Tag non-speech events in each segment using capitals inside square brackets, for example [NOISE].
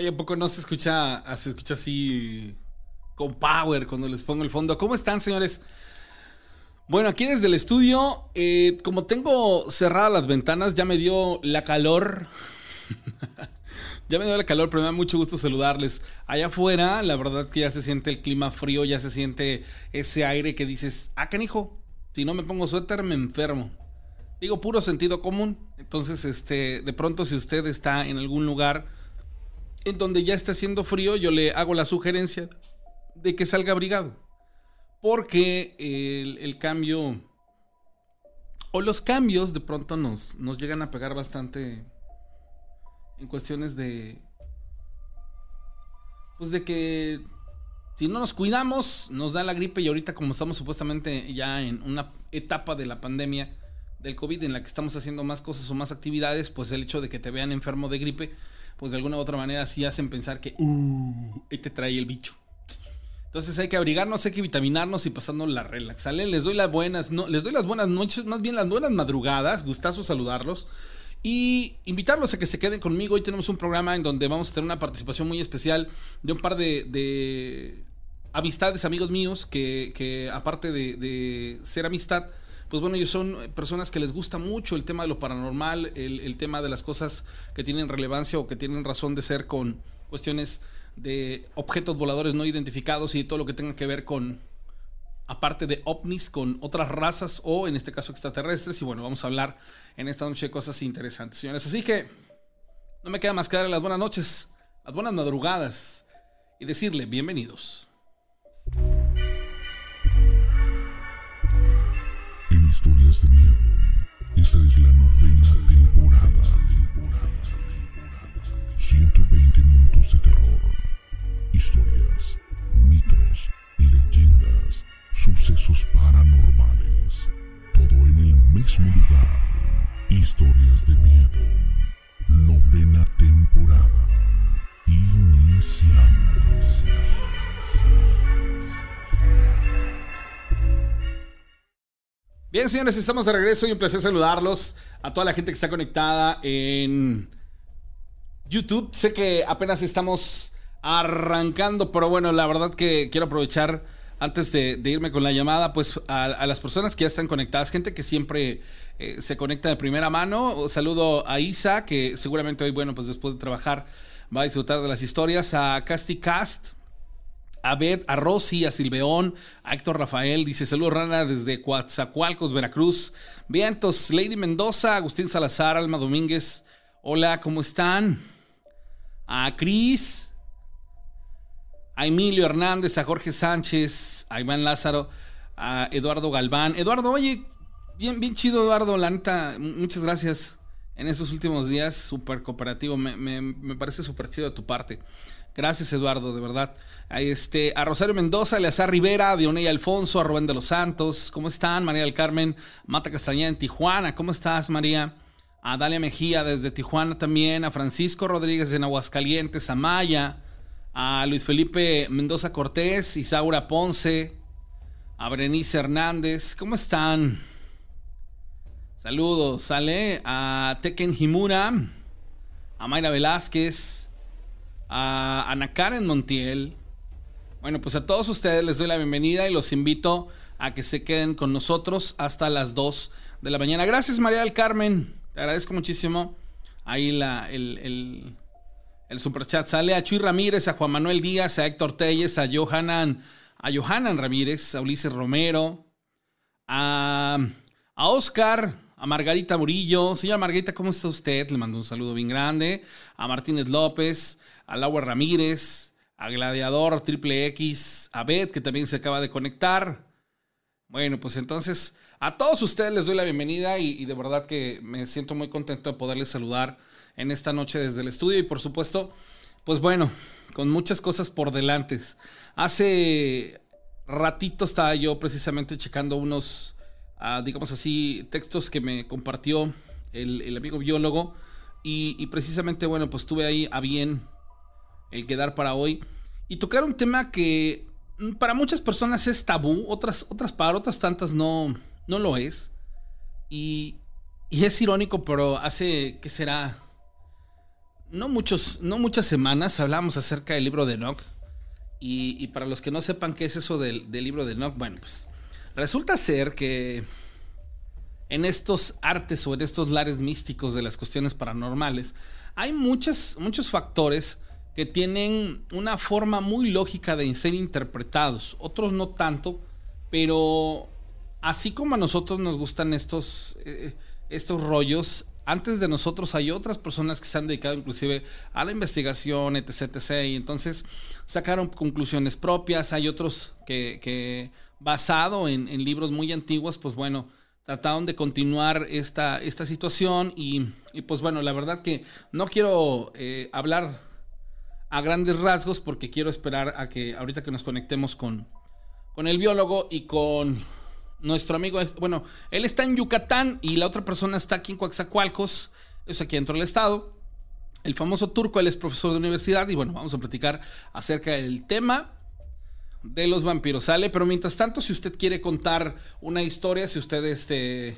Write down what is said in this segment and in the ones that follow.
Oye, ¿a poco no se escucha, se escucha así con power cuando les pongo el fondo? ¿Cómo están, señores? Bueno, aquí desde el estudio, eh, como tengo cerradas las ventanas, ya me dio la calor. [LAUGHS] ya me dio la calor, pero me da mucho gusto saludarles. Allá afuera, la verdad que ya se siente el clima frío, ya se siente ese aire que dices, ah, canijo, si no me pongo suéter me enfermo. Digo, puro sentido común. Entonces, este, de pronto si usted está en algún lugar en donde ya está haciendo frío, yo le hago la sugerencia de que salga abrigado. Porque el, cambio o los cambios de pronto nos, nos llegan a pegar bastante en cuestiones de pues de que si no nos cuidamos nos da la gripe y ahorita como estamos supuestamente ya en una etapa de la pandemia del COVID en la que estamos haciendo más cosas o más actividades, pues el hecho de que te vean enfermo de gripe, pues de alguna u otra manera sí hacen pensar que uh, te trae el bicho. Entonces hay que abrigarnos, hay que vitaminarnos y pasando la relax. Les doy las buenas, no, les doy las buenas noches, más bien las buenas madrugadas. Gustazo saludarlos. Y invitarlos a que se queden conmigo. Hoy tenemos un programa en donde vamos a tener una participación muy especial de un par de, amistades, amigos míos, que, aparte de, de, ser amistad, pues bueno, ellos son personas que les gusta mucho el tema de lo paranormal, el, tema de las cosas que tienen relevancia o que tienen razón de ser con cuestiones de objetos voladores no identificados y todo lo que tenga que ver con, aparte de ovnis, con otras razas o en este caso extraterrestres. Y bueno, vamos a hablar en esta noche de cosas interesantes, señores. Así que no me queda más que darle las buenas noches, las buenas madrugadas y decirle bienvenidos. Historias de miedo, esta es la novena temporada. 120 minutos de terror historias, mitos, leyendas, sucesos paranormales, todo en el mismo lugar. Historias de miedo. Novena temporada. Iniciamos. Bien, señores, estamos de regreso y un placer saludarlos a toda la gente que está conectada en YouTube. Sé que apenas estamos arrancando, pero bueno, la verdad que quiero aprovechar antes de, irme con la llamada, pues a, las personas que ya están conectadas, gente que siempre eh, se conecta de primera mano. Saludo a Isa, que seguramente hoy, bueno, pues después de trabajar va a disfrutar de las historias. A Casti Cast, a Beth, a Rosy, a Silveón, a Héctor Rafael, dice saludos Rana desde Coatzacoalcos, Veracruz. Vientos, Lady Mendoza, Agustín Salazar, Alma Domínguez. Hola, ¿cómo están? A Cris, a Emilio Hernández, a Jorge Sánchez, a Iván Lázaro, a Eduardo Galván. Eduardo, oye, bien, bien chido, Eduardo, la neta, muchas gracias en esos últimos días, súper cooperativo, me, parece súper chido de tu parte. Gracias, Eduardo, de verdad. A, este, a Rosario Mendoza, Eleazar Rivera, a Dionella Alfonso, a Rubén de los Santos, ¿cómo están? María del Carmen, Mata Castañeda en Tijuana, ¿cómo estás, María? A Dalia Mejía desde Tijuana también, a Francisco Rodríguez en Aguascalientes, a Maya, a Luis Felipe Mendoza Cortés, Isaura Ponce, a Berenice Hernández. ¿Cómo están? Saludos, sale a Teken Himura, a Mayra Velázquez, a Ana Karen Montiel. Bueno, pues a todos ustedes les doy la bienvenida y los invito a que se queden con nosotros hasta las 2 de la mañana. Gracias María del Carmen, te agradezco muchísimo. Ahí la, el el superchat sale a Chuy Ramírez, a Juan Manuel Díaz, a Héctor Telles, a Johanan, a Johanan Ramírez, a Ulises Romero, a, a Oscar, a Margarita Murillo. Señora Margarita, ¿cómo está usted? Le mando un saludo bien grande. A Martínez López, a Laura Ramírez, a Gladiador Triple X, a Beth, que también se acaba de conectar. Bueno, pues entonces a todos ustedes les doy la bienvenida y, y de verdad que me siento muy contento de poderles saludar en esta noche desde el estudio y por supuesto, pues bueno, con muchas cosas por delante. Hace ratito estaba yo precisamente checando unos, ah, digamos así, textos que me compartió el, amigo biólogo y, precisamente, bueno, pues tuve ahí a bien el quedar para hoy y tocar un tema que mm, para muchas personas es tabú, otras, otras para otras tantas no, no lo es. Y, es irónico, pero hace, ¿qué será? no, muchos, no muchas semanas hablamos acerca del libro de Enoch. Y, para los que no sepan qué es eso del, libro de Enoch, bueno, pues resulta ser que en estos artes o en estos lares místicos de las cuestiones paranormales, hay muchos factores que tienen una forma muy lógica de ser interpretados, otros no tanto, pero así como a nosotros nos gustan estos, eh, estos rollos, antes de nosotros hay otras personas que se han dedicado inclusive a la investigación, etc. y entonces sacaron conclusiones propias. Hay otros que, basado en, libros muy antiguos, pues bueno, trataron de continuar esta, esta situación y, pues bueno, la verdad que no quiero eh, hablar a grandes rasgos porque quiero esperar a que ahorita que nos conectemos con, con el biólogo y con nuestro amigo, bueno, él está en Yucatán y la otra persona está aquí en Coaxacualcos, es aquí dentro del estado. El famoso turco, él es profesor de universidad y bueno, vamos a platicar acerca del tema de los vampiros, ¿sale? Pero mientras tanto, si usted quiere contar una historia, si usted este,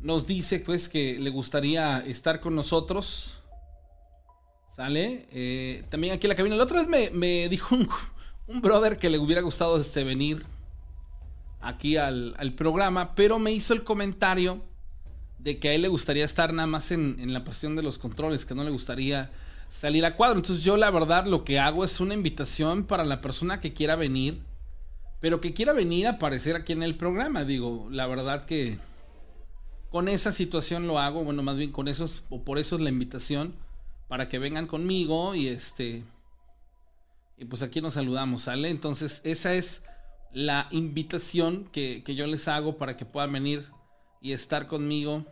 nos dice pues que le gustaría estar con nosotros, ¿sale? Eh, también aquí en la cabina. La otra vez me, dijo un, brother que le hubiera gustado este, venir aquí al, programa, pero me hizo el comentario de que a él le gustaría estar nada más en, la presión de los controles, que no le gustaría salir a cuadro. Entonces yo la verdad lo que hago es una invitación para la persona que quiera venir, pero que quiera venir a aparecer aquí en el programa. Digo, la verdad que con esa situación lo hago, bueno, más bien con esos, o por eso es la invitación, para que vengan conmigo y este... Y pues aquí nos saludamos, ¿sale? Entonces esa es la invitación que, yo les hago para que puedan venir y estar conmigo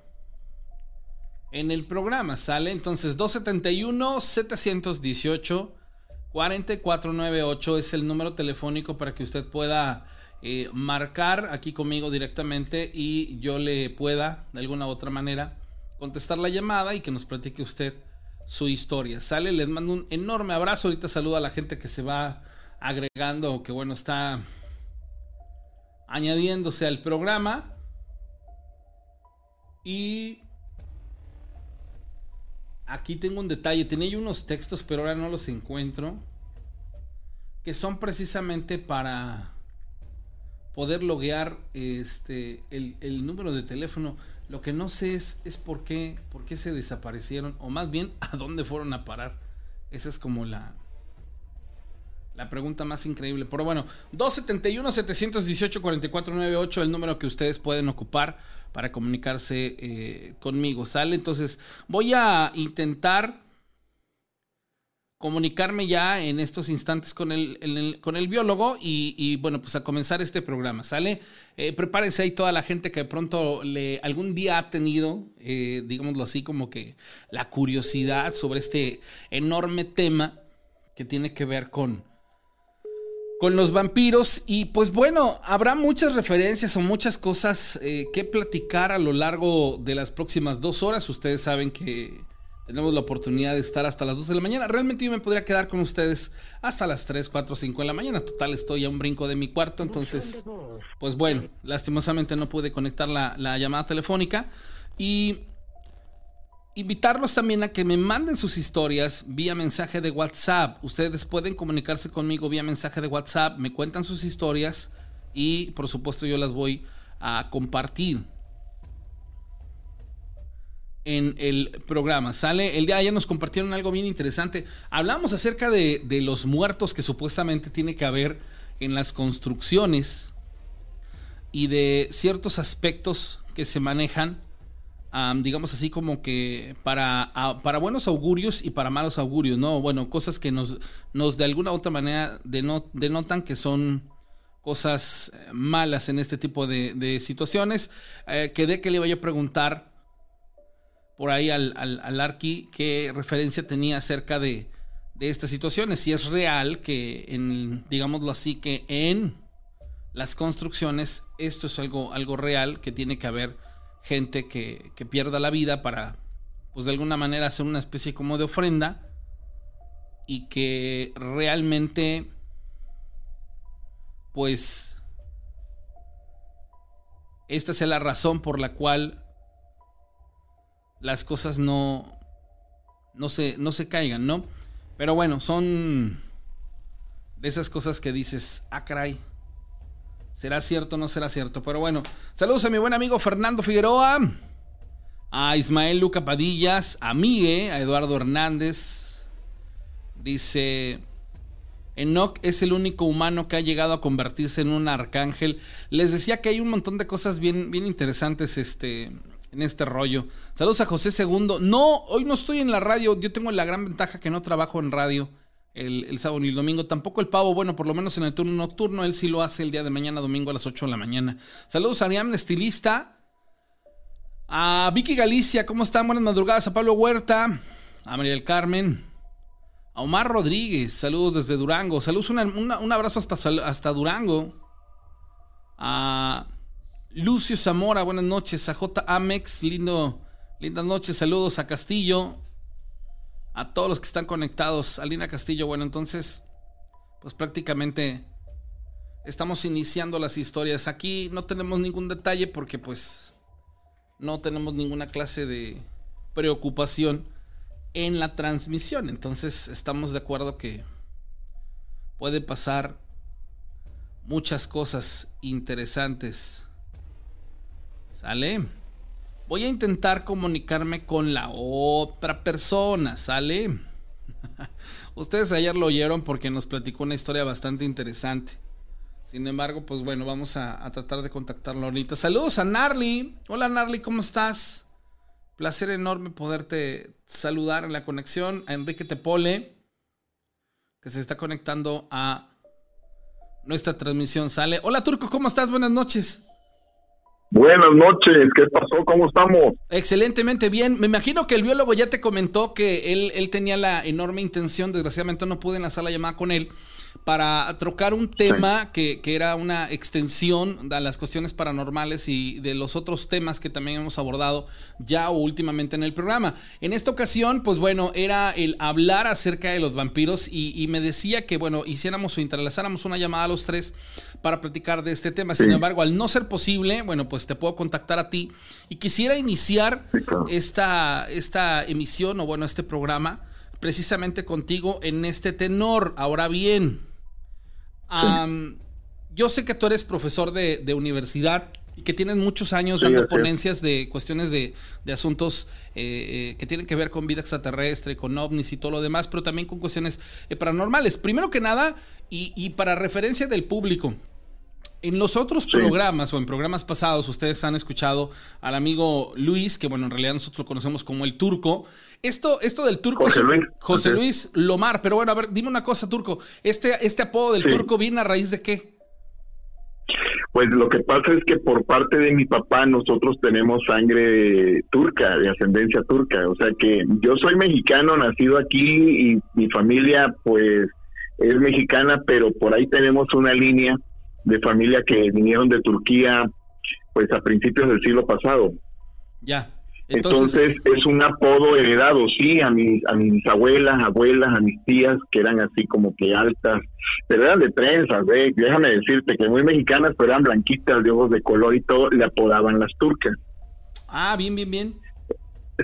en el programa, ¿sale? Entonces 271-718-4498 es el número telefónico para que usted pueda eh, marcar aquí conmigo directamente y yo le pueda de alguna u otra manera contestar la llamada y que nos platique usted su historia, ¿sale? Les mando un enorme abrazo, ahorita saludo a la gente que se va agregando, que bueno, está añadiéndose al programa. Y aquí tengo un detalle. Tenía unos textos, pero ahora no los encuentro. Que son precisamente para poder loguear este, el, número de teléfono. Lo que no sé es, es por, qué, por qué se desaparecieron. O más bien, [LAUGHS] a dónde fueron a parar. Esa es como la, la pregunta más increíble. Pero bueno, 271-718-4498, el número que ustedes pueden ocupar para comunicarse eh, conmigo. ¿Sale? Entonces, voy a intentar comunicarme ya en estos instantes con el, con el biólogo y, bueno, pues a comenzar este programa, ¿sale? Eh, prepárense ahí toda la gente que de pronto algún día ha tenido, eh, digámoslo así, como que la curiosidad sobre este enorme tema que tiene que ver con, con los vampiros. Y pues bueno, habrá muchas referencias o muchas cosas eh, que platicar a lo largo de las próximas dos horas. Ustedes saben que tenemos la oportunidad de estar hasta las 2 de la mañana. Realmente yo me podría quedar con ustedes hasta las 3, 4, 5 de la mañana. Total, estoy a un brinco de mi cuarto. Entonces, pues bueno, lastimosamente no pude conectar la, la llamada telefónica. Y invitarlos también a que me manden sus historias vía mensaje de WhatsApp. Ustedes pueden comunicarse conmigo vía mensaje de WhatsApp, me cuentan sus historias y por supuesto yo las voy a compartir en el programa. Sale, el día de ayer nos compartieron algo bien interesante. Hablamos acerca de, de los muertos que supuestamente tiene que haber en las construcciones y de ciertos aspectos que se manejan digamos así como que para, para buenos augurios y para malos augurios, ¿no? Bueno, cosas que nos, nos de alguna u otra manera denotan que son cosas eh, malas en este tipo de, situaciones. Eh, quedé que le iba a preguntar por ahí al, al, Arqui qué referencia tenía acerca de, de estas situaciones. Si es real que en, digámoslo así, que en las construcciones esto es algo, algo real que tiene que haber gente que, pierda la vida para, pues de alguna manera hacer una especie como de ofrenda y que realmente, pues, esta sea la razón por la cual las cosas no, no se, no se caigan, ¿no? Pero bueno, son de esas cosas que dices, ah, caray. ¿Será cierto o no será cierto? Pero bueno, saludos a mi buen amigo Fernando Figueroa, a Ismael Luca Padillas, a Migue, a Eduardo Hernández. Dice, Enoch es el único humano que ha llegado a convertirse en un arcángel. Les decía que hay un montón de cosas bien, bien interesantes este, en este rollo. Saludos a José Segundo. No, hoy no estoy en la radio. Yo tengo la gran ventaja que no trabajo en radio el, sábado ni el domingo. Tampoco el pavo, bueno, por lo menos en el turno nocturno, él sí lo hace el día de mañana, domingo a las 8 de la mañana. Saludos a Ariam, estilista. A Vicky Galicia, ¿cómo están? Buenas madrugadas. A Pablo Huerta. A María del Carmen. A Omar Rodríguez, saludos desde Durango. Saludos, un abrazo hasta, hasta Durango. A Lucio Zamora, buenas noches. A J. Amex, lindo, lindas noches. Saludos a Castillo a todos los que están conectados. Alina Castillo, bueno, entonces, pues prácticamente estamos iniciando las historias. Aquí no tenemos ningún detalle porque pues no tenemos ninguna clase de preocupación en la transmisión. Entonces estamos de acuerdo que puede pasar muchas cosas interesantes. ¿Sale? Voy a intentar comunicarme con la otra persona, ¿sale? [LAUGHS] Ustedes ayer lo oyeron porque nos platicó una historia bastante interesante. Sin embargo, pues bueno, vamos a, tratar de contactarlo ahorita. Saludos a Narly. Hola Narly, ¿cómo estás? Placer enorme poderte saludar en la conexión. A Enrique Tepole, que se está conectando a nuestra transmisión. Sale. Hola Turco, ¿cómo estás? Buenas noches. Buenas noches, ¿qué pasó? ¿Cómo estamos? Excelentemente bien. Me imagino que el biólogo ya te comentó que él, él tenía la enorme intención, desgraciadamente no pude enlazar la llamada con él, para trocar un tema que, que, era una extensión de las cuestiones paranormales y de los otros temas que también hemos abordado ya o últimamente en el programa. En esta ocasión, pues bueno, era el hablar acerca de los vampiros y, y me decía que, bueno, hiciéramos o interlazáramos una llamada a los tres para platicar de este tema. Sin embargo, al no ser posible, bueno, pues te puedo contactar a ti y quisiera iniciar esta, esta emisión o bueno, este programa precisamente contigo en este tenor. Ahora bien, yo sé que tú eres profesor de, universidad y que tienes muchos años dando ponencias de cuestiones de, asuntos eh, eh, que tienen que ver con vida extraterrestre, con ovnis y todo lo demás, pero también con cuestiones eh, paranormales. Primero que nada, y, y, para referencia del público, en los otros programas o en programas pasados, ustedes han escuchado al amigo Luis, que bueno, en realidad nosotros lo conocemos como el turco. Esto, esto del turco José Luis, José Luis Lomar, pero bueno, a ver, dime una cosa, turco. Este, este apodo del turco viene a raíz de qué? Pues lo que pasa es que por parte de mi papá nosotros tenemos sangre turca, de ascendencia turca. O sea que yo soy mexicano, nacido aquí y mi familia pues es mexicana, pero por ahí tenemos una línea de familia que vinieron de Turquía pues a principios del siglo pasado. Ya. Entonces, es un apodo heredado, sí, a mis, a mis abuelas, abuelas, a mis tías, que eran así como que altas, pero eran de trenzas, ¿eh? déjame decirte que muy mexicanas, pero eran blanquitas, de ojos de color y todo, le apodaban las turcas. Ah, bien, bien, bien.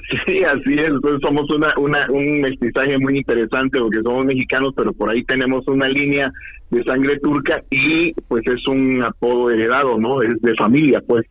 [LAUGHS] Sí, así es. Entonces somos una, una, un mestizaje muy interesante porque somos mexicanos, pero por ahí tenemos una línea de sangre turca y pues es un apodo heredado, ¿no? Es de familia, pues.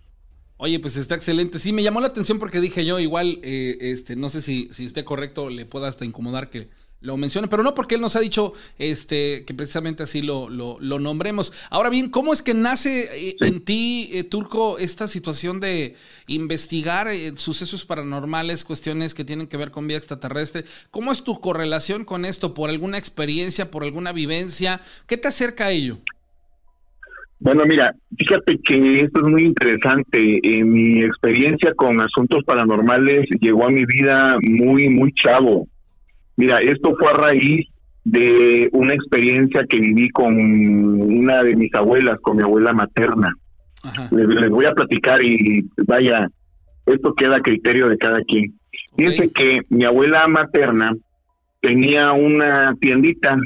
Oye, pues está excelente. Sí, me llamó la atención porque dije yo, igual, eh, este, no sé si, si esté correcto, le pueda hasta incomodar que lo mencione, pero no porque él nos ha dicho este que precisamente así lo, lo, nombremos. Ahora bien, ¿cómo es que nace eh, en ti, eh, Turco, esta situación de investigar eh, sucesos paranormales, cuestiones que tienen que ver con vida extraterrestre? ¿Cómo es tu correlación con esto? ¿Por alguna experiencia, por alguna vivencia? ¿Qué te acerca a ello? Bueno, mira, fíjate que esto es muy interesante. mi experiencia con asuntos paranormales llegó a mi vida muy, muy chavo Mira, esto fue a raíz de una experiencia que viví con una de mis abuelas, con mi abuela materna. Les, voy a platicar y vaya, esto queda a criterio de cada quien. Fíjense que mi abuela materna tenía una tiendita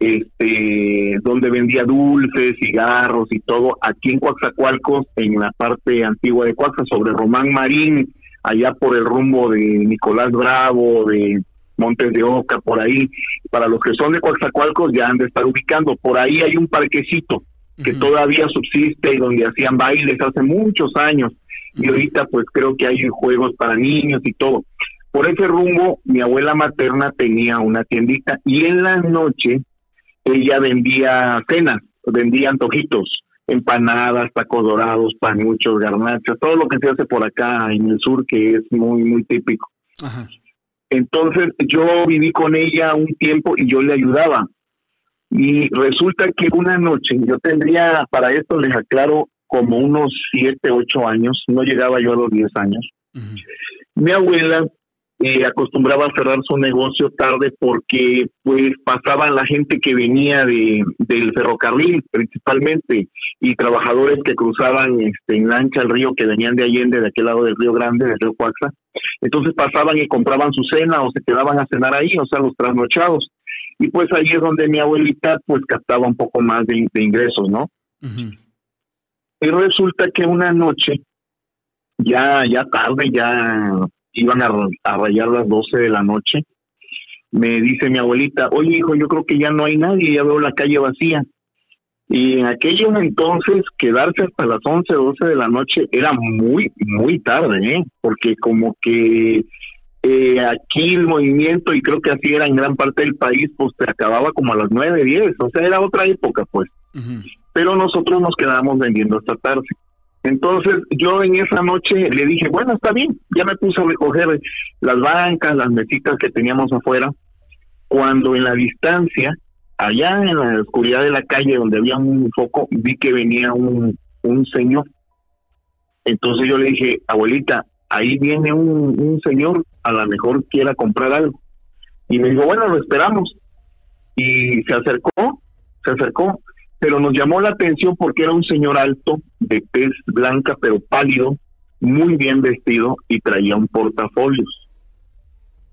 este donde vendía dulces, cigarros y todo aquí en Coaxacualcos, en la parte antigua de Coaxacualcos, sobre Román Marín, allá por el rumbo de Nicolás Bravo, de Montes de Oca, por ahí. Para los que son de Coaxacualcos ya han de estar ubicando. Por ahí hay un parquecito que todavía subsiste y donde hacían bailes hace muchos años. Y ahorita pues creo que hay juegos para niños y todo. Por ese rumbo, mi abuela materna tenía una tiendita y en la noche ella vendía cenas, vendía antojitos, empanadas, tacos dorados, panuchos, garnachas, todo lo que se hace por acá en el sur que es muy, muy típico. Entonces yo viví con ella un tiempo y yo le ayudaba. Y resulta que una noche, yo tendría, para esto les aclaro, como unos siete, ocho años, no llegaba yo a los diez años. Mi abuela eh, acostumbraba a cerrar su negocio tarde porque pues pasaban la gente que venía de, del ferrocarril principalmente y trabajadores que cruzaban este, en lancha el río que venían de Allende, de aquel lado del río Grande, del río Coaxa. Entonces pasaban y compraban su cena o se quedaban a cenar ahí, o sea, los trasnochados. Y pues ahí es donde mi abuelita pues captaba un poco más de, ingresos, ¿no? Y resulta que una noche, ya, ya tarde, ya iban a, rayar las 12 de la noche, me dice mi abuelita, oye hijo, yo creo que ya no hay nadie, ya veo la calle vacía. Y en aquellos entonces, quedarse hasta las 11, 12 de la noche era muy, muy tarde, ¿eh? porque como que eh, aquí el movimiento, y creo que así era en gran parte del país, pues se acababa como a las 9, 10, o sea, era otra época, pues. Pero nosotros nos quedábamos vendiendo hasta tarde. Entonces yo en esa noche le dije, bueno, está bien, ya me puse a recoger las bancas, las mesitas que teníamos afuera, cuando en la distancia, allá en la oscuridad de la calle donde había un foco, vi que venía un, un señor. Entonces yo le dije, abuelita, ahí viene un, un señor, a lo mejor quiera comprar algo. Y me dijo, bueno, lo esperamos. Y se acercó, se acercó, pero nos llamó la atención porque era un señor alto, de tez blanca pero pálido, muy bien vestido y traía un portafolios.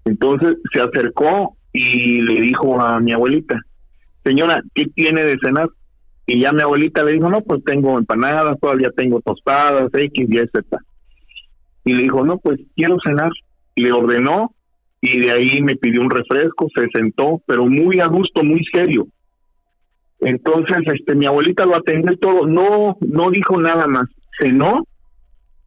Entonces se acercó y le dijo a mi abuelita, señora, ¿qué tiene de cenar? Y ya mi abuelita le dijo, no, pues tengo empanadas, todavía tengo tostadas, X, Y, Z. Y le dijo, no, pues quiero cenar. Le ordenó y de ahí me pidió un refresco, se sentó, pero muy a gusto, muy serio. Entonces, este, mi abuelita lo atendió todo, no, no dijo nada más, cenó,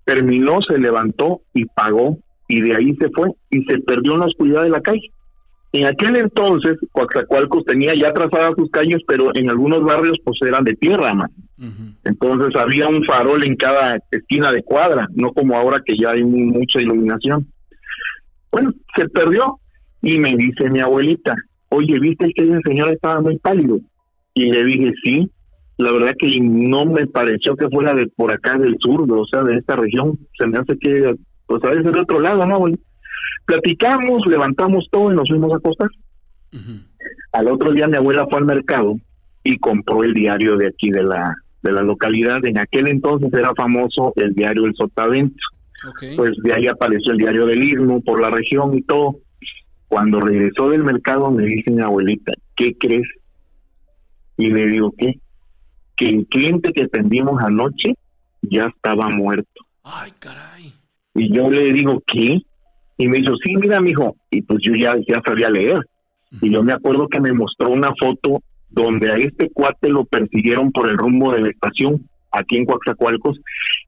terminó, se levantó y pagó, y de ahí se fue y se perdió en la oscuridad de la calle. En aquel entonces, Coaxacualcos tenía ya trazadas sus calles, pero en algunos barrios pues eran de tierra, más. Entonces había un farol en cada esquina de cuadra, no como ahora que ya hay mucha iluminación. Bueno, se perdió y me dice mi abuelita, oye, ¿viste que ese señor estaba muy pálido? Y le dije, sí, la verdad que no me pareció que fuera de por acá del sur, o sea, de esta región. Se me hace que, pues a veces de otro lado, ¿no? Platicamos, levantamos todo y nos fuimos a acostar. Al otro día mi abuela fue al mercado y compró el diario de aquí de la de la localidad. En aquel entonces era famoso el diario El Sotavento. Pues de ahí apareció el diario del Istmo por la región y todo. Cuando regresó del mercado me dice mi abuelita, ¿qué crees? Y le digo, ¿qué? Que el cliente que atendimos anoche ya estaba muerto. Ay, caray. Y yo le digo, ¿qué? Y me dijo, sí, mira, mijo. Y pues yo ya, ya sabía leer. Y yo me acuerdo que me mostró una foto donde a este cuate lo persiguieron por el rumbo de la estación aquí en Coaxacualcos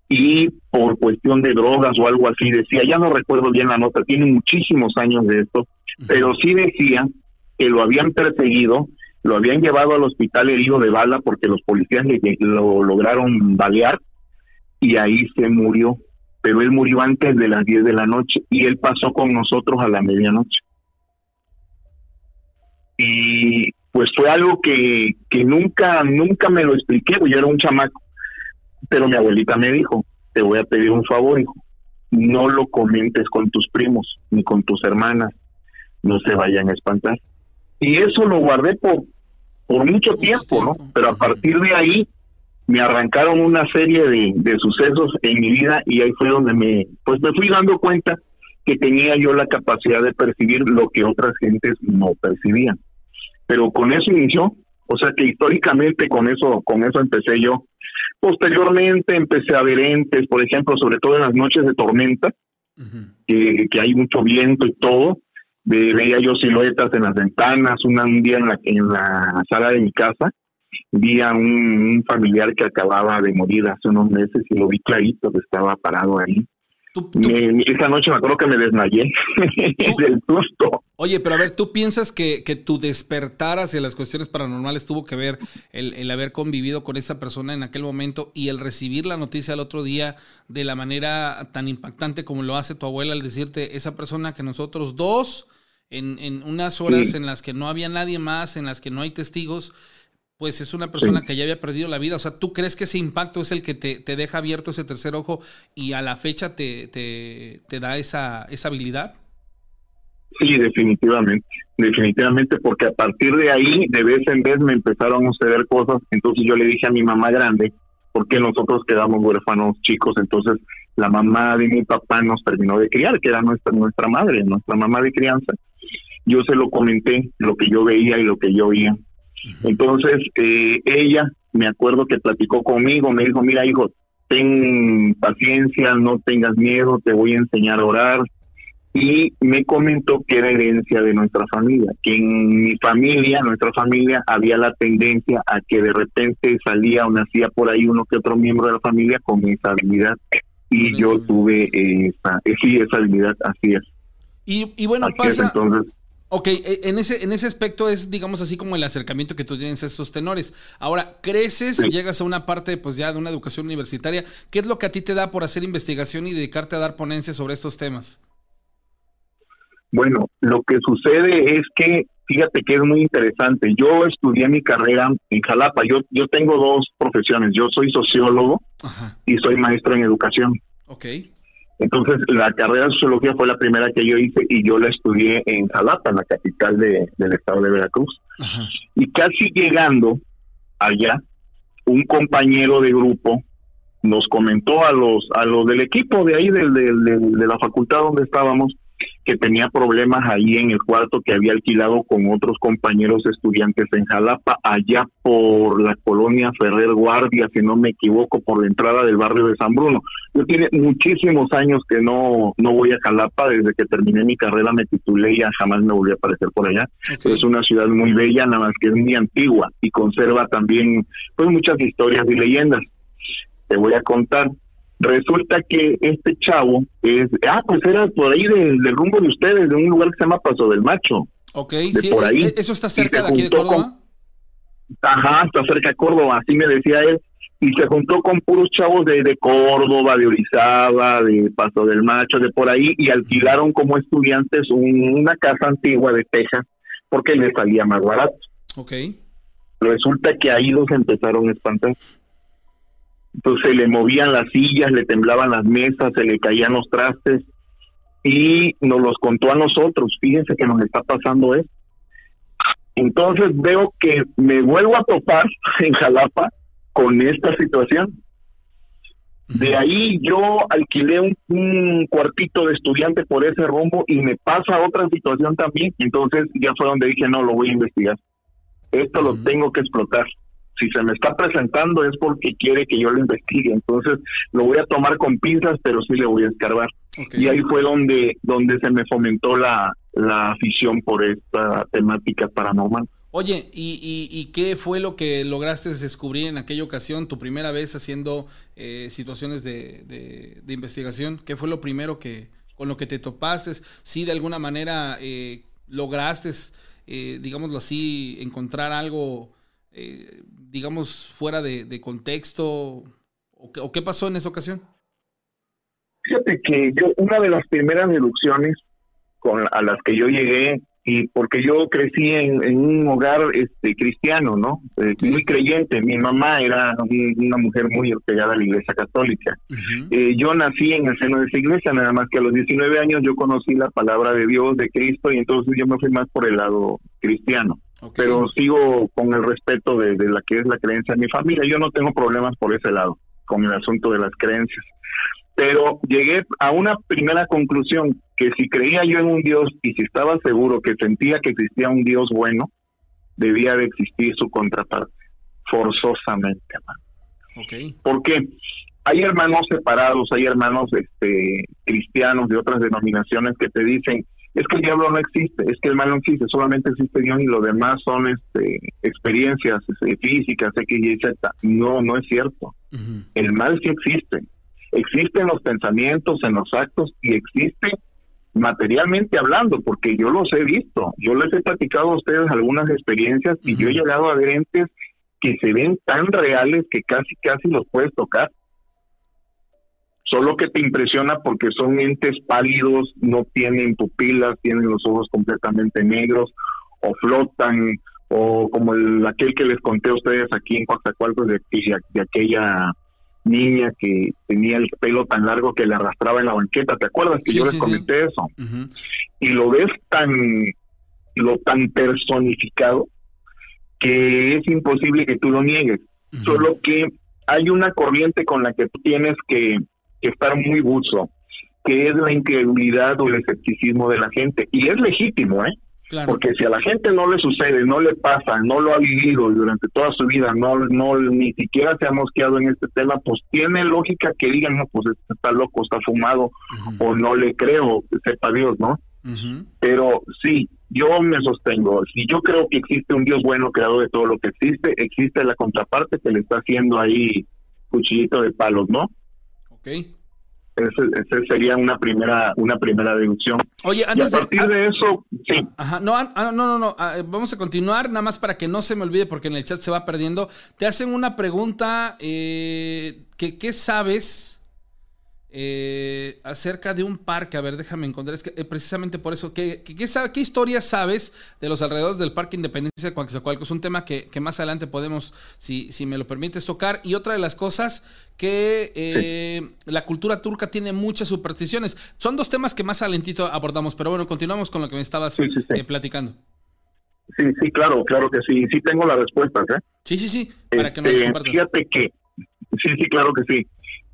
y por cuestión de drogas o algo así decía, ya no recuerdo bien la nota, tiene muchísimos años de esto, pero sí decía que lo habían perseguido lo habían llevado al hospital herido de bala porque los policías le, lo lograron balear y ahí se murió. Pero él murió antes de las 10 de la noche y él pasó con nosotros a la medianoche. Y pues fue algo que, que nunca, nunca me lo expliqué, porque yo era un chamaco. Pero mi abuelita me dijo, te voy a pedir un favor, hijo, no lo comentes con tus primos ni con tus hermanas, no se vayan a espantar. Y eso lo guardé por, por mucho tiempo, ¿no? Pero a partir de ahí me arrancaron una serie de, de, sucesos en mi vida y ahí fue donde me, pues me fui dando cuenta que tenía yo la capacidad de percibir lo que otras gentes no percibían. Pero con eso inició, o sea que históricamente con eso, con eso empecé yo. Posteriormente empecé a ver entes, por ejemplo, sobre todo en las noches de tormenta, que, que hay mucho viento y todo, Ve- veía yo siluetas en las ventanas, una, un día en la, en la sala de mi casa, vi a un, un familiar que acababa de morir hace unos meses y lo vi clarito que estaba parado ahí. Tú- tú- Me- esa noche me acuerdo que me desmayé [LAUGHS] del susto. Oye, pero a ver, ¿tú piensas que, que tu despertar hacia las cuestiones paranormales tuvo que ver el, el haber convivido con esa persona en aquel momento y el recibir la noticia al otro día de la manera tan impactante como lo hace tu abuela al decirte esa persona que nosotros dos, en, en unas horas Sí. en las que no había nadie más, en las que no hay testigos, pues es una persona Sí. que ya había perdido la vida. O sea, ¿tú crees que ese impacto es el que te, te deja abierto ese tercer ojo y a la fecha te, te, te da esa, esa habilidad? Sí, definitivamente, definitivamente, porque a partir de ahí, de vez en vez me empezaron a suceder cosas, entonces yo le dije a mi mamá grande, porque nosotros quedamos huérfanos chicos, entonces la mamá de mi papá nos terminó de criar, que era nuestra, nuestra madre, nuestra mamá de crianza. Yo se lo comenté, lo que yo veía y lo que yo oía. Entonces, eh, ella, me acuerdo que platicó conmigo, me dijo, mira hijo, ten paciencia, no tengas miedo, te voy a enseñar a orar, y me comentó que era herencia de nuestra familia, que en mi familia, nuestra familia, había la tendencia a que de repente salía o nacía por ahí uno que otro miembro de la familia con esa habilidad. Y yo tuve esa, eh, sí, esa habilidad, así es. Y, y bueno, Así es, pasa... entonces, Ok, e- en ese, en ese aspecto es, digamos así, como el acercamiento que tú tienes a estos tenores. Ahora, creces, Sí. llegas a una parte, pues ya de una educación universitaria. ¿Qué es lo que a ti te da por hacer investigación y dedicarte a dar ponencias sobre estos temas? Bueno, lo que sucede es que, fíjate que es muy interesante. Yo estudié mi carrera en Jalapa. Yo, yo tengo dos profesiones. Yo soy sociólogo Ajá, y soy maestro en educación. ok. Entonces, la carrera de sociología fue la primera que yo hice y yo la estudié en Jalapa, en la capital de- del estado de Veracruz. Ajá. Y casi llegando allá, un compañero de grupo nos comentó a los a los del equipo de ahí del, del- del- de la facultad donde estábamos que tenía problemas ahí en el cuarto que había alquilado con otros compañeros estudiantes en Jalapa, allá por la colonia Ferrer Guardia, si no me equivoco, por la entrada del barrio de San Bruno. Yo tiene muchísimos años que no, no voy a Jalapa, desde que terminé mi carrera me titulé y ya jamás me volví a aparecer por allá. Es una ciudad muy bella, nada más que es muy antigua y conserva también pues muchas historias y leyendas. Te voy a contar. Resulta que este chavo es, ah, pues era por ahí del, del rumbo de ustedes, de un lugar que se llama Paso del Macho. Ok, de sí, por ahí. e- eso está cerca de aquí de Córdoba. Ajá, está cerca de Córdoba, así me decía él. Y se juntó con puros chavos de, de Córdoba, de Orizaba, de Paso del Macho, de por ahí, y alquilaron como estudiantes un- una casa antigua de Texas porque les salía más barato. Ok. Resulta que ahí los empezaron a espantar. Entonces se le movían las sillas, le temblaban las mesas, se le caían los trastes y nos los contó a nosotros. Fíjense que nos está pasando esto. Entonces veo que me vuelvo a topar [LAUGHS] en Jalapa con esta situación. De ahí yo alquilé un, un cuartito de estudiante por ese rumbo y me pasa otra situación también. Entonces ya fue donde dije, no, lo voy a investigar. Esto lo tengo que explotar. Si se me está presentando es porque quiere que yo lo investigue. Entonces lo voy a tomar con pinzas, pero sí le voy a escarbar. Y ahí fue donde, donde se me fomentó la, la afición por esta temática paranormal. Oye, ¿y, y, y qué fue lo que lograste descubrir en aquella ocasión, tu primera vez haciendo eh, situaciones de, de- de investigación? ¿Qué fue lo primero que con lo que te topaste? Si de alguna manera eh, lograste, eh, digámoslo así, encontrar algo, eh, digamos, fuera de, de contexto? ¿O qué, o qué pasó en esa ocasión? Fíjate que yo, una de las primeras deducciones con, a las que yo llegué, y porque yo crecí en, en un hogar este cristiano, ¿no? Eh, muy creyente. Mi mamá era un- una mujer muy apegada a la iglesia católica. Eh, yo nací en el seno de esa iglesia, nada más que a los 19 años yo conocí la palabra de Dios, de Cristo, y entonces yo me fui más por el lado cristiano. Pero sigo con el respeto de, de la que es la creencia de mi familia. Yo no tengo problemas por ese lado, con el asunto de las creencias. Pero llegué a una primera conclusión, que si creía yo en un Dios y si estaba seguro que sentía que existía un Dios bueno, debía de existir su contraparte, forzosamente. hermano. ok. ¿Por qué? Hay hermanos separados, hay hermanos este, cristianos de otras denominaciones que te dicen, es que el diablo no existe, es que el mal no existe, solamente existe Dios y lo demás son este, experiencias este, físicas, X, Y, Z. No, no es cierto. El mal sí existe. Existe en los pensamientos, en los actos y existe materialmente hablando, porque yo los he visto. Yo les he platicado a ustedes algunas experiencias y yo he llegado a ver entes que se ven tan reales que casi, casi los puedes tocar solo que te impresiona porque son entes pálidos, no tienen pupilas, tienen los ojos completamente negros o flotan o como el, aquel que les conté a ustedes aquí en Coatzacoalcos de, de aquella niña que tenía el pelo tan largo que le arrastraba en la banqueta, ¿te acuerdas que yo les comenté eso? Y lo ves tan lo tan personificado que es imposible que tú lo niegues. Solo que hay una corriente con la que tú tienes que que estar muy buzo, que es la incredulidad o el escepticismo de la gente. Y es legítimo, ¿eh? Porque si a la gente no le sucede, no le pasa, no lo ha vivido durante toda su vida, no, no ni siquiera se ha mosqueado en este tema, pues tiene lógica que digan, no, pues este está loco, está fumado, o no le creo, sepa Dios, ¿no? Pero sí, yo me sostengo, si yo creo que existe un Dios bueno, creador de todo lo que existe, existe la contraparte que le está haciendo ahí cuchillito de palos, ¿no? Esa sería una primera una primera deducción. Oye, antes a partir de, eso, sí. Ajá, no, ah, no, no, no, ah, vamos a continuar, nada más para que no se me olvide, porque en el chat se va perdiendo. Te hacen una pregunta, eh, que, ¿qué sabes eh, acerca de un parque. A ver, déjame encontrar. Es que eh, precisamente por eso, ¿qué, qué, qué, historias sabes de los alrededores del Parque Independencia de Coaxacualco? Es un tema que, que, más adelante podemos, si, si me lo permites, tocar. Y otra de las cosas que eh, la cultura turca tiene muchas supersticiones. Son dos temas que más alentito abordamos, pero bueno, continuamos con lo que me estabas platicando. Sí, sí, claro, claro que sí. Sí tengo las respuestas, ¿eh? Sí, sí, sí, para que nos este, compartas. Fíjate que, sí, sí, claro que sí.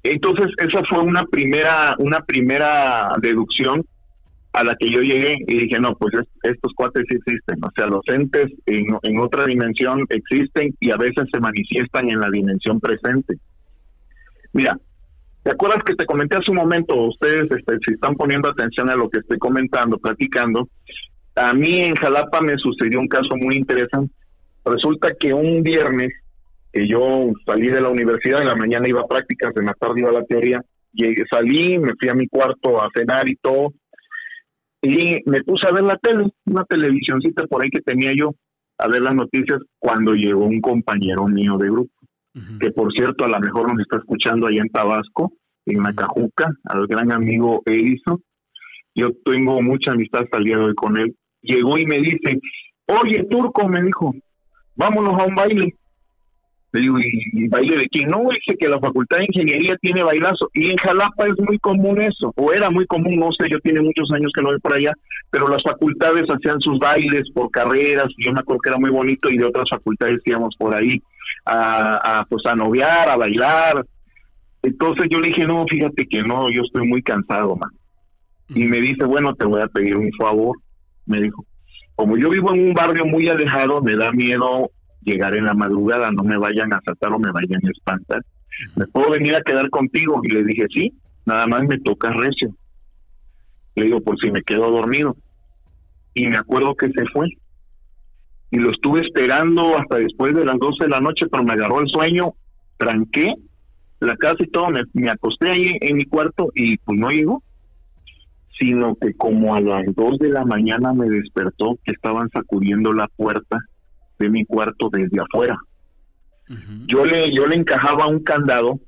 Entonces, esa fue una primera, una primera deducción a la que yo llegué y dije, no, pues estos cuates sí existen, o sea, los entes en, en, otra dimensión existen y a veces se manifiestan en la dimensión presente. Mira, ¿te acuerdas que te comenté hace un momento, ustedes este, si están poniendo atención a lo que estoy comentando, platicando, a mí en Jalapa me sucedió un caso muy interesante. Resulta que un viernes que yo salí de la universidad, en la mañana iba a prácticas, en la tarde iba a la teoría, y salí, me fui a mi cuarto a cenar y todo, y me puse a ver la tele, una televisioncita por ahí que tenía yo, a ver las noticias, cuando llegó un compañero mío de grupo, que por cierto a lo mejor nos está escuchando allá en Tabasco, en Macajuca, al gran amigo Edison, yo tengo mucha amistad hasta el día de hoy con él, llegó y me dice, oye Turco, me dijo, vámonos a un baile. Le digo, ¿y, baile de quién? No, dice que la Facultad de Ingeniería tiene bailazo. Y en Jalapa es muy común eso, o era muy común, no sé, yo tiene muchos años que no voy por allá, pero las facultades hacían sus bailes por carreras, y yo me acuerdo que era muy bonito, y de otras facultades íbamos por ahí a, a pues a noviar, a bailar. Entonces yo le dije, no, fíjate que no, yo estoy muy cansado, man. Y me dice, bueno, te voy a pedir un favor, me dijo. Como yo vivo en un barrio muy alejado, me da miedo llegar en la madrugada, no me vayan a asaltar o me vayan a espantar. ¿Me puedo venir a quedar contigo? Y le dije, sí, nada más me toca recio. Le digo, por si me quedo dormido. Y me acuerdo que se fue. Y lo estuve esperando hasta después de las 12 de la noche, pero me agarró el sueño, tranqué la casa y todo, me, acosté ahí en mi cuarto y pues no llegó. Sino que como a las 2 de la mañana me despertó que estaban sacudiendo la puerta de mi cuarto desde afuera. Yo le yo le encajaba un candado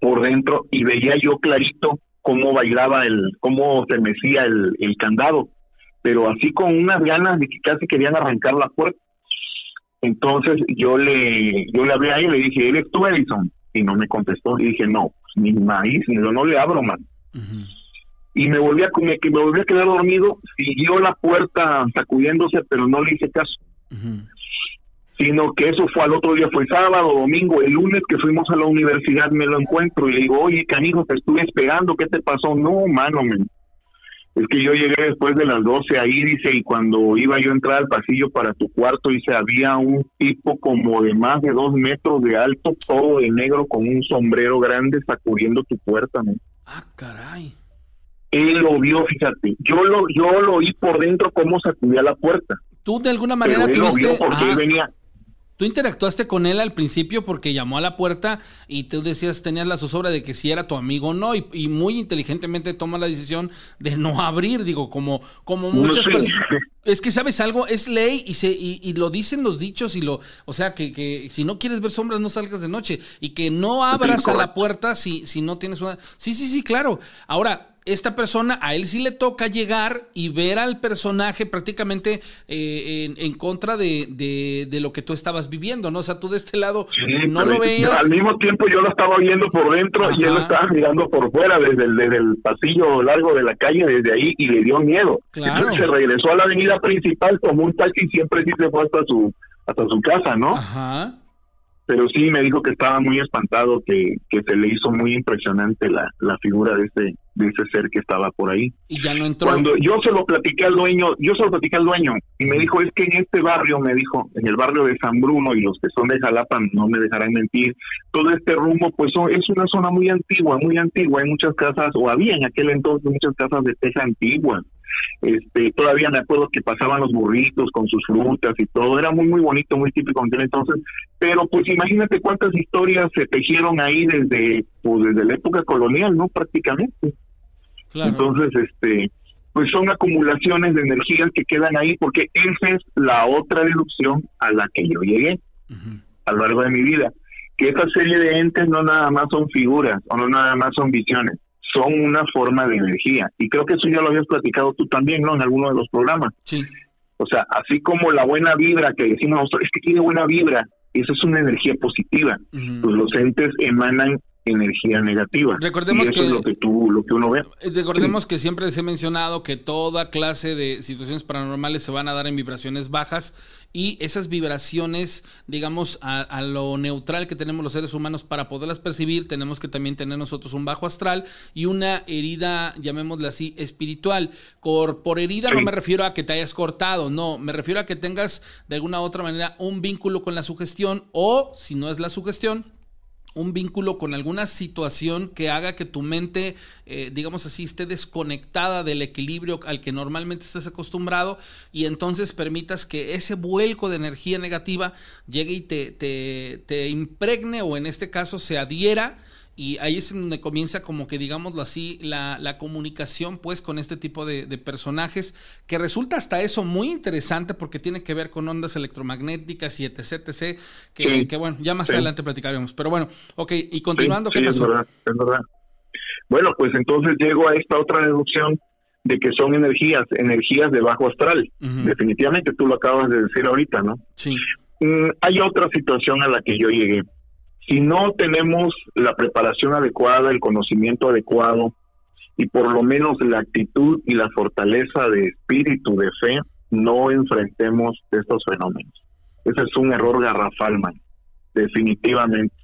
por dentro y veía yo clarito cómo bailaba el cómo se mecía el, el candado, pero así con unas ganas de que casi querían arrancar la puerta. Entonces yo le yo le hablé a él y le dije, ¿eres tú Edison? Y no me contestó. Y dije, no, pues, ni maíz, ni no le abro, man. Y me volví, a, me, me volví a quedar dormido, siguió la puerta sacudiéndose, pero no le hice caso sino que eso fue al otro día, fue sábado, domingo, el lunes que fuimos a la universidad me lo encuentro y le digo, oye, canijo, te estuve esperando, ¿qué te pasó? No, mano, es que yo llegué después de las 12 ahí, dice, y cuando iba yo a entrar al pasillo para tu cuarto, dice, había un tipo como de más de dos metros de alto, todo de negro, con un sombrero grande sacudiendo tu puerta, Ah, caray. Él lo vio, fíjate. Yo lo, yo lo oí por dentro cómo sacudía la puerta. Tú de alguna manera Pero él lo vio tuviste... porque ajá. él venía. Tú interactuaste con él al principio porque llamó a la puerta y tú decías, tenías la zozobra de que si era tu amigo o no, y, y muy inteligentemente toma la decisión de no abrir, digo, como, como muchas personas. Es que, ¿sabes algo? Es ley y, se, y, y lo dicen los dichos y lo, o sea, que, que si no quieres ver sombras no salgas de noche y que no abras a la puerta si, si no tienes una... Sí, sí, sí, claro. Ahora, esta persona, a él sí le toca llegar y ver al personaje prácticamente eh, en, en contra de, de- de lo que tú estabas viviendo, ¿no? O sea, tú de este lado Sí, no lo veías. Al mismo tiempo yo lo estaba viendo por dentro y él lo estaba mirando por fuera desde el, desde el pasillo largo de la calle, desde ahí, y le dio miedo. Claro. Entonces se regresó a la avenida principal, tomó un taxi y siempre sí se fue hasta su, hasta su casa, ¿no? Ajá. Pero sí me dijo que estaba muy espantado, que, que se le hizo muy impresionante la, la figura de ese, de ese ser que estaba por ahí. Y ya no entró. Cuando yo se lo platiqué al dueño, yo se lo platiqué al dueño y me dijo, es que en este barrio, me dijo, en el barrio de San Bruno y los que son de Jalapa no me dejarán mentir, todo este rumbo pues son- es una zona muy antigua, muy antigua, hay muchas casas, o había en aquel entonces muchas casas de teja antigua. Este, todavía me acuerdo que pasaban los burritos con sus frutas y todo, era muy muy bonito, muy típico en aquel entonces, pero pues imagínate cuántas historias se tejieron ahí desde pues desde la época colonial, ¿no? Prácticamente. claro. Entonces, este, pues son acumulaciones de energías que quedan ahí, porque esa es la otra deducción a la que yo llegué Ujú. a lo largo de mi vida, que esta serie de entes no nada más son figuras o no nada más son visiones, son una forma de energía. Y creo que eso ya lo habías platicado tú también, ¿no? En alguno de los programas. Sí. O sea, así como la buena vibra que decimos nosotros, es que tiene buena vibra, eso es una energía positiva. Pues los entes emanan energía negativa. Recordemos y eso que- es lo que tú, lo que uno ve. Eh, Recordemos que siempre les he mencionado que toda clase de situaciones paranormales se van a dar en vibraciones bajas y esas vibraciones, digamos, a, a lo neutral que tenemos los seres humanos para poderlas percibir, tenemos que también tener nosotros un bajo astral y una herida, llamémosla así, espiritual. Por, por herida no me refiero a que te hayas cortado, no, me refiero a que tengas de alguna u otra manera un vínculo con la sugestión o, si no es la sugestión, un vínculo con alguna situación que haga que tu mente, eh, digamos así, esté desconectada del equilibrio al que normalmente estás acostumbrado y entonces permitas que ese vuelco de energía negativa llegue y te, te, te impregne o en este caso se adhiera. Y ahí es en donde comienza como que digámoslo así, la, la comunicación pues con este tipo de, de personajes, que resulta hasta eso muy interesante porque tiene que ver con ondas electromagnéticas y etc, etc, que, Sí. que bueno, ya más Sí. adelante platicaremos. Pero bueno, ok, y continuando, Sí, ¿qué sí, pasó? Es verdad, es verdad. Bueno, pues entonces llego a esta otra deducción de que son energías, energías de bajo astral. Definitivamente tú lo acabas de decir ahorita, ¿no? Sí, Mm, hay otra situación a la que yo llegué. Si no tenemos la preparación adecuada, el conocimiento adecuado y por lo menos la actitud y la fortaleza de espíritu, de fe, no enfrentemos estos fenómenos. Ese es un error garrafal, man. Definitivamente.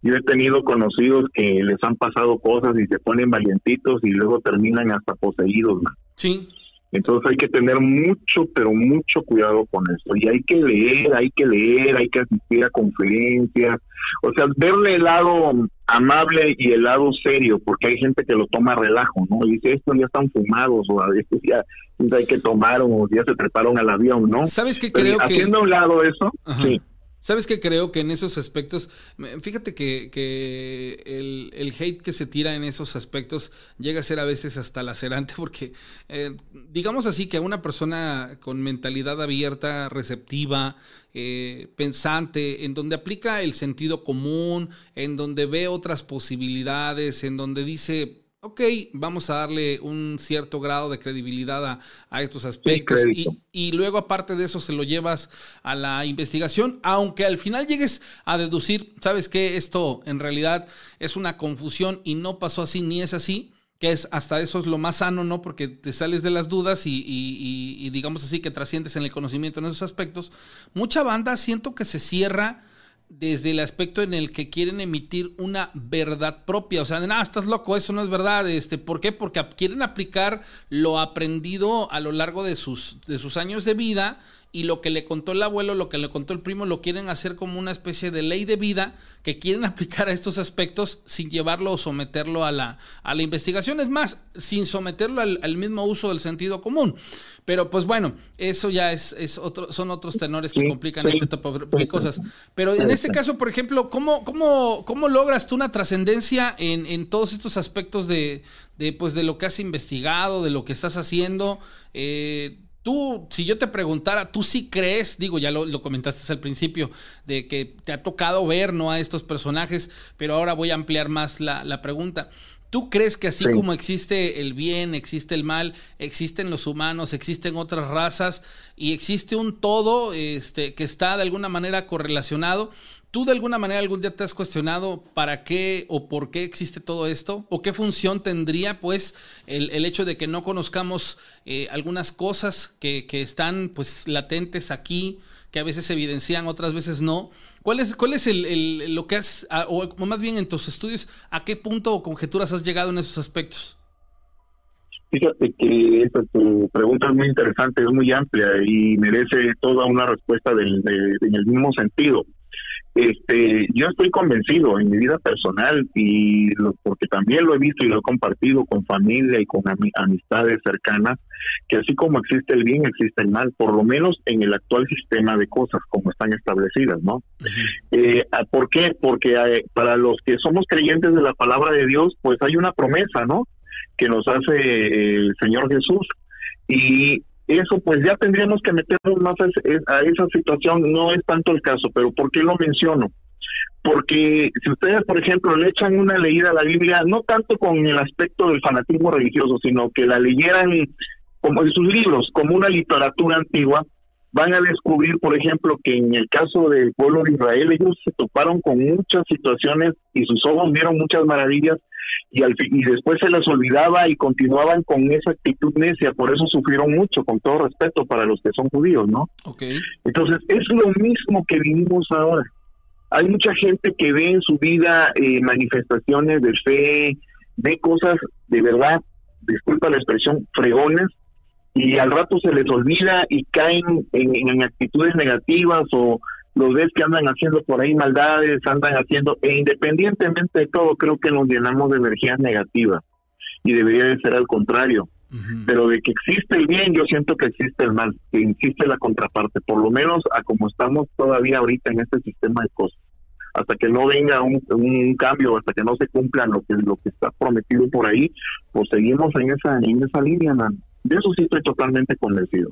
Yo he tenido conocidos que les han pasado cosas y se ponen valientitos y luego terminan hasta poseídos, man. sí, Entonces hay que tener mucho, pero mucho cuidado con esto. Y hay que leer, hay que leer, hay que asistir a conferencias. O sea, verle el lado amable y el lado serio, porque hay gente que lo toma relajo, ¿no? Y dice, estos ya están fumados, o a veces ya hay que tomar, o ya se treparon al avión, ¿no? ¿Sabes qué Pero creo que... haciendo a un lado eso, Ajá. sí. ¿Sabes qué creo que en esos aspectos, fíjate que, el hate que se tira en esos aspectos llega a ser a veces hasta lacerante [LAUGHS] porque, eh, digamos así, que a una persona con mentalidad abierta, receptiva, eh, pensante, en donde aplica el sentido común, en donde ve otras posibilidades, en donde dice, ok, vamos a darle un cierto grado de credibilidad a, a estos aspectos y, y luego aparte de eso se lo llevas a la investigación, aunque al final llegues a deducir, sabes que esto en realidad es una confusión y no pasó así ni es así, que es hasta eso es lo más sano, ¿no? Porque te sales de las dudas y, y- y- y digamos así que trasciendes en el conocimiento en esos aspectos. Mucha banda siento que se cierra desde el aspecto en el que quieren emitir una verdad propia. O sea, nada, estás loco, eso no es verdad. Este, ¿Por qué? Porque quieren aplicar lo aprendido a lo largo de sus, de sus años de vida y lo que le contó el abuelo, lo que le contó el primo, lo quieren hacer como una especie de ley de vida que quieren [LAUGHS] aplicar a estos aspectos sin llevarlo o someterlo a la, a la investigación, es más, sin someterlo al, mismo uso del sentido común. Pero pues bueno, eso ya es, es otro, son otros tenores que complican este tipo de cosas. Pero en este caso, por ejemplo, ¿cómo, cómo, cómo logras tú una trascendencia en, en todos estos aspectos de, de, pues, de lo que has investigado, de lo que estás haciendo? Eh, Tú, si yo te preguntara, ¿tú sí crees, digo, ya lo, comentaste al principio, de que te ha tocado ver, ¿no? A estos personajes, pero ahora voy a ampliar más la, pregunta. ¿Tú crees que así como existe el bien, existe el mal, existen los humanos, existen otras razas y existe un todo este, que está de alguna manera correlacionado? ¿Tú de alguna manera algún día te has cuestionado para qué o por qué existe todo esto? ¿O qué función tendría pues el, el hecho de que no conozcamos eh, algunas cosas que, que, están pues latentes aquí, que a veces se evidencian, otras veces no? ¿Cuál es, cuál es el, el lo que has, o más bien en tus estudios, a qué punto o conjeturas has llegado en esos aspectos? Fíjate que esta tu pregunta es muy interesante, es muy amplia y merece toda una respuesta del, en el mismo sentido. Este, yo estoy convencido en mi vida personal y porque también lo he visto y lo he compartido con familia y con amistades cercanas, que así como existe el bien, existe el mal, por lo menos en el actual sistema de cosas como están establecidas, ¿no? Eh, ah, ¿Por qué? Porque eh, para los que somos creyentes de la palabra de Dios, pues hay una promesa, ¿no? Que nos hace el Señor Jesús. Y eso pues ya tendríamos que meternos más a, esa situación, no es tanto el caso, pero ¿por qué lo menciono? Porque si ustedes, por ejemplo, le echan una leída a la Biblia, no tanto con el aspecto del fanatismo religioso, sino que la leyeran como en sus libros, como una literatura antigua, van a descubrir, por ejemplo, que en el caso del pueblo de Israel, ellos se toparon con muchas situaciones y sus ojos vieron muchas maravillas y, al, y después se les olvidaba y continuaban con esa actitud necia, por eso sufrieron mucho, con todo respeto para los que son judíos, ¿no? Okay. Entonces, es lo mismo que vivimos ahora. Hay mucha gente que ve en su vida eh, manifestaciones de fe, ve cosas de verdad, disculpa la expresión, fregones, y al rato se les olvida y caen en actitudes negativas o los ves que andan haciendo por ahí maldades, andan haciendo, e independientemente de todo, creo que nos llenamos de energías negativas y debería de ser al contrario. Pero de que existe el bien, yo siento que existe el mal, que existe la contraparte, por lo menos a como estamos todavía ahorita en este sistema de cosas. Hasta que no venga un, un cambio, hasta que no se cumpla lo que lo que está prometido por ahí, pues seguimos en esa en esa línea, man. De eso sí estoy totalmente convencido.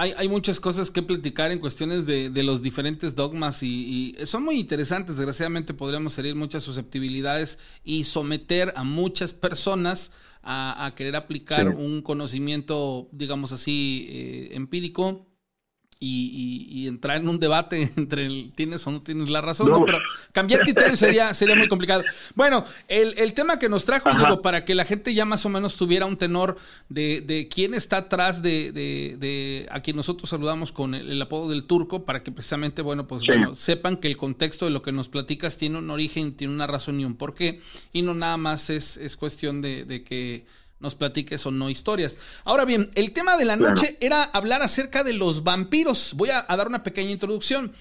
Hay, hay, muchas cosas que platicar en cuestiones de, de los diferentes dogmas y, son muy interesantes. Desgraciadamente podríamos herir muchas susceptibilidades y someter a muchas personas a, querer aplicar un conocimiento, digamos así, eh, empírico y, entrar en un debate [LAUGHS] entre el tienes o no tienes la razón, pero cambiar criterio sería, sería muy complicado. Bueno, el, tema que nos trajo, digo, para que la gente ya más o menos tuviera un tenor de, de quién está atrás de, de, a quien nosotros saludamos con el, apodo del turco, para que precisamente, bueno, pues bueno, sepan que el contexto de lo que nos platicas tiene un origen, tiene una razón y un porqué, y no nada más es, es cuestión de que nos platiques o no historias. Ahora bien, el tema de la noche era hablar acerca de los vampiros. Voy a, dar una pequeña introducción.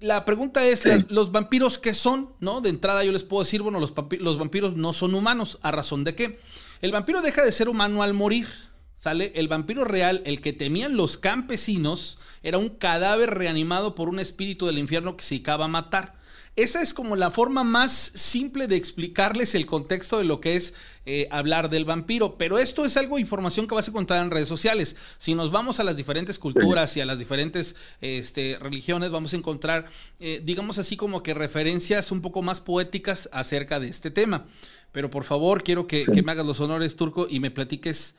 La pregunta es, ¿los vampiros qué son? ¿No? De entrada yo les puedo decir, bueno, los, los vampiros no son humanos. ¿A razón de qué? El vampiro deja de ser humano al morir. ¿Sale? El vampiro real, el que temían los campesinos, era un cadáver reanimado por un espíritu del infierno que se a matar. Esa es como la forma más simple de explicarles el contexto de lo que es eh, hablar del vampiro. Pero esto es algo, información que vas a encontrar en redes sociales. Si nos vamos a las diferentes culturas y a las diferentes este, religiones, vamos a encontrar, eh, digamos así, como que referencias un poco más poéticas acerca de este tema. Pero por favor, quiero que, que me hagas los honores, Turco, y me platiques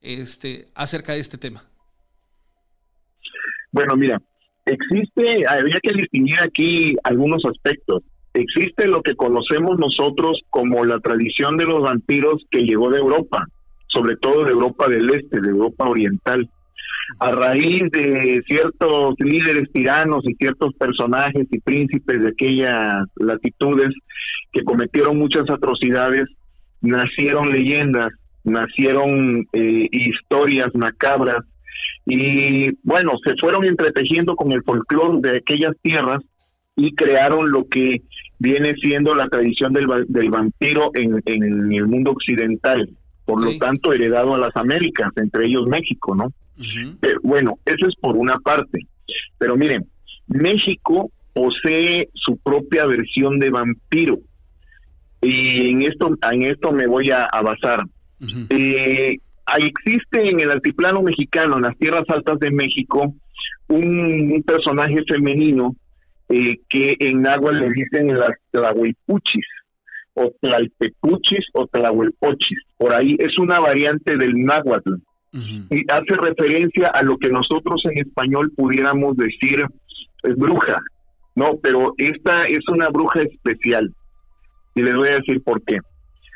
este, acerca de este tema. Bueno, mira, Existe, habría que distinguir aquí algunos aspectos. Existe lo que conocemos nosotros como la tradición de los vampiros que llegó de Europa, sobre todo de Europa del Este, de Europa Oriental. A raíz de ciertos líderes tiranos y ciertos personajes y príncipes de aquellas latitudes que cometieron muchas atrocidades, nacieron leyendas, nacieron eh, historias macabras Y bueno, se fueron entretejiendo con el folclore de aquellas tierras y crearon lo que viene siendo la tradición del, del vampiro en, en, el mundo occidental, por lo tanto heredado a las Américas, entre ellos México, ¿no? bueno, eso es por una parte. Pero miren, México posee su propia versión de vampiro. Y en esto, en esto me voy a, basar. Eh, existe en el altiplano mexicano, en las tierras altas de México, un, personaje femenino eh, que en agua le dicen las tlahuelpuchis, o tlaltepuchis o tlahuelpochis. Por ahí es una variante del náhuatl. Y hace referencia a lo que nosotros en español pudiéramos decir es bruja, no, pero esta es una bruja especial. Y les voy a decir por qué.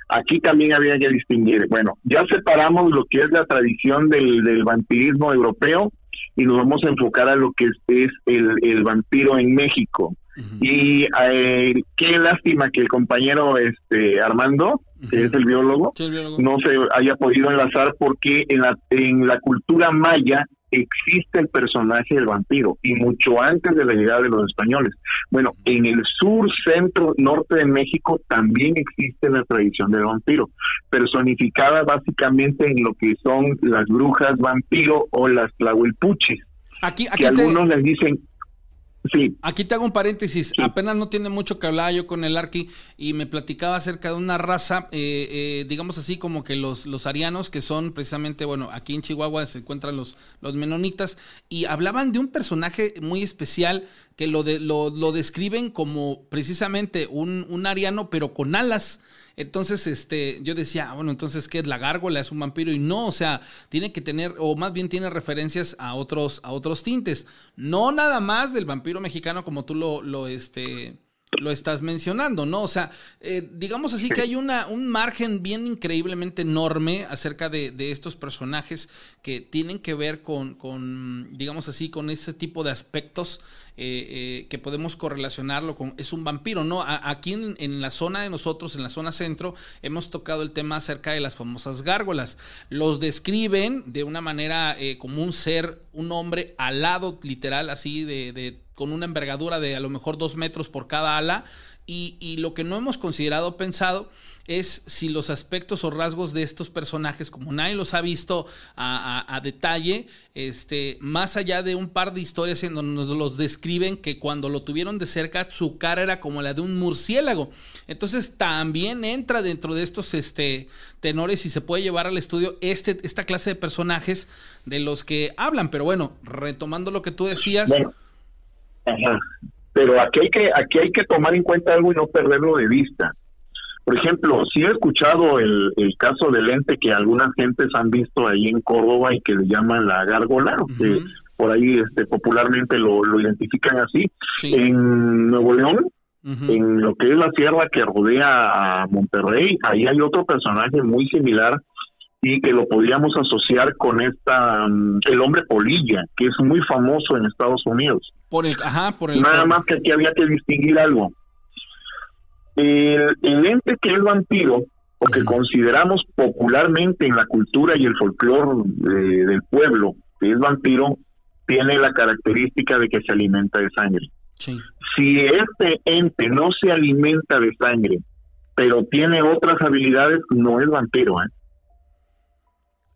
Aquí también había que distinguir. Bueno, ya separamos lo que es la tradición del, del vampirismo europeo y nos vamos a enfocar a lo que es, el, vampiro en México. Y eh, qué lástima que el compañero este Armando, que es el biólogo, no se haya podido enlazar porque en la, en la cultura maya existe el personaje del vampiro y mucho antes de la llegada de los españoles. Bueno, en el sur, centro, norte de México también existe la tradición del vampiro, personificada básicamente en lo que son las brujas vampiro o las tlahuelpuchis. Aquí, que algunos les dicen Aquí te hago un paréntesis. Apenas no tiene mucho que hablar yo con el Arqui y me platicaba acerca de una raza, eh, eh, digamos así, como que los, los arianos, que son precisamente, bueno, aquí en Chihuahua se encuentran los, los menonitas, y hablaban de un personaje muy especial que lo, de, lo, lo describen como precisamente un, un ariano, pero con alas. Entonces, este, yo decía, ah, bueno, entonces, ¿qué es la gárgola? ¿Es un vampiro? Y no, o sea, tiene que tener, o más bien tiene referencias a otros, a otros tintes. No nada más del vampiro mexicano como tú lo, lo, este, lo estás mencionando, ¿no? O sea, eh, digamos así que hay una, un margen bien increíblemente enorme acerca de, de estos personajes que tienen que ver con, con, digamos así, con ese tipo de aspectos eh, eh, que podemos correlacionarlo con, es un vampiro, ¿no? aquí en, la zona de nosotros, en la zona centro, hemos tocado el tema acerca de las famosas gárgolas. Los describen de una manera eh, como un ser, un hombre alado, literal, así, de, con una envergadura de a lo mejor dos metros por cada ala. Y, y lo que no hemos considerado pensado es si los aspectos o rasgos de estos personajes, como nadie los ha visto a, detalle, este, más allá de un par de historias en donde nos los describen que cuando lo tuvieron de cerca su cara era como la de un murciélago. Entonces también entra dentro de estos este, tenores y se puede llevar al estudio este, esta clase de personajes de los que hablan. Pero bueno, retomando lo que tú decías. Pero aquí hay que, aquí hay que tomar en cuenta algo y no perderlo de vista. Por ejemplo, sí he escuchado el, caso del ente que algunas gentes han visto ahí en Córdoba y que le llaman la gárgola, que por ahí este, popularmente lo, identifican así. En Nuevo León, en lo que es la sierra que rodea a Monterrey, ahí hay otro personaje muy similar y que lo podríamos asociar con esta mm, el hombre polilla, que es muy famoso en Estados Unidos. Por el, ajá, por el, Nada más que aquí había que distinguir algo el, ente que es vampiro, o que consideramos popularmente en la cultura y el folclore del pueblo, que es vampiro, tiene la característica de que se alimenta de sangre. Si este ente no se alimenta de sangre, pero tiene otras habilidades, no es vampiro. ¿eh?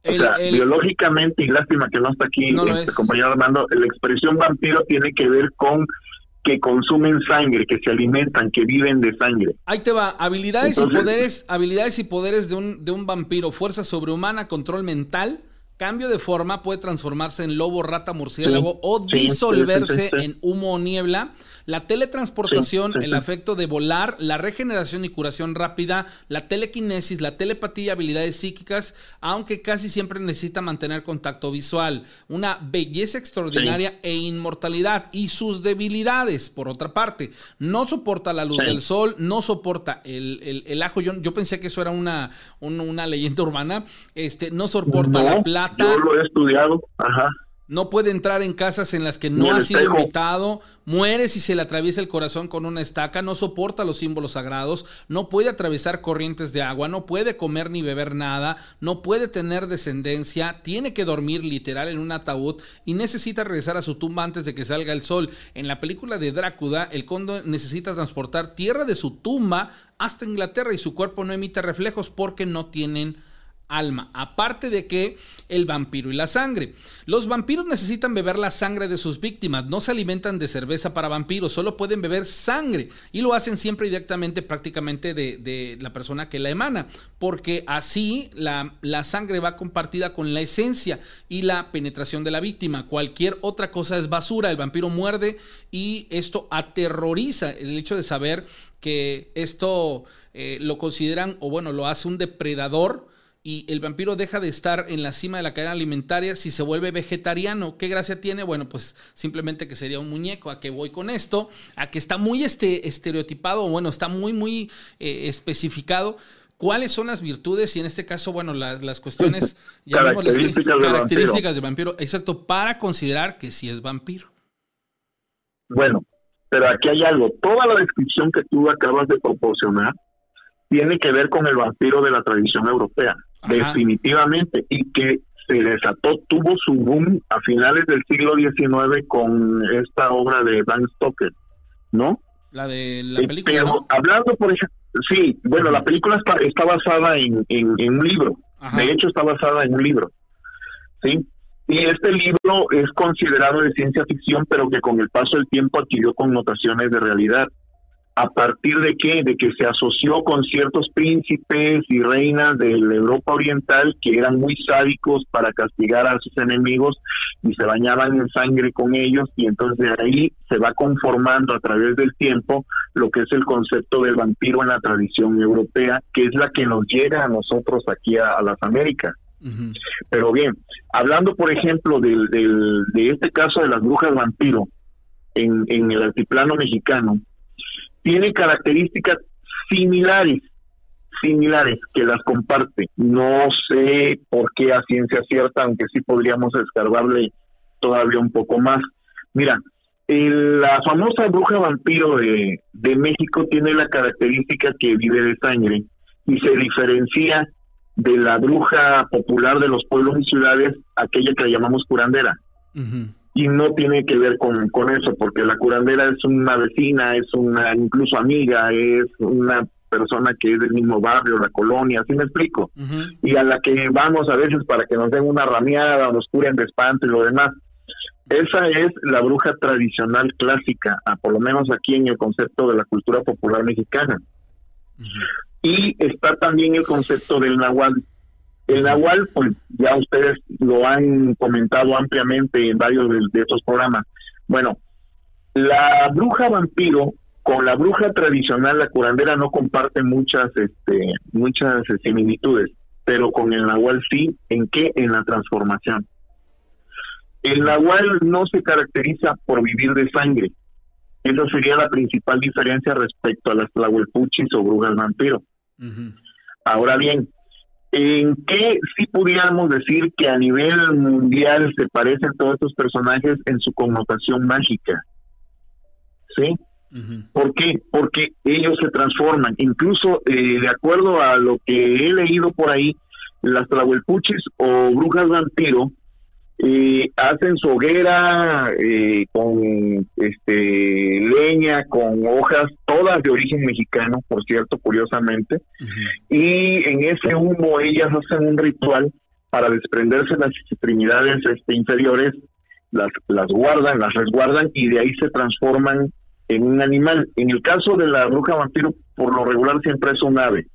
O sea, biológicamente, y lástima que no está aquí no este compañero Armando, la expresión vampiro tiene que ver con que consumen sangre, que se alimentan, que viven de sangre. Ahí te va, habilidades y poderes, habilidades y poderes de un, de un vampiro, fuerza sobrehumana, control mental, cambio de forma, puede transformarse en lobo, rata, murciélago o disolverse en humo o niebla. La teletransportación, el afecto de volar, la regeneración y curación rápida, la telequinesis, la telepatía, habilidades psíquicas, aunque casi siempre necesita mantener contacto visual. Una belleza extraordinaria e inmortalidad. Y sus debilidades, por otra parte, no soporta la luz del sol, no soporta el, el, ajo. Yo, yo, pensé que eso era una, una leyenda urbana. Este, no soporta la plata yo lo he estudiado, ajá. No puede entrar en casas en las que no ha sido invitado, muere si se le atraviesa el corazón con una estaca, no soporta los símbolos sagrados, no puede atravesar corrientes de agua, no puede comer ni beber nada, no puede tener descendencia, tiene que dormir literal en un ataúd y necesita regresar a su tumba antes de que salga el sol. En la película de Drácula, el conde necesita transportar tierra de su tumba hasta Inglaterra y su cuerpo no emite reflejos porque no tienen alma. Aparte de que el vampiro y la sangre. Los vampiros necesitan beber la sangre de sus víctimas. No se alimentan de cerveza para vampiros, solo pueden beber sangre. Y lo hacen siempre directamente prácticamente de, la persona que la emana. Porque así la, sangre va compartida con la esencia y la penetración de la víctima. Cualquier otra cosa es basura. El vampiro muerde y esto aterroriza el hecho de saber que esto eh, lo consideran o bueno, lo hace un depredador y el vampiro deja de estar en la cima de la cadena alimentaria si se vuelve vegetariano. ¿Qué gracia tiene? Bueno, pues simplemente que sería un muñeco. ¿A qué voy con esto? A que está muy este, estereotipado, bueno, está muy, muy eh, especificado. ¿Cuáles son las virtudes y en este caso, bueno, las, las cuestiones, [LAUGHS] características, de, características de vampiro? Exacto, para considerar que sí es vampiro. Bueno, pero aquí hay algo. Toda la descripción que tú acabas de proporcionar tiene que ver con el vampiro de la tradición europea definitivamente, y que se desató, tuvo su boom a finales del siglo XIX con esta obra de Bram Stoker, ¿no? La de la película. Pero hablando, por ejemplo, sí, bueno, la película está, está basada en, en, un libro, de hecho está basada en un libro, ¿sí? Y este libro es considerado de ciencia ficción, pero que con el paso del tiempo adquirió connotaciones de realidad a partir de qué? De que se asoció con ciertos príncipes y reinas de la Europa Oriental que eran muy sádicos para castigar a sus enemigos y se bañaban en sangre con ellos y entonces de ahí se va conformando a través del tiempo lo que es el concepto del vampiro en la tradición europea, que es la que nos llega a nosotros aquí a, las Américas. Pero bien, hablando por ejemplo del, del, de este caso de las brujas vampiro en, en el altiplano mexicano, tiene características similares, similares que las comparte. No sé por qué a ciencia cierta, aunque sí podríamos escarbarle todavía un poco más. Mira, la famosa bruja vampiro de, de México tiene la característica que vive de sangre y se diferencia de la bruja popular de los pueblos y ciudades, aquella que llamamos curandera y no tiene que ver con, con eso, porque la curandera es una vecina, es una incluso amiga, es una persona que es del mismo barrio, la colonia, así me explico, y a la que vamos a veces para que nos den una rameada, nos curen de espanto y lo demás. Esa es la bruja tradicional clásica, por lo menos aquí en el concepto de la cultura popular mexicana. Y está también el concepto del nahual, el Nahual, pues ya ustedes lo han comentado ampliamente en varios de, estos programas. Bueno, la bruja vampiro con la bruja tradicional, la curandera, no comparte muchas, este, muchas similitudes, pero con el Nahual sí. ¿En qué? En la transformación. El Nahual no se caracteriza por vivir de sangre. Esa sería la principal diferencia respecto a las Tlahuelpuchis o brujas vampiro. Ahora bien, ¿En qué sí pudiéramos decir que a nivel mundial se parecen todos estos personajes en su connotación mágica? ¿Sí? ¿Por qué? Porque ellos se transforman. Incluso, eh, de acuerdo a lo que he leído por ahí, las Tlahuelpuchis o brujas vampiro y hacen su hoguera eh, con este leña, con hojas, todas de origen mexicano, por cierto, curiosamente, y en ese humo ellas hacen un ritual para desprenderse las extremidades este, inferiores, las, las guardan, las resguardan y de ahí se transforman en un animal. En el caso de la bruja vampiro, por lo regular siempre es un ave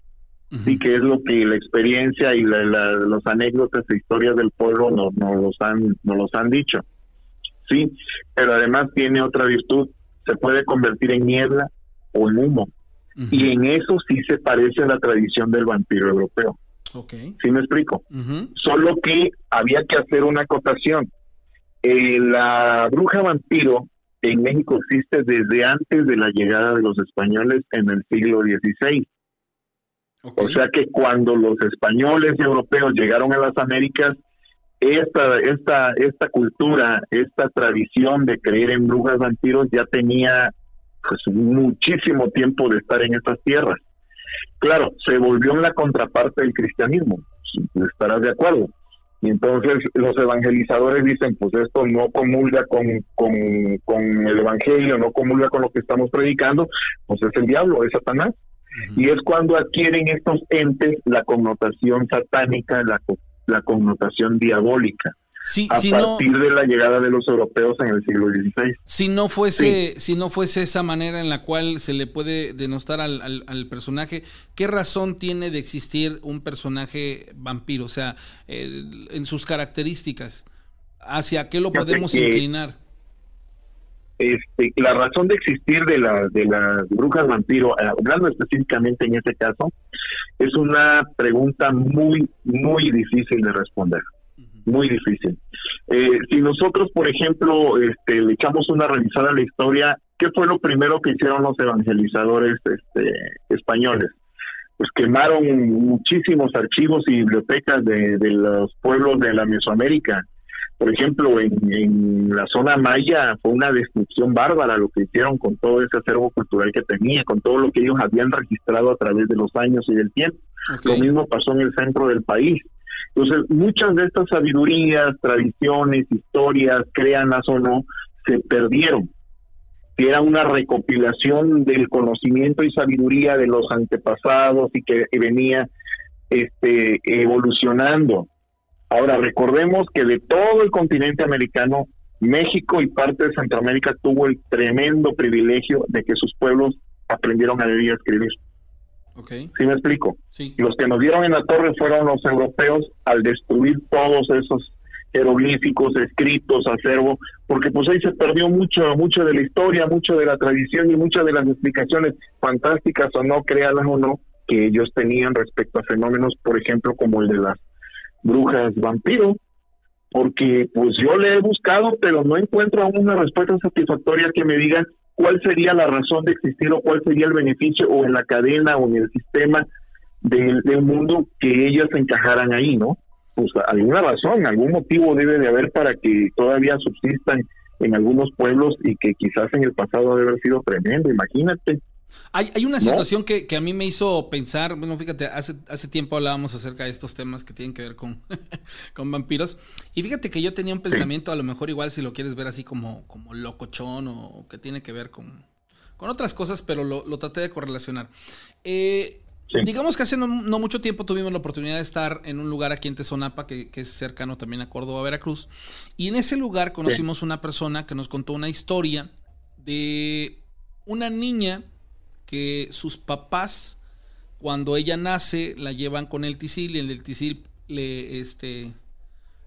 sí que es lo que la experiencia y la, los anécdotas e historias del pueblo nos, los han nos los han dicho. Sí pero además tiene otra virtud se puede convertir en niebla o en humo. Y en eso sí se parece a la tradición del vampiro europeo. Okay. sí me explico solo que había que hacer una acotación. Eh, la bruja vampiro en México existe desde antes de la llegada de los españoles en el siglo XVI o sea que cuando los españoles y europeos llegaron a las Américas, esta, esta, esta cultura, esta tradición de creer en brujas vampiros ya tenía pues muchísimo tiempo de estar en estas tierras. Claro, se volvió en la contraparte del cristianismo, estarás de acuerdo. Y entonces los evangelizadores dicen, pues esto no comulga con, con, con el evangelio, no comulga con lo que estamos predicando, pues es el diablo, es Satanás. Y es cuando adquieren estos entes la connotación satánica, la, la connotación diabólica. a partir de la llegada de los europeos en el siglo XVI. Si no fuese, si no fuese esa manera en la cual se le puede denostar al, al, personaje, ¿qué razón tiene de existir un personaje vampiro? O sea, en sus características, ¿hacia qué lo podemos inclinar? Este, la razón de existir de, la, de las brujas vampiro, eh, hablando específicamente en este caso, es una pregunta muy, muy difícil de responder. Muy difícil. Eh, si nosotros, por ejemplo, este, le echamos una revisada a la historia, ¿qué fue lo primero que hicieron los evangelizadores este, españoles? Pues quemaron muchísimos archivos y bibliotecas de, de los pueblos de la Mesoamérica por ejemplo, en, la zona maya fue una destrucción bárbara lo que hicieron con todo ese acervo cultural que tenía, con todo lo que ellos habían registrado a través de los años y del tiempo. Lo mismo pasó en el centro del país. Entonces, muchas de estas sabidurías, tradiciones, historias, créanas o no, se perdieron. Que era una recopilación del conocimiento y sabiduría de los antepasados y que venía este, evolucionando Ahora, recordemos que de todo el continente americano, México y parte de Centroamérica tuvo el tremendo privilegio de que sus pueblos aprendieron a leer y a escribir. Okay. ¿Sí me explico? Los que nos dieron en la torre fueron los europeos al destruir todos esos jeroglíficos, escritos, acervo, porque pues ahí se perdió mucho, mucho de la historia, mucho de la tradición y muchas de las explicaciones fantásticas o no, créalas o no, que ellos tenían respecto a fenómenos, por ejemplo, como el de las brujas vampiro, porque pues yo le he buscado, pero no encuentro aún una respuesta satisfactoria que me diga cuál sería la razón de existir o cuál sería el beneficio o en la cadena o en el sistema del, mundo que ellas encajaran ahí, ¿no? Pues alguna razón, algún motivo debe de haber para que todavía subsistan en algunos pueblos y que quizás en el pasado debe haber sido tremendo, imagínate. Hay, una situación que, a mí me hizo pensar, bueno, fíjate, hace, hace tiempo hablábamos acerca de estos temas que tienen que ver con, [LAUGHS] con vampiros, y fíjate que yo tenía un pensamiento, a lo mejor igual si lo quieres ver así como, como locochón o, que tiene que ver con, con otras cosas, pero lo, traté de correlacionar. Eh, digamos que hace no, mucho tiempo tuvimos la oportunidad de estar en un lugar aquí en Tezonapa, que, es cercano también a Córdoba, Veracruz, y en ese lugar conocimos una persona que nos contó una historia de una niña que sus papás, cuando ella nace, la llevan con el tisil y el tisil le, este,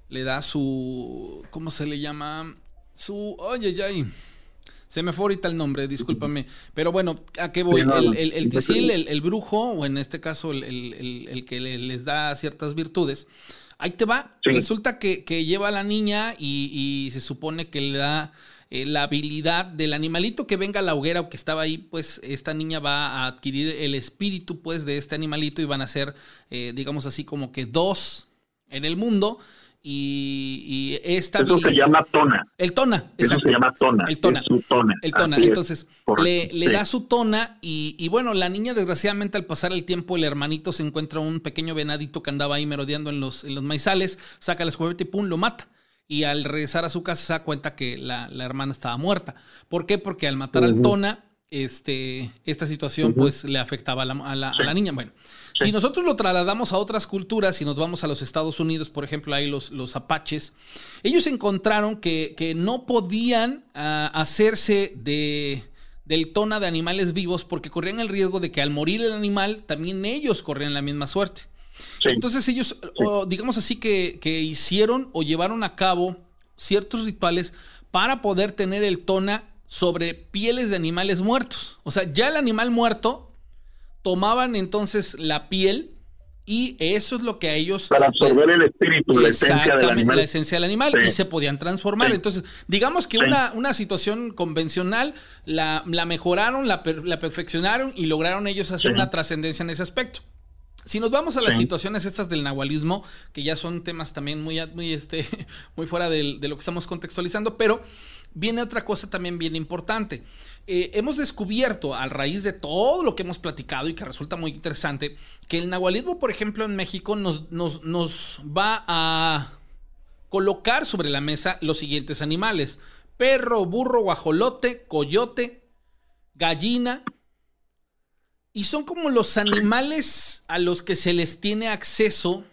le da su, ¿cómo se le llama? Su, oye, ya, se me fue ahorita el nombre, discúlpame. Pero bueno, ¿a qué voy? El, el, tisil, el, brujo, o en este caso el, que les da ciertas virtudes, ahí te va. Resulta que, lleva a la niña y, y, se supone que le da eh, la habilidad del animalito que venga a la hoguera o que estaba ahí, pues esta niña va a adquirir el espíritu pues de este animalito y van a ser, eh, digamos así, como que dos en el mundo. Y, y esta Eso se llama tona. El tona. Eso se llama tona. El tona. su tona. El tona. Entonces, le, le da su tona y, y, bueno, la niña desgraciadamente al pasar el tiempo, el hermanito se encuentra un pequeño venadito que andaba ahí merodeando en los, en los maizales, saca la escopeta y pum, lo mata y al regresar a su casa se da cuenta que la, hermana estaba muerta. ¿Por qué? Porque al matar al Tona, este, esta situación pues le afectaba a la, niña. Bueno, si nosotros lo trasladamos a otras culturas, y nos vamos a los Estados Unidos, por ejemplo, ahí los, los apaches, ellos encontraron que, no podían ah, hacerse de del tona de animales vivos porque corrían el riesgo de que al morir el animal también ellos corrían la misma suerte. Entonces ellos, digamos así, que, hicieron o llevaron a cabo ciertos rituales para poder tener el tona sobre pieles de animales muertos. O sea, ya el animal muerto tomaban entonces la piel y eso es lo que a ellos... Para absorber el espíritu, la esencia del animal. La esencia del animal y se podían transformar. Entonces, digamos que una, una situación convencional la, la mejoraron, la, la, perfeccionaron y lograron ellos hacer una trascendencia en ese aspecto. Si nos vamos a las situaciones estas del nahualismo, que ya son temas también muy, muy, este, [LAUGHS] muy fuera de lo que estamos contextualizando, pero viene otra cosa también bien importante. Eh, hemos descubierto, a raíz de todo lo que hemos platicado y que resulta muy interesante, que el nahualismo, por ejemplo, en México nos, nos, nos va a colocar sobre la mesa los siguientes animales. Perro, burro, guajolote, coyote, gallina. Y son como los animales a los que se les tiene acceso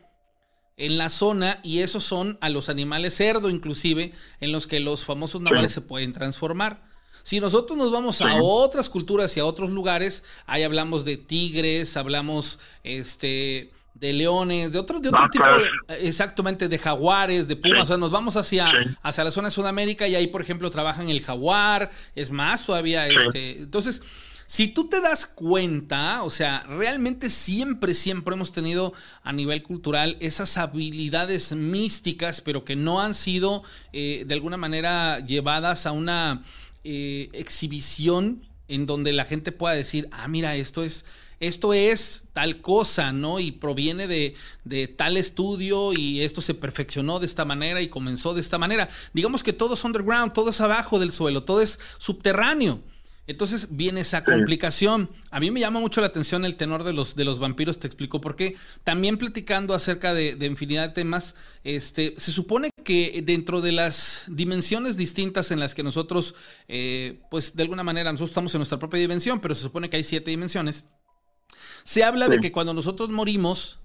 en la zona y esos son a los animales cerdo inclusive en los que los famosos nahuales se pueden transformar. Si nosotros nos vamos a otras culturas y a otros lugares, ahí hablamos de tigres, hablamos este de leones, de otro, de otro tipo, exactamente, de jaguares, de pumas, o sea, nos vamos hacia, hacia la zona de Sudamérica y ahí, por ejemplo, trabajan el jaguar, es más todavía, este, entonces, si tú te das cuenta, o sea, realmente siempre, siempre hemos tenido a nivel cultural esas habilidades místicas, pero que no han sido eh, de alguna manera llevadas a una eh, exhibición en donde la gente pueda decir, ah, mira, esto es, esto es tal cosa, ¿no? Y proviene de, de, tal estudio y esto se perfeccionó de esta manera y comenzó de esta manera. Digamos que todo es underground, todo es abajo del suelo, todo es subterráneo. Entonces viene esa complicación. A mí me llama mucho la atención el tenor de los, de los vampiros, te explico por qué. También platicando acerca de, infinidad de temas, este, se supone que dentro de las dimensiones distintas en las que nosotros, eh, pues de alguna manera, nosotros estamos en nuestra propia dimensión, pero se supone que hay siete dimensiones, se habla de que cuando nosotros morimos,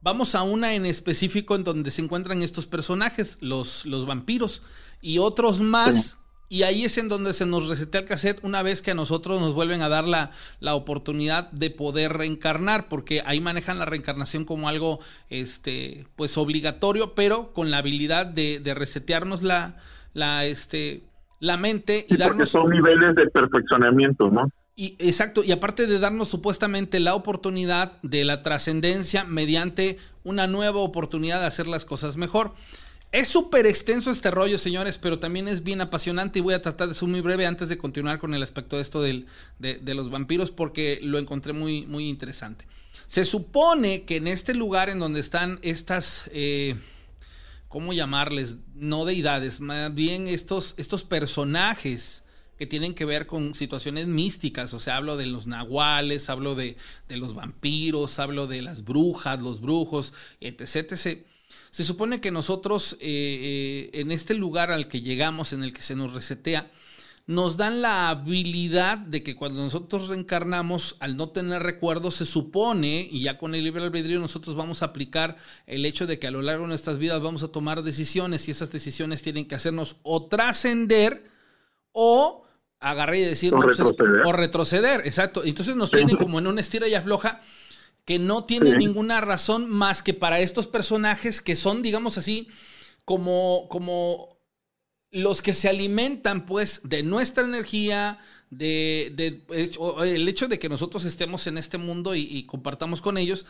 vamos a una en específico en donde se encuentran estos personajes, los, los vampiros, y otros más. Y ahí es en donde se nos resetea el cassette una vez que a nosotros nos vuelven a dar la, la, oportunidad de poder reencarnar, porque ahí manejan la reencarnación como algo este, pues obligatorio, pero con la habilidad de, de resetearnos la, la, este, la mente y darnos. son niveles de perfeccionamiento, ¿no? Y, exacto, y aparte de darnos supuestamente la oportunidad de la trascendencia mediante una nueva oportunidad de hacer las cosas mejor. Es súper extenso este rollo, señores, pero también es bien apasionante y voy a tratar de ser muy breve antes de continuar con el aspecto de esto de, los vampiros porque lo encontré muy, muy interesante. Se supone que en este lugar en donde están estas, eh, ¿cómo llamarles? No deidades, más bien estos, estos personajes que tienen que ver con situaciones místicas, o sea, hablo de los nahuales, hablo de, de los vampiros, hablo de las brujas, los brujos, etc. etc se supone que nosotros eh, eh, en este lugar al que llegamos, en el que se nos resetea, nos dan la habilidad de que cuando nosotros reencarnamos, al no tener recuerdos, se supone, y ya con el libre albedrío nosotros vamos a aplicar el hecho de que a lo largo de nuestras vidas vamos a tomar decisiones y esas decisiones tienen que hacernos o trascender o agarrar y decir, o, pues retroceder. o retroceder, exacto. Entonces nos tienen como en una estira y afloja que no tiene ninguna razón más que para estos personajes que son, digamos así, como, como los que se alimentan, pues, de nuestra energía, de, el hecho de que nosotros estemos en este mundo y, compartamos con ellos.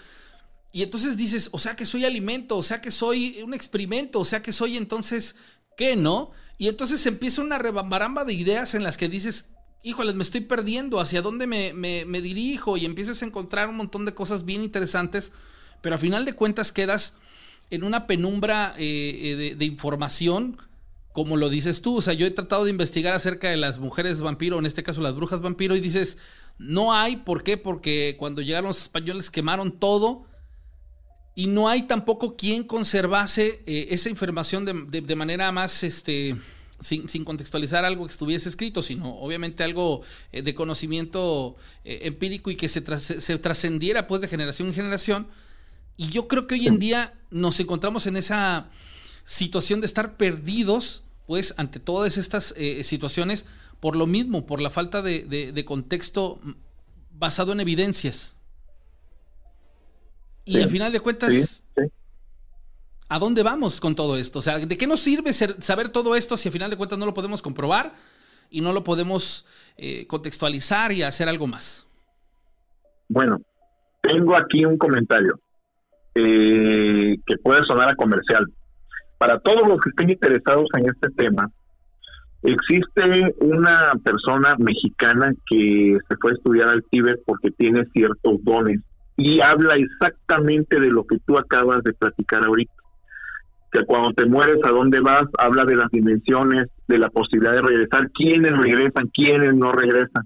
Y entonces dices, o sea que soy alimento, o sea que soy un experimento, o sea que soy entonces, ¿qué no? Y entonces empieza una rebambaramba de ideas en las que dices, híjoles, me estoy perdiendo, hacia dónde me, dirijo y empiezas a encontrar un montón de cosas bien interesantes, pero a final de cuentas quedas en una penumbra eh, eh, de, información, como lo dices tú. O sea, yo he tratado de investigar acerca de las mujeres vampiro, en este caso las brujas vampiro, y dices, no hay, ¿por qué? Porque cuando llegaron los españoles quemaron todo. Y no hay tampoco quien conservase eh, esa información de, de manera más, este, sin, contextualizar algo que estuviese escrito, sino obviamente algo eh, de conocimiento eh, empírico y que se, se trascendiera pues de generación en generación. Y yo creo que hoy en día nos encontramos en esa situación de estar perdidos pues ante todas estas eh, situaciones por lo mismo, por la falta de, contexto basado en evidencias. Y al final de cuentas, ¿A dónde vamos con todo esto? O sea, ¿de qué nos sirve saber todo esto si al final de cuentas no lo podemos comprobar y no lo podemos eh, contextualizar y hacer algo más? Bueno, tengo aquí un comentario eh, que puede sonar a comercial. Para todos los que estén interesados en este tema, existe una persona mexicana que se fue a estudiar al Tíbet porque tiene ciertos dones y habla exactamente de lo que tú acabas de platicar ahorita. Que cuando te mueres, ¿a dónde vas? Habla de las dimensiones, de la posibilidad de regresar, quiénes regresan, quiénes no regresan.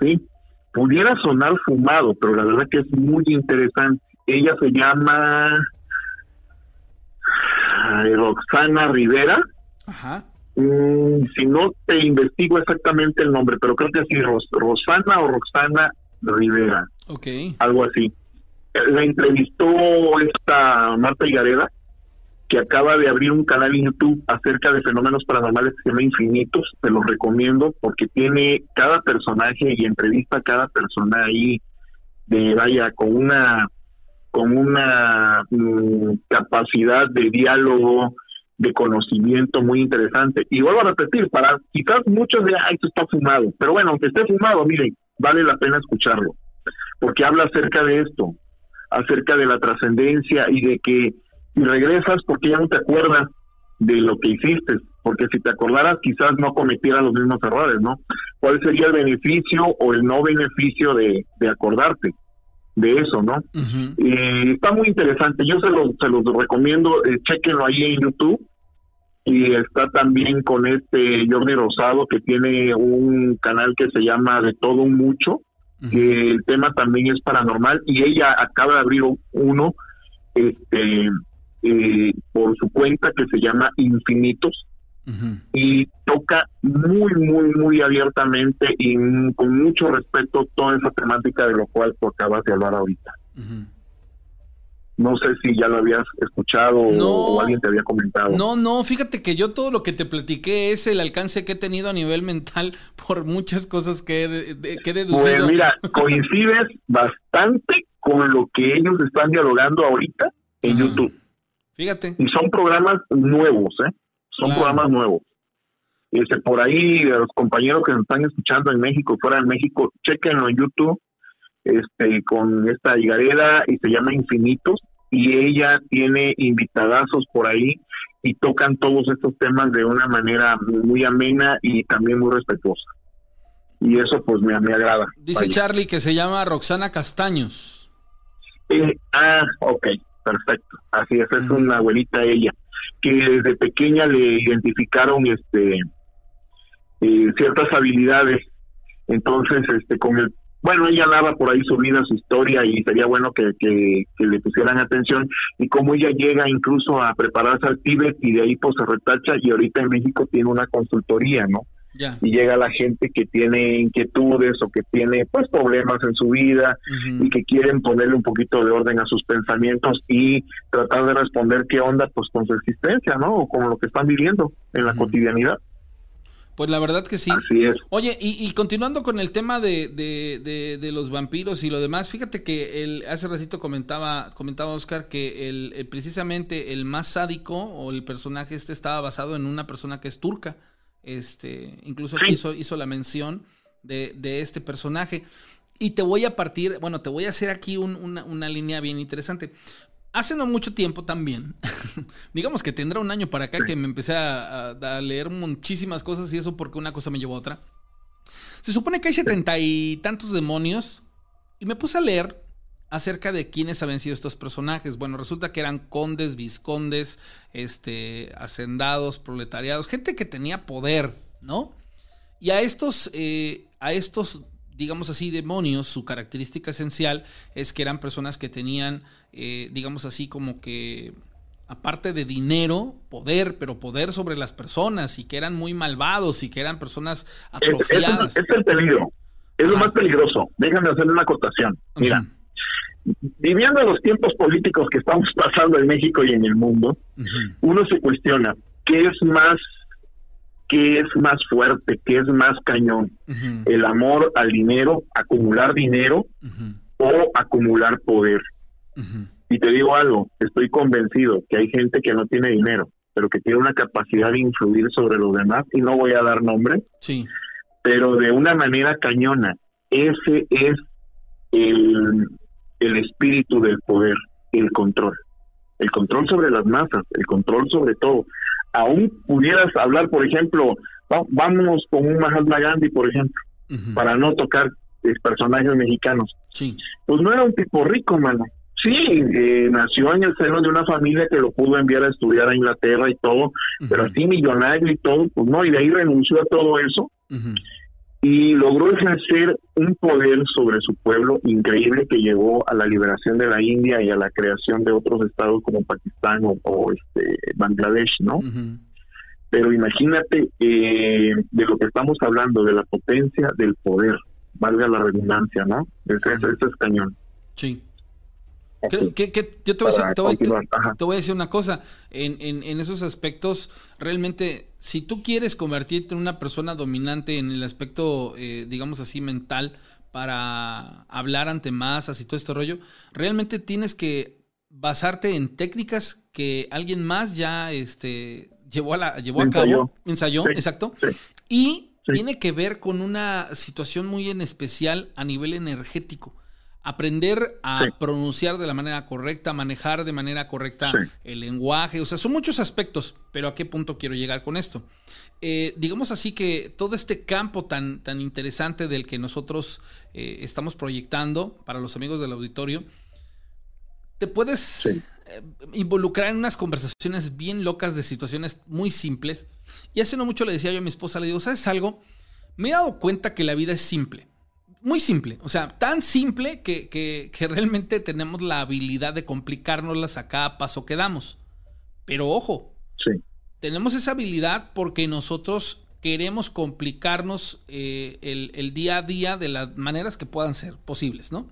¿Sí? Pudiera sonar fumado, pero la verdad que es muy interesante. Ella se llama Roxana Rivera. Ajá. Mm, si no te investigo exactamente el nombre, pero creo que sí, Rosana o Roxana Rivera. Ok. Algo así. La entrevistó esta Marta Higareda, que acaba de abrir un canal en YouTube acerca de fenómenos paranormales que se llama Infinitos. Te lo recomiendo porque tiene cada personaje y entrevista a cada persona ahí de vaya con una con una mm, capacidad de diálogo, de conocimiento muy interesante. Y vuelvo a repetir, para quizás muchos de, ay, esto está fumado, pero bueno, aunque esté fumado, miren, vale la pena escucharlo, porque habla acerca de esto, acerca de la trascendencia y de que si regresas, porque ya no te acuerdas de lo que hiciste, porque si te acordaras quizás no cometieras los mismos errores, ¿no? ¿Cuál sería el beneficio o el no beneficio de, de acordarte? de eso, ¿no? y está muy interesante. Yo se los, se los recomiendo, eh, chequenlo ahí en YouTube. Y está también con este Jordi Rosado, que tiene un canal que se llama De Todo Un Mucho, que el tema también es paranormal. Y ella acaba de abrir uno este eh, por su cuenta que se llama Infinitos y toca muy, muy, muy abiertamente y con mucho respeto toda esa temática de lo cual tú acabas de hablar ahorita. No sé si ya lo habías escuchado o alguien te había comentado. No, no, fíjate que yo todo lo que te platiqué es el alcance que he tenido a nivel mental [LAUGHS] por muchas cosas que he, deducido. Pues mira, [LAUGHS] coincides bastante con lo que ellos están dialogando ahorita en YouTube. Fíjate. Y son programas nuevos, ¿eh? son programas nuevos. Este, por ahí, los compañeros que nos están escuchando en México, fuera de México, chequenlo en YouTube, este, con esta higarera y se llama Infinitos, y ella tiene invitadazos por ahí y tocan todos estos temas de una manera muy amena y también muy respetuosa. Y eso pues me, me agrada. Dice Charlie que se llama Roxana Castaños. Eh, ah, ok, perfecto. Así es, es una abuelita ella que desde pequeña le identificaron este eh, ciertas habilidades. Entonces este con el bueno ella daba por ahí su vida su historia y sería bueno que, que, le pusieran atención y como ella llega incluso a prepararse al Tíbet y de ahí pues se retacha y ahorita en México tiene una consultoría no y llega la gente que tiene inquietudes o que tiene pues problemas en su vida y que quieren ponerle un poquito de orden a sus pensamientos y tratar de responder qué onda pues con su existencia, ¿no? O con lo que están viviendo en la cotidianidad. Pues la verdad que sí. Así es. Oye, y, continuando con el tema de, de, los vampiros y lo demás, fíjate que el, hace ratito comentaba, comentaba Oscar que el, precisamente el más sádico o el personaje este estaba basado en una persona que es turca. Este, incluso hizo, hizo la mención de, este personaje. Y te voy a partir, bueno, te voy a hacer aquí una, línea bien interesante. Hace no mucho tiempo también, [LAUGHS] digamos que tendrá un año para acá que me empecé a, leer muchísimas cosas y eso porque una cosa me llevó a otra. Se supone que hay setenta y tantos demonios y me puse a leer acerca de quiénes habían sido estos personajes. Bueno, resulta que eran condes, viscondes, este, hacendados, proletariados, gente que tenía poder, ¿no? Y a estos, eh, a estos, digamos así, demonios, su característica esencial es que eran personas que tenían, eh, digamos así, como que, aparte de dinero, poder, pero poder sobre las personas y que eran muy malvados y que eran personas atrofiadas. Es, el peligro, es lo más peligroso. Déjame hacer una acotación. Mira viviendo los tiempos políticos que estamos pasando en México y en el mundo, uno se cuestiona qué es más qué es más fuerte, qué es más cañón, el amor al dinero, acumular dinero o acumular poder. Y te digo algo, estoy convencido que hay gente que no tiene dinero, pero que tiene una capacidad de influir sobre los demás, y no voy a dar nombre, sí. pero de una manera cañona. Ese es el, el espíritu del poder, el control. El control sobre las masas, el control sobre todo. Aún pudieras hablar, por ejemplo, vámonos con un Mahatma Gandhi, por ejemplo, para no tocar personajes mexicanos. Sí. Pues no era un tipo rico, mano. Sí, eh, nació en el seno de una familia que lo pudo enviar a estudiar a Inglaterra y todo, pero así millonario y todo, pues no, y de ahí renunció a todo eso y logró ejercer un poder sobre su pueblo increíble que llevó a la liberación de la India y a la creación de otros estados como Pakistán o, este Bangladesh, ¿no? Pero imagínate eh, de lo que estamos hablando, de la potencia del poder, valga la redundancia, ¿no? Ese, es cañón. Sí. Que, yo te voy, a decir, una cosa, en, en, en, esos aspectos, realmente, si tú quieres convertirte en una persona dominante en el aspecto, eh, digamos así, mental, para hablar ante masas y todo este rollo, realmente tienes que basarte en técnicas que alguien más ya este, llevó a, la, llevó a cabo, ensayó, exacto, y tiene que ver con una situación muy en especial a nivel energético aprender a pronunciar de la manera correcta, manejar de manera correcta el lenguaje, o sea, son muchos aspectos, pero ¿a qué punto quiero llegar con esto? Eh, digamos así que todo este campo tan, tan interesante del que nosotros eh, estamos proyectando para los amigos del auditorio, te puedes eh, involucrar en unas conversaciones bien locas de situaciones muy simples. Y hace no mucho le decía yo a mi esposa, le digo, ¿sabes algo? Me he dado cuenta que la vida es simple muy simple, o sea, tan simple que, que, que, realmente tenemos la habilidad de complicárnoslas a cada paso que damos. Pero ojo, sí. tenemos esa habilidad porque nosotros queremos complicarnos eh, el, el, día a día de las maneras que puedan ser posibles, ¿no?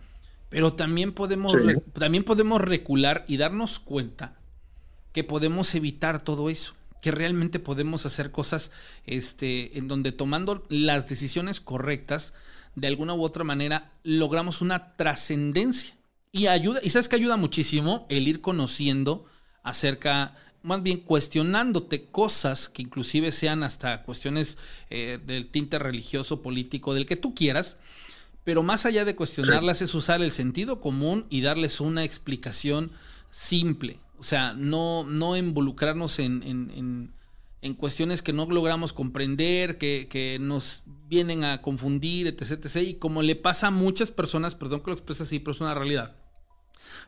Pero también podemos, también podemos recular y darnos cuenta que podemos evitar todo eso que realmente podemos hacer cosas este, en donde tomando las decisiones correctas de alguna u otra manera logramos una trascendencia. Y ayuda, y sabes que ayuda muchísimo el ir conociendo acerca, más bien cuestionándote cosas que inclusive sean hasta cuestiones eh, del tinte religioso, político, del que tú quieras, pero más allá de cuestionarlas es usar el sentido común y darles una explicación simple. O sea, no, no involucrarnos en en cuestiones que no logramos comprender, que, nos vienen a confundir, etc, etc. Y como le pasa a muchas personas, perdón que lo exprese así, pero es una realidad.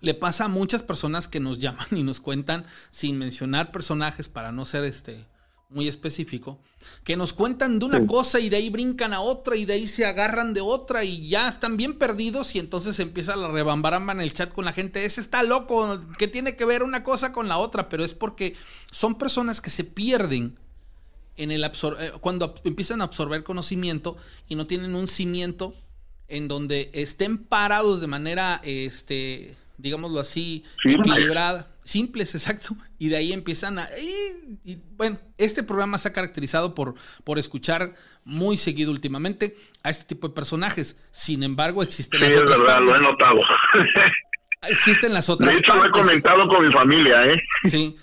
Le pasa a muchas personas que nos llaman [LAUGHS] y nos cuentan, sin mencionar personajes para no ser este, muy específico, que nos cuentan de una cosa y de ahí brincan a otra y de ahí se agarran de otra y ya están bien perdidos y entonces empieza la rebambaramba en el chat con la gente, ese está loco, que tiene que ver una cosa con la otra, pero es porque son personas que se pierden en el eh, cuando empiezan a absorber conocimiento y no tienen un cimiento en donde estén parados de manera este digámoslo así, equilibrada. Simples, [LAUGHS] exacto. Y de ahí empiezan a... Y, bueno, este programa se ha caracterizado por, por escuchar muy seguido últimamente a este tipo de personajes. Sin embargo, existen las otras verdad, lo he notado. [LAUGHS] existen las otras De hecho, lo he comentado con mi familia, ¿eh? Sí.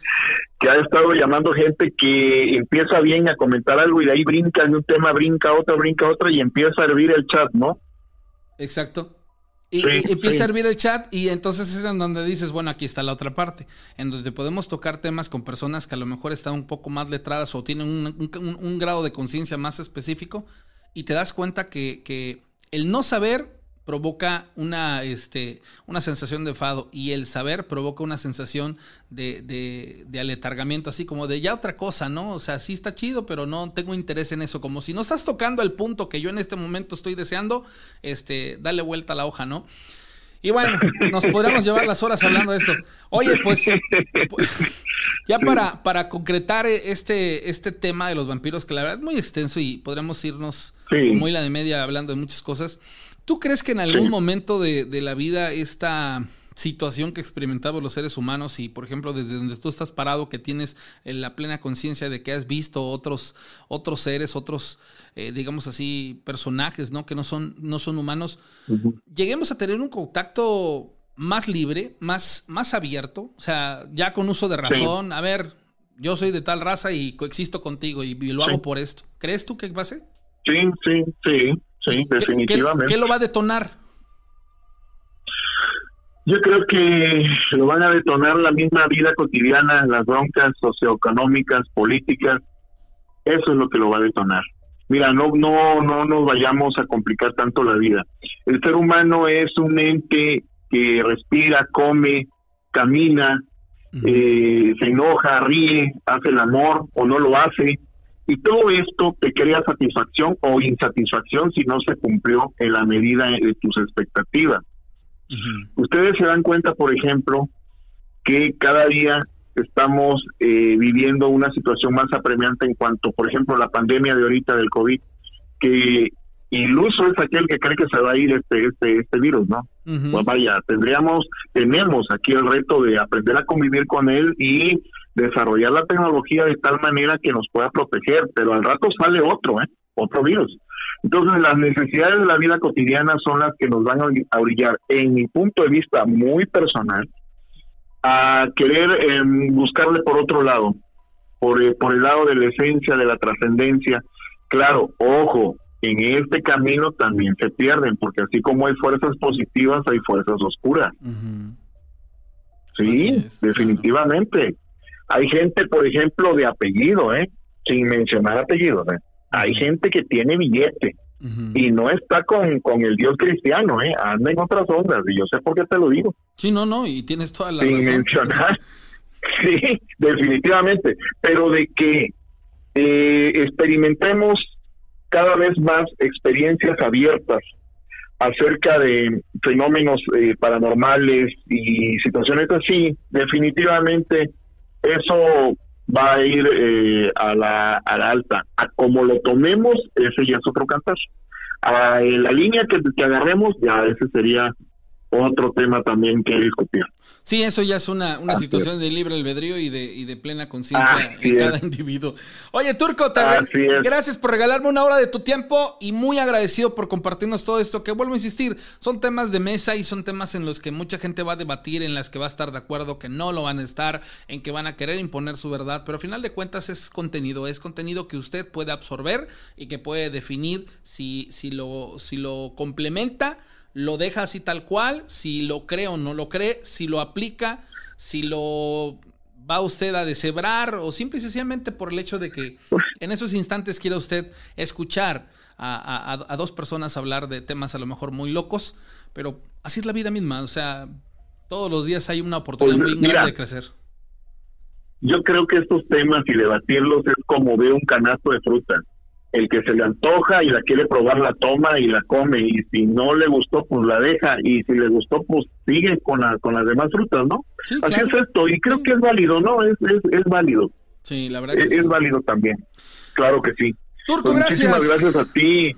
que ha estado llamando gente que empieza bien a comentar algo y de ahí brinca de un tema, brinca otro, brinca otro y empieza a hervir el chat, ¿no? Exacto. Y, empieza a hervir el chat y entonces es en donde dices, bueno, aquí está la otra parte, en donde podemos tocar temas con personas que a lo mejor están un poco más letradas o tienen un, grado de conciencia más específico y te das cuenta que, que el no saber provoca una, este, una sensación de fado y el saber provoca una sensación de, de, de, aletargamiento, así como de ya otra cosa, ¿no? O sea, sí está chido, pero no tengo interés en eso, como si no estás tocando el punto que yo en este momento estoy deseando, este, dale vuelta a la hoja, ¿no? Y bueno, nos podríamos llevar las horas hablando de esto. Oye, pues, pues, ya para, para concretar este, este tema de los vampiros, que la verdad es muy extenso y podríamos irnos muy la de media hablando de muchas cosas. ¿Tú crees que en algún momento de, de, la vida esta situación que experimentamos los seres humanos y, por ejemplo, desde donde tú estás parado, que tienes eh, la plena conciencia de que has visto otros, otros seres, otros, eh, digamos así, personajes, ¿no? Que no son, no son humanos, lleguemos a tener un contacto más libre, más, más abierto, o sea, ya con uso de razón, a ver, yo soy de tal raza y coexisto contigo y, lo hago por esto. ¿Crees tú que va a ser? Sí, sí, sí. Sí, definitivamente. ¿Qué, lo va a detonar? Yo creo que lo van a detonar la misma vida cotidiana, las broncas socioeconómicas, políticas. Eso es lo que lo va a detonar. Mira, no, no, no nos vayamos a complicar tanto la vida. El ser humano es un ente que respira, come, camina, eh, se enoja, ríe, hace el amor o no lo hace. Y todo esto te crea satisfacción o insatisfacción si no se cumplió en la medida de tus expectativas. Ustedes se dan cuenta, por ejemplo, que cada día estamos eh, viviendo una situación más apremiante en cuanto, por ejemplo, la pandemia de ahorita del COVID, que iluso es aquel que cree que se va a ir este este este virus, ¿no? Pues vaya, tendríamos, tenemos aquí el reto de aprender a convivir con él y desarrollar la tecnología de tal manera que nos pueda proteger, pero al rato sale otro, ¿eh? Otro virus. Entonces, las necesidades de la vida cotidiana son las que nos van a brillar, en mi punto de vista muy personal, a querer em, buscarle por otro lado, por, eh, por el lado de la esencia, de la trascendencia. Claro, ojo, en este camino también se pierden, porque así como hay fuerzas positivas, hay fuerzas oscuras. Sí, definitivamente. Hay gente, por ejemplo, de apellido, ¿eh? sin mencionar apellidos. ¿eh? Hay gente que tiene billete y no está con, con el Dios cristiano, ¿eh? anda en otras ondas, y yo sé por qué te lo digo. Sí, no, no, y tienes toda la sin mencionar. [LAUGHS] sí, definitivamente. Pero de que eh, experimentemos cada vez más experiencias abiertas acerca de fenómenos eh, paranormales y situaciones así, definitivamente eso va a ir eh, a, la, a la alta. A como lo tomemos, ese ya es otro cantar. A la línea que, que agarremos, ya ese sería otro tema también que discutir. Sí, eso ya es una, una situación de libre albedrío y de, y de plena conciencia en cada individuo. Oye, Turco, gracias por regalarme una hora de tu tiempo y muy agradecido por compartirnos todo esto, que vuelvo a insistir, son temas de mesa y son temas en los que mucha gente va a debatir, en las que va a estar de acuerdo, que no lo van a estar, en que van a querer imponer su verdad, pero al final de cuentas es contenido, es contenido que usted puede absorber y que puede definir si, si, lo, si lo complementa lo deja así tal cual, si lo cree o no lo cree, si lo aplica, si lo va usted a deshebrar o simple y sencillamente por el hecho de que en esos instantes quiera usted escuchar a, dos personas hablar de temas a lo mejor muy locos, pero así es la vida misma, o sea, todos los días hay una oportunidad pues, muy grande de crecer. Yo creo que estos temas y debatirlos es como ver un canasto de frutas el que se le antoja y la quiere probar la toma y la come. Y si no le gustó pues la deja. Y si le gustó pues sigue con la, con las demás frutas no así es esto. Y creo que es válido no es es, válido. Sí la verdad que es, válido también. Claro que sí. Turco, pues, muchísimas gracias. a ti.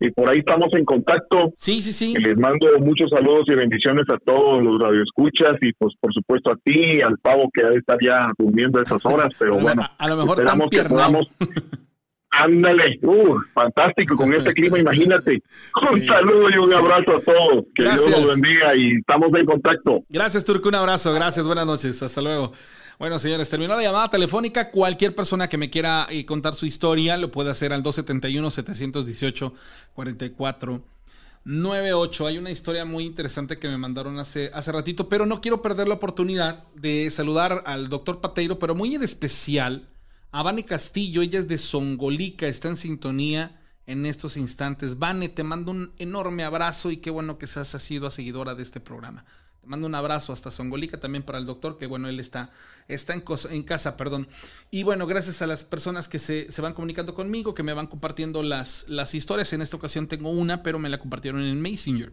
Y por ahí estamos en contacto. Sí, sí, sí. les mando muchos saludos y bendiciones a todos los radioescuchas y pues por supuesto a ti, al pavo que debe estar ya durmiendo a esas [LAUGHS] horas, pero bueno, a, lo mejor esperamos que podamos [LAUGHS] Ándale, uh, fantástico con este clima, [LAUGHS] imagínate. Un saludo y un abrazo a todos. Que Dios los bendiga y estamos en contacto. Gracias, Turco, un abrazo. Gracias, buenas noches. Hasta luego. Bueno, señores, terminó la llamada telefónica. Cualquier persona que me quiera eh, contar su historia lo puede hacer al 271-718-4498. Hay una historia muy interesante que me mandaron hace, hace ratito, pero no quiero perder la oportunidad de saludar al doctor Pateiro, pero muy en especial a Vane Castillo, ella es de Songolica, está en sintonía en estos instantes. Vane, te mando un enorme abrazo y qué bueno que seas sido seguidora de este programa. Te mando un abrazo hasta Songolica, también para el doctor, que bueno, él está, está en, casa, perdón. Y bueno, gracias a las personas que se, se, van comunicando conmigo, que me van compartiendo las, las historias. En esta ocasión tengo una, pero me la compartieron en Messenger.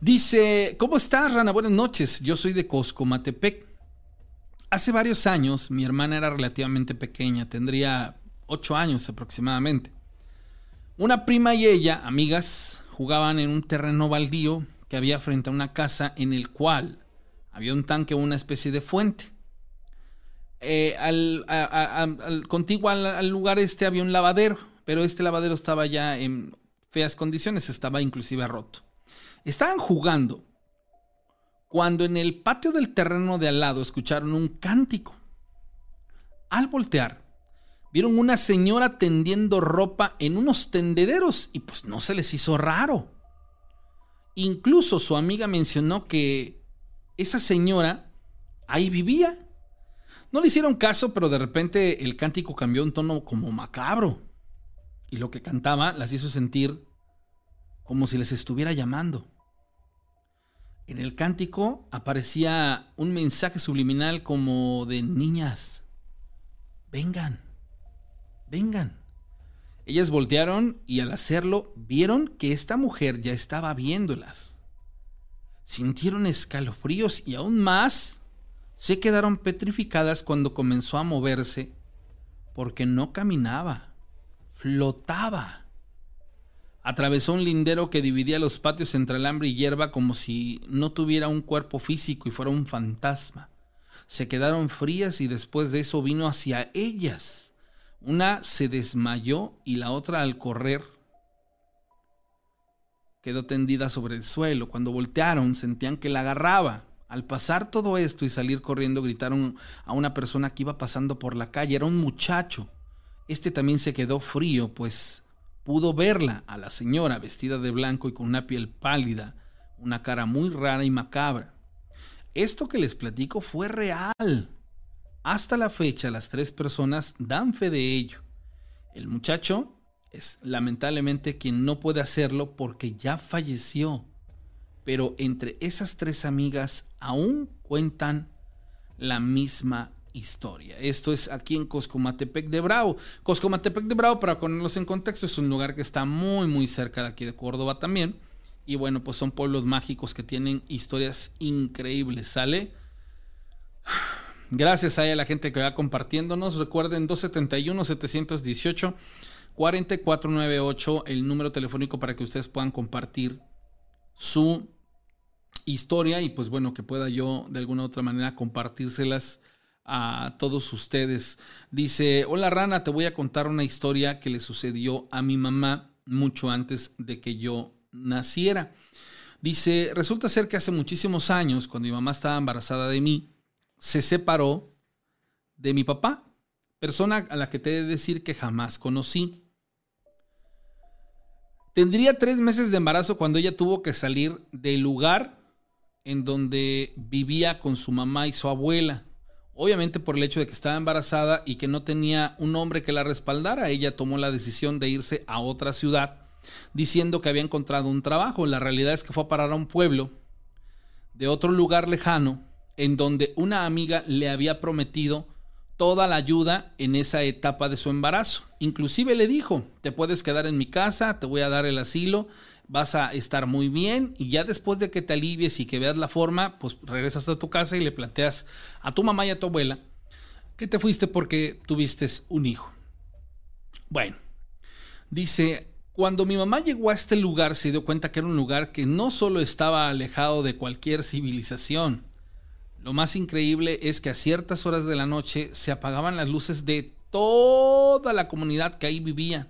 Dice, ¿cómo estás, Rana? Buenas noches. Yo soy de Coscomatepec. Hace varios años mi hermana era relativamente pequeña, tendría 8 años aproximadamente. Una prima y ella, amigas, jugaban en un terreno baldío que había frente a una casa en el cual había un tanque o una especie de fuente. Eh, al, contiguo al, lugar este había un lavadero, pero este lavadero estaba ya en feas condiciones, estaba inclusive roto. Estaban jugando cuando en el patio del terreno de al lado escucharon un cántico. Al voltear, vieron una señora tendiendo ropa en unos tendederos y pues no se les hizo raro. Incluso su amiga mencionó que esa señora ahí vivía. No le hicieron caso, pero de repente el cántico cambió un tono como macabro. Y lo que cantaba las hizo sentir como si les estuviera llamando. En el cántico aparecía un mensaje subliminal como de niñas, vengan, vengan. Ellas voltearon y al hacerlo vieron que esta mujer ya estaba viéndolas. Sintieron escalofríos y aún más se quedaron petrificadas cuando comenzó a moverse porque no caminaba, flotaba. Atravesó un lindero que dividía los patios entre alambre y hierba como si no tuviera un cuerpo físico y fuera un fantasma. Se quedaron frías y después de eso vino hacia ellas. Una se desmayó y la otra al correr quedó tendida sobre el suelo. Cuando voltearon sentían que la agarraba. Al pasar todo esto y salir corriendo gritaron a una persona que iba pasando por la calle. Era un muchacho. Este también se quedó frío, pues pudo verla a la señora vestida de blanco y con una piel pálida, una cara muy rara y macabra. Esto que les platico fue real. Hasta la fecha las tres personas dan fe de ello. El muchacho es lamentablemente quien no puede hacerlo porque ya falleció. Pero entre esas tres amigas aún cuentan la misma historia. Esto es aquí en Coscomatepec de Bravo. Coscomatepec de Bravo, para ponerlos en contexto, es un lugar que está muy, muy cerca de aquí de Córdoba también. Y bueno, pues son pueblos mágicos que tienen historias increíbles, ¿sale? Gracias a la gente que va compartiéndonos. Recuerden 271-718. 4498, el número telefónico para que ustedes puedan compartir su historia y pues bueno, que pueda yo de alguna u otra manera compartírselas a todos ustedes. Dice, hola Rana, te voy a contar una historia que le sucedió a mi mamá mucho antes de que yo naciera. Dice, resulta ser que hace muchísimos años, cuando mi mamá estaba embarazada de mí, se separó de mi papá, persona a la que te he de decir que jamás conocí. Tendría tres meses de embarazo cuando ella tuvo que salir del lugar en donde vivía con su mamá y su abuela. Obviamente por el hecho de que estaba embarazada y que no tenía un hombre que la respaldara, ella tomó la decisión de irse a otra ciudad diciendo que había encontrado un trabajo. La realidad es que fue a parar a un pueblo de otro lugar lejano en donde una amiga le había prometido toda la ayuda en esa etapa de su embarazo. Inclusive le dijo, te puedes quedar en mi casa, te voy a dar el asilo, vas a estar muy bien y ya después de que te alivies y que veas la forma, pues regresas a tu casa y le planteas a tu mamá y a tu abuela que te fuiste porque tuviste un hijo. Bueno, dice, cuando mi mamá llegó a este lugar se dio cuenta que era un lugar que no solo estaba alejado de cualquier civilización, lo más increíble es que a ciertas horas de la noche se apagaban las luces de toda la comunidad que ahí vivía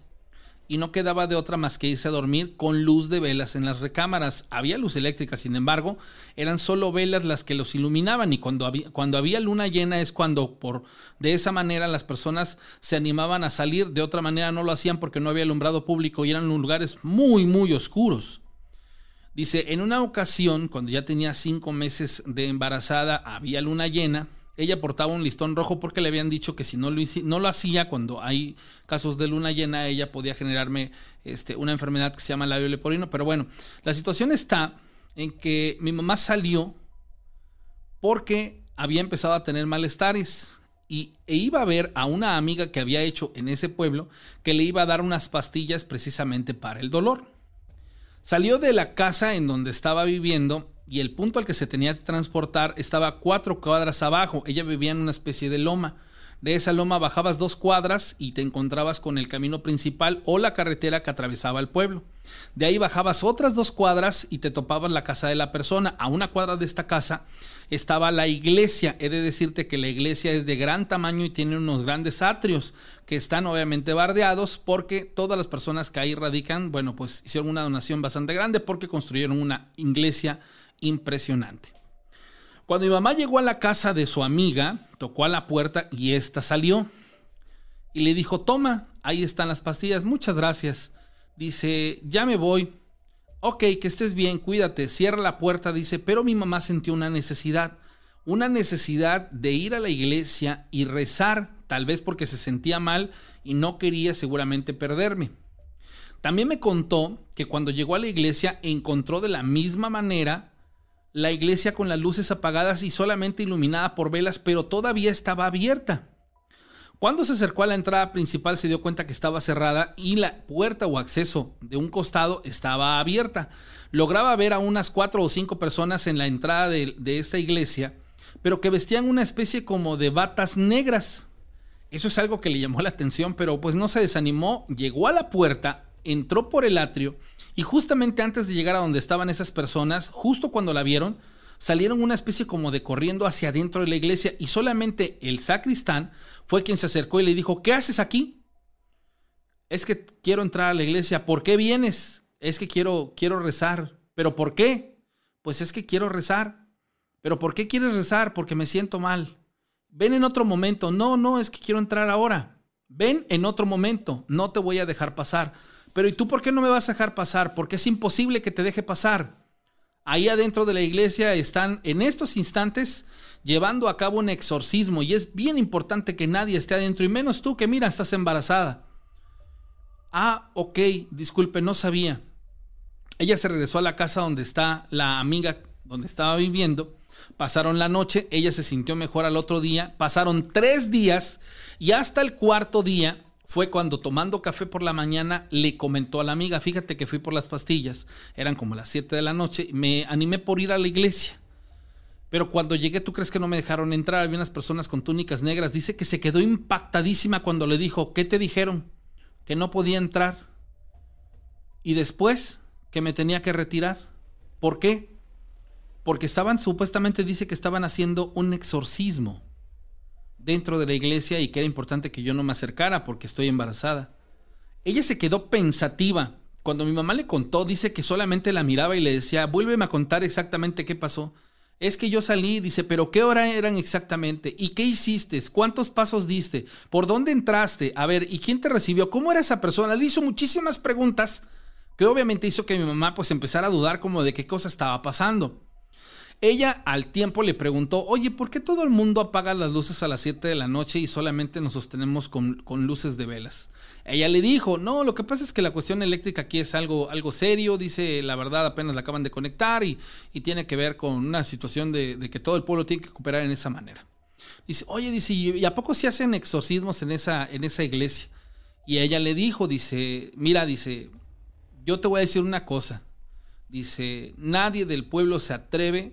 y no quedaba de otra más que irse a dormir con luz de velas en las recámaras. Había luz eléctrica, sin embargo, eran solo velas las que los iluminaban y cuando había, cuando había luna llena es cuando por de esa manera las personas se animaban a salir, de otra manera no lo hacían porque no había alumbrado público y eran lugares muy muy oscuros. Dice, en una ocasión, cuando ya tenía cinco meses de embarazada, había luna llena ella portaba un listón rojo porque le habían dicho que si no lo, hacía cuando hay casos de luna llena, ella podía generarme este, una enfermedad que se llama labio leporino. Pero bueno, la situación está en que mi mamá salió porque había empezado a tener malestares y, e iba a ver a una amiga que había hecho en ese pueblo que le iba a dar unas pastillas precisamente para el dolor. Salió de la casa en donde estaba viviendo y el punto al que se tenía que transportar estaba cuatro cuadras abajo. Ella vivía en una especie de loma. De esa loma bajabas dos cuadras y te encontrabas con el camino principal o la carretera que atravesaba el pueblo. De ahí bajabas otras dos cuadras y te topabas la casa de la persona. A una cuadra de esta casa estaba la iglesia. He de decirte que la iglesia es de gran tamaño y tiene unos grandes atrios que están obviamente bardeados porque todas las personas que ahí radican, bueno, pues hicieron una donación bastante grande porque construyeron una iglesia impresionante. Cuando mi mamá llegó a la casa de su amiga, tocó a la puerta y ésta salió. Y le dijo, toma, ahí están las pastillas, muchas gracias. Dice, ya me voy. Ok, que estés bien, cuídate. Cierra la puerta, dice, pero mi mamá sintió una necesidad. Una necesidad de ir a la iglesia y rezar, tal vez porque se sentía mal y no quería seguramente perderme. También me contó que cuando llegó a la iglesia encontró de la misma manera la iglesia con las luces apagadas y solamente iluminada por velas, pero todavía estaba abierta. Cuando se acercó a la entrada principal se dio cuenta que estaba cerrada y la puerta o acceso de un costado estaba abierta. Lograba ver a unas cuatro o cinco personas en la entrada de, esta iglesia, pero que vestían una especie como de batas negras. Eso es algo que le llamó la atención, pero pues no se desanimó, llegó a la puerta, entró por el atrio y justamente antes de llegar a donde estaban esas personas, justo cuando la vieron, salieron una especie como de corriendo hacia adentro de la iglesia y solamente el sacristán fue quien se acercó y le dijo, ¿qué haces aquí? Es que quiero entrar a la iglesia. ¿Por qué vienes? Es que quiero, quiero rezar. ¿Pero por qué? Pues es que quiero rezar. ¿Pero por qué quieres rezar? Porque me siento mal. Ven en otro momento. No, no, es que quiero entrar ahora. Ven en otro momento. No te voy a dejar pasar. Pero ¿y tú por qué no me vas a dejar pasar? Porque es imposible que te deje pasar. Ahí adentro de la iglesia están en estos instantes llevando a cabo un exorcismo y es bien importante que nadie esté adentro y menos tú que mira, estás embarazada. Ah, ok, disculpe, no sabía. Ella se regresó a la casa donde está la amiga donde estaba viviendo. Pasaron la noche, ella se sintió mejor al otro día. Pasaron tres días y hasta el cuarto día fue cuando tomando café por la mañana le comentó a la amiga, fíjate que fui por las pastillas, eran como las 7 de la noche, me animé por ir a la iglesia. Pero cuando llegué, ¿tú crees que no me dejaron entrar? Había unas personas con túnicas negras. Dice que se quedó impactadísima cuando le dijo, ¿qué te dijeron? Que no podía entrar. Y después, que me tenía que retirar. ¿Por qué? Porque estaban, supuestamente dice que estaban haciendo un exorcismo dentro de la iglesia y que era importante que yo no me acercara porque estoy embarazada. Ella se quedó pensativa. Cuando mi mamá le contó, dice que solamente la miraba y le decía, vuélveme a contar exactamente qué pasó. Es que yo salí, dice, pero ¿qué hora eran exactamente? ¿Y qué hiciste? ¿Cuántos pasos diste? ¿Por dónde entraste? A ver, ¿y quién te recibió? ¿Cómo era esa persona? Le hizo muchísimas preguntas que obviamente hizo que mi mamá pues empezara a dudar como de qué cosa estaba pasando. Ella al tiempo le preguntó, oye, ¿por qué todo el mundo apaga las luces a las 7 de la noche y solamente nos sostenemos con, luces de velas? Ella le dijo, no, lo que pasa es que la cuestión eléctrica aquí es algo, algo serio, dice, la verdad apenas la acaban de conectar y, tiene que ver con una situación de, que todo el pueblo tiene que cooperar en esa manera. Dice, oye, dice, ¿y a poco se hacen exorcismos en esa, en esa iglesia? Y ella le dijo, dice, mira, dice, yo te voy a decir una cosa. Dice, nadie del pueblo se atreve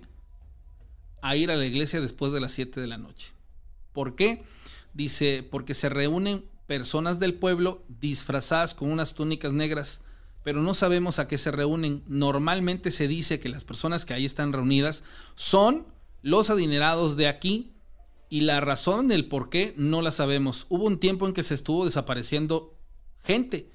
a ir a la iglesia después de las 7 de la noche. ¿Por qué? Dice, porque se reúnen personas del pueblo disfrazadas con unas túnicas negras, pero no sabemos a qué se reúnen. Normalmente se dice que las personas que ahí están reunidas son los adinerados de aquí y la razón del por qué no la sabemos. Hubo un tiempo en que se estuvo desapareciendo gente,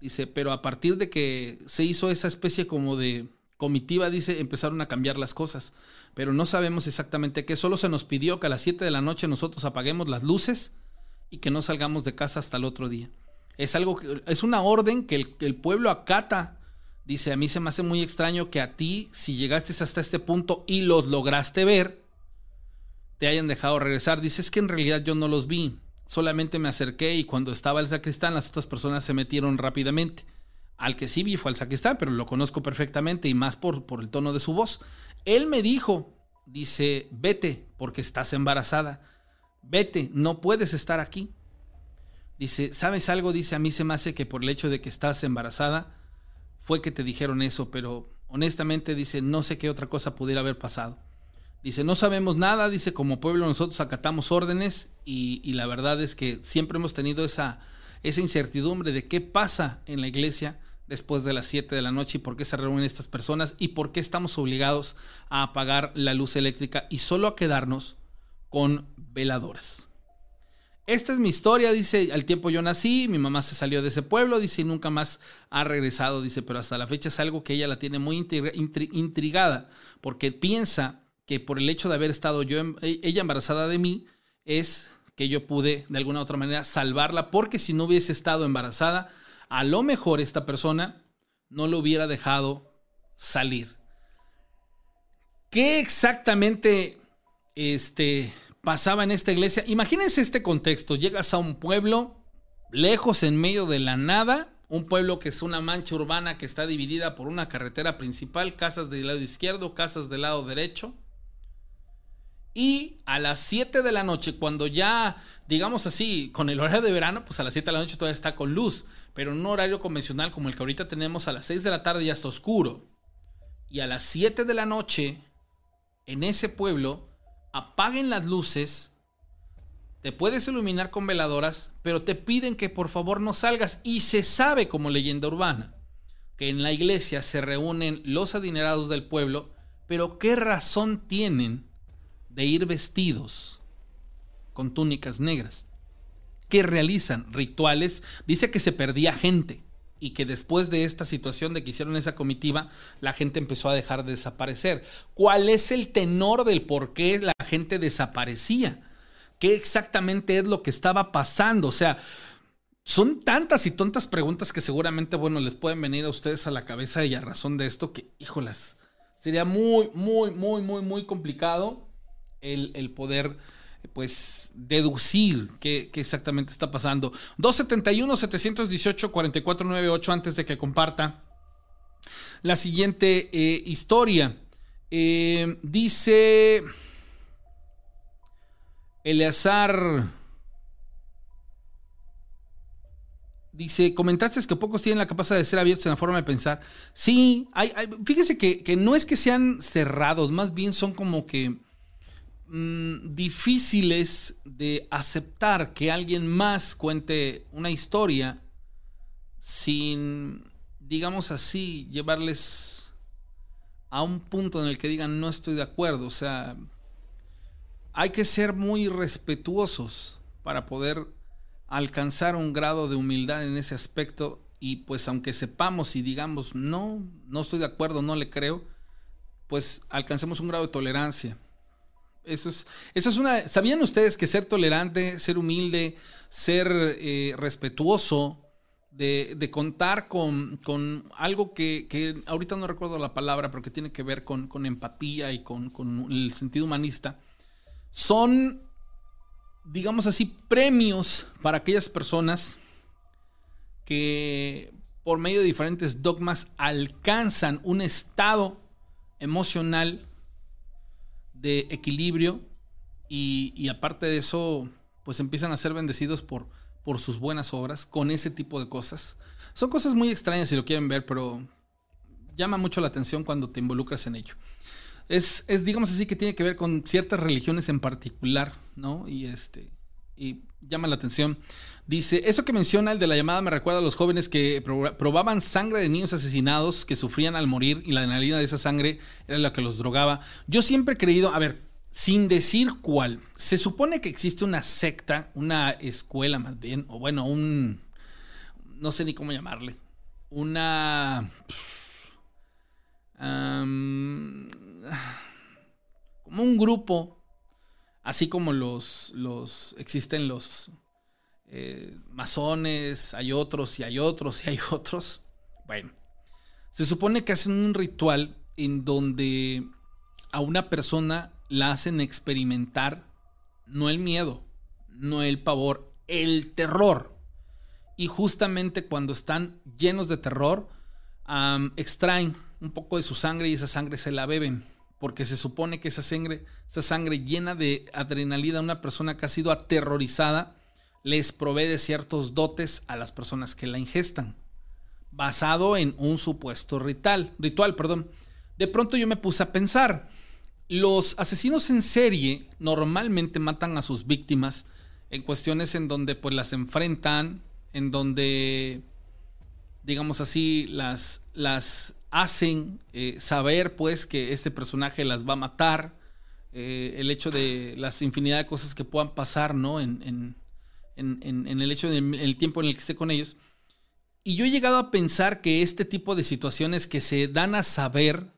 dice, pero a partir de que se hizo esa especie como de comitiva, dice, empezaron a cambiar las cosas pero no sabemos exactamente qué. Solo se nos pidió que a las 7 de la noche nosotros apaguemos las luces y que no salgamos de casa hasta el otro día. Es algo que, es una orden que el, pueblo acata. Dice, a mí se me hace muy extraño que a ti, si llegaste hasta este punto y los lograste ver, te hayan dejado regresar. Dice, es que en realidad yo no los vi. Solamente me acerqué y cuando estaba el sacristán, las otras personas se metieron rápidamente. Al que sí vi fue al sacristán, pero lo conozco perfectamente y más por, por el tono de su voz. Él me dijo, dice, vete porque estás embarazada. Vete, no puedes estar aquí. Dice, ¿sabes algo? Dice, a mí se me hace que por el hecho de que estás embarazada fue que te dijeron eso, pero honestamente dice, no sé qué otra cosa pudiera haber pasado. Dice, no sabemos nada, dice, como pueblo nosotros acatamos órdenes y, y la verdad es que siempre hemos tenido esa, esa incertidumbre de qué pasa en la iglesia después de las 7 de la noche y por qué se reúnen estas personas y por qué estamos obligados a apagar la luz eléctrica y solo a quedarnos con veladoras. Esta es mi historia, dice, al tiempo yo nací, mi mamá se salió de ese pueblo, dice, y nunca más ha regresado, dice, pero hasta la fecha es algo que ella la tiene muy intrigada, porque piensa que por el hecho de haber estado yo, e, ella embarazada de mí, es que yo pude de alguna u otra manera salvarla, porque si no hubiese estado embarazada, a lo mejor esta persona no lo hubiera dejado salir. ¿Qué exactamente este, pasaba en esta iglesia? Imagínense este contexto. Llegas a un pueblo lejos en medio de la nada un pueblo que es una mancha urbana que está dividida por una carretera principal, casas del lado izquierdo, casas del lado derecho. Y a las 7 de la noche, cuando ya, digamos así, con el horario de verano, pues a las 7 de la noche todavía está con luz, pero en un horario convencional como el que ahorita tenemos, a las 6 de la tarde ya está oscuro. Y a las 7 de la noche, en ese pueblo, apaguen las luces, te puedes iluminar con veladoras, pero te piden que por favor no salgas. Y se sabe como leyenda urbana que en la iglesia se reúnen los adinerados del pueblo, pero ¿qué razón tienen de ir vestidos con túnicas negras? Que realizan rituales, dice que se perdía gente y que después de esta situación de que hicieron esa comitiva, la gente empezó a dejar de desaparecer. ¿Cuál es el tenor del por qué la gente desaparecía? ¿Qué exactamente es lo que estaba pasando? O sea, son tantas y tontas preguntas que seguramente, bueno, les pueden venir a ustedes a la cabeza y a razón de esto que, híjolas, sería muy, muy, muy, muy, muy complicado el, el poder pues deducir qué, exactamente está pasando. 271-718-4498 antes de que comparta la siguiente eh, historia. Eh, dice Eleazar. Dice, comentaste que pocos tienen la capacidad de ser abiertos en la forma de pensar. Sí, fíjese que, que, no es que sean cerrados, más bien son como que mm, difíciles de aceptar que alguien más cuente una historia sin, digamos así, llevarles a un punto en el que digan no estoy de acuerdo. O sea, hay que ser muy respetuosos para poder alcanzar un grado de humildad en ese aspecto y pues aunque sepamos y digamos no, no estoy de acuerdo, no le creo, pues alcancemos un grado de tolerancia. Eso es, eso es una... ¿Sabían ustedes que ser tolerante, ser humilde, ser eh, respetuoso, de, de contar con, con algo que, que, ahorita no recuerdo la palabra, pero que tiene que ver con, con empatía y con, con el sentido humanista, son, digamos así, premios para aquellas personas que por medio de diferentes dogmas alcanzan un estado emocional de equilibrio y, aparte de eso, pues empiezan a ser bendecidos por, por sus buenas obras con ese tipo de cosas. Son cosas muy extrañas si lo quieren ver, pero llama mucho la atención cuando te involucras en ello es, es, digamos así, que tiene que ver con ciertas religiones en particular, ¿no? Y este, y llama la atención. Dice, eso que menciona el de la llamada me recuerda a los jóvenes que probaban sangre de niños asesinados que sufrían al morir y la adrenalina de esa sangre era la que los drogaba. Yo siempre he creído, a ver, sin decir cuál, se supone que existe una secta, una escuela más bien, o bueno, un, no sé ni cómo llamarle, una como un grupo, así como los, los existen los eh, masones, hay otros y hay otros y hay [LAUGHS] otros. Bueno, se supone que hacen un ritual en donde a una persona la hacen experimentar no el miedo, no el pavor, el terror. Y justamente cuando están llenos de terror, extraen un poco de su sangre y esa sangre se la beben. Porque se supone que esa sangre, esa sangre llena de adrenalina una persona que ha sido aterrorizada les provee de ciertos dotes a las personas que la ingestan. Basado en un supuesto ritual. Ritual, perdón. De pronto yo me puse a pensar. Los asesinos en serie normalmente matan a sus víctimas en cuestiones en donde pues las enfrentan, en donde digamos así, las, las hacen eh, saber pues que este personaje las va a matar, eh, el hecho de las infinidad de cosas que puedan pasar, ¿no? En, en, en, el hecho del tiempo en el que esté con ellos. Y yo he llegado a pensar que este tipo de situaciones que se dan a saber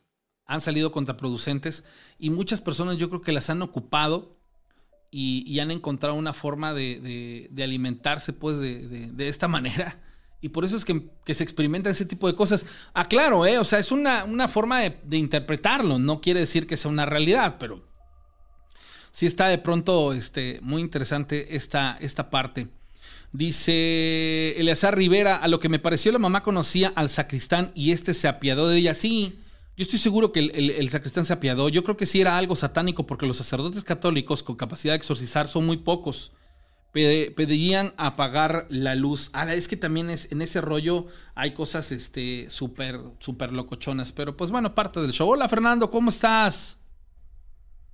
han salido contraproducentes y muchas personas yo creo que las han ocupado y, han encontrado una forma de, alimentarse pues de, esta manera y por eso es que, se experimenta ese tipo de cosas. Aclaro, ¿eh? O sea, es una, forma de, interpretarlo. No quiere decir que sea una realidad, pero sí está de pronto este, muy interesante esta, esta parte. Dice Eleazar Rivera, a lo que me pareció la mamá conocía al sacristán y este se apiadó de ella. Sí, yo estoy seguro que el, sacristán se apiadó. Yo creo que sí era algo satánico porque los sacerdotes católicos con capacidad de exorcizar son muy pocos. pedirían apagar la luz. Ahora, es que también es, en ese rollo hay cosas este súper, súper locochonas. Pero pues bueno, parte del show. Hola Fernando, ¿cómo estás?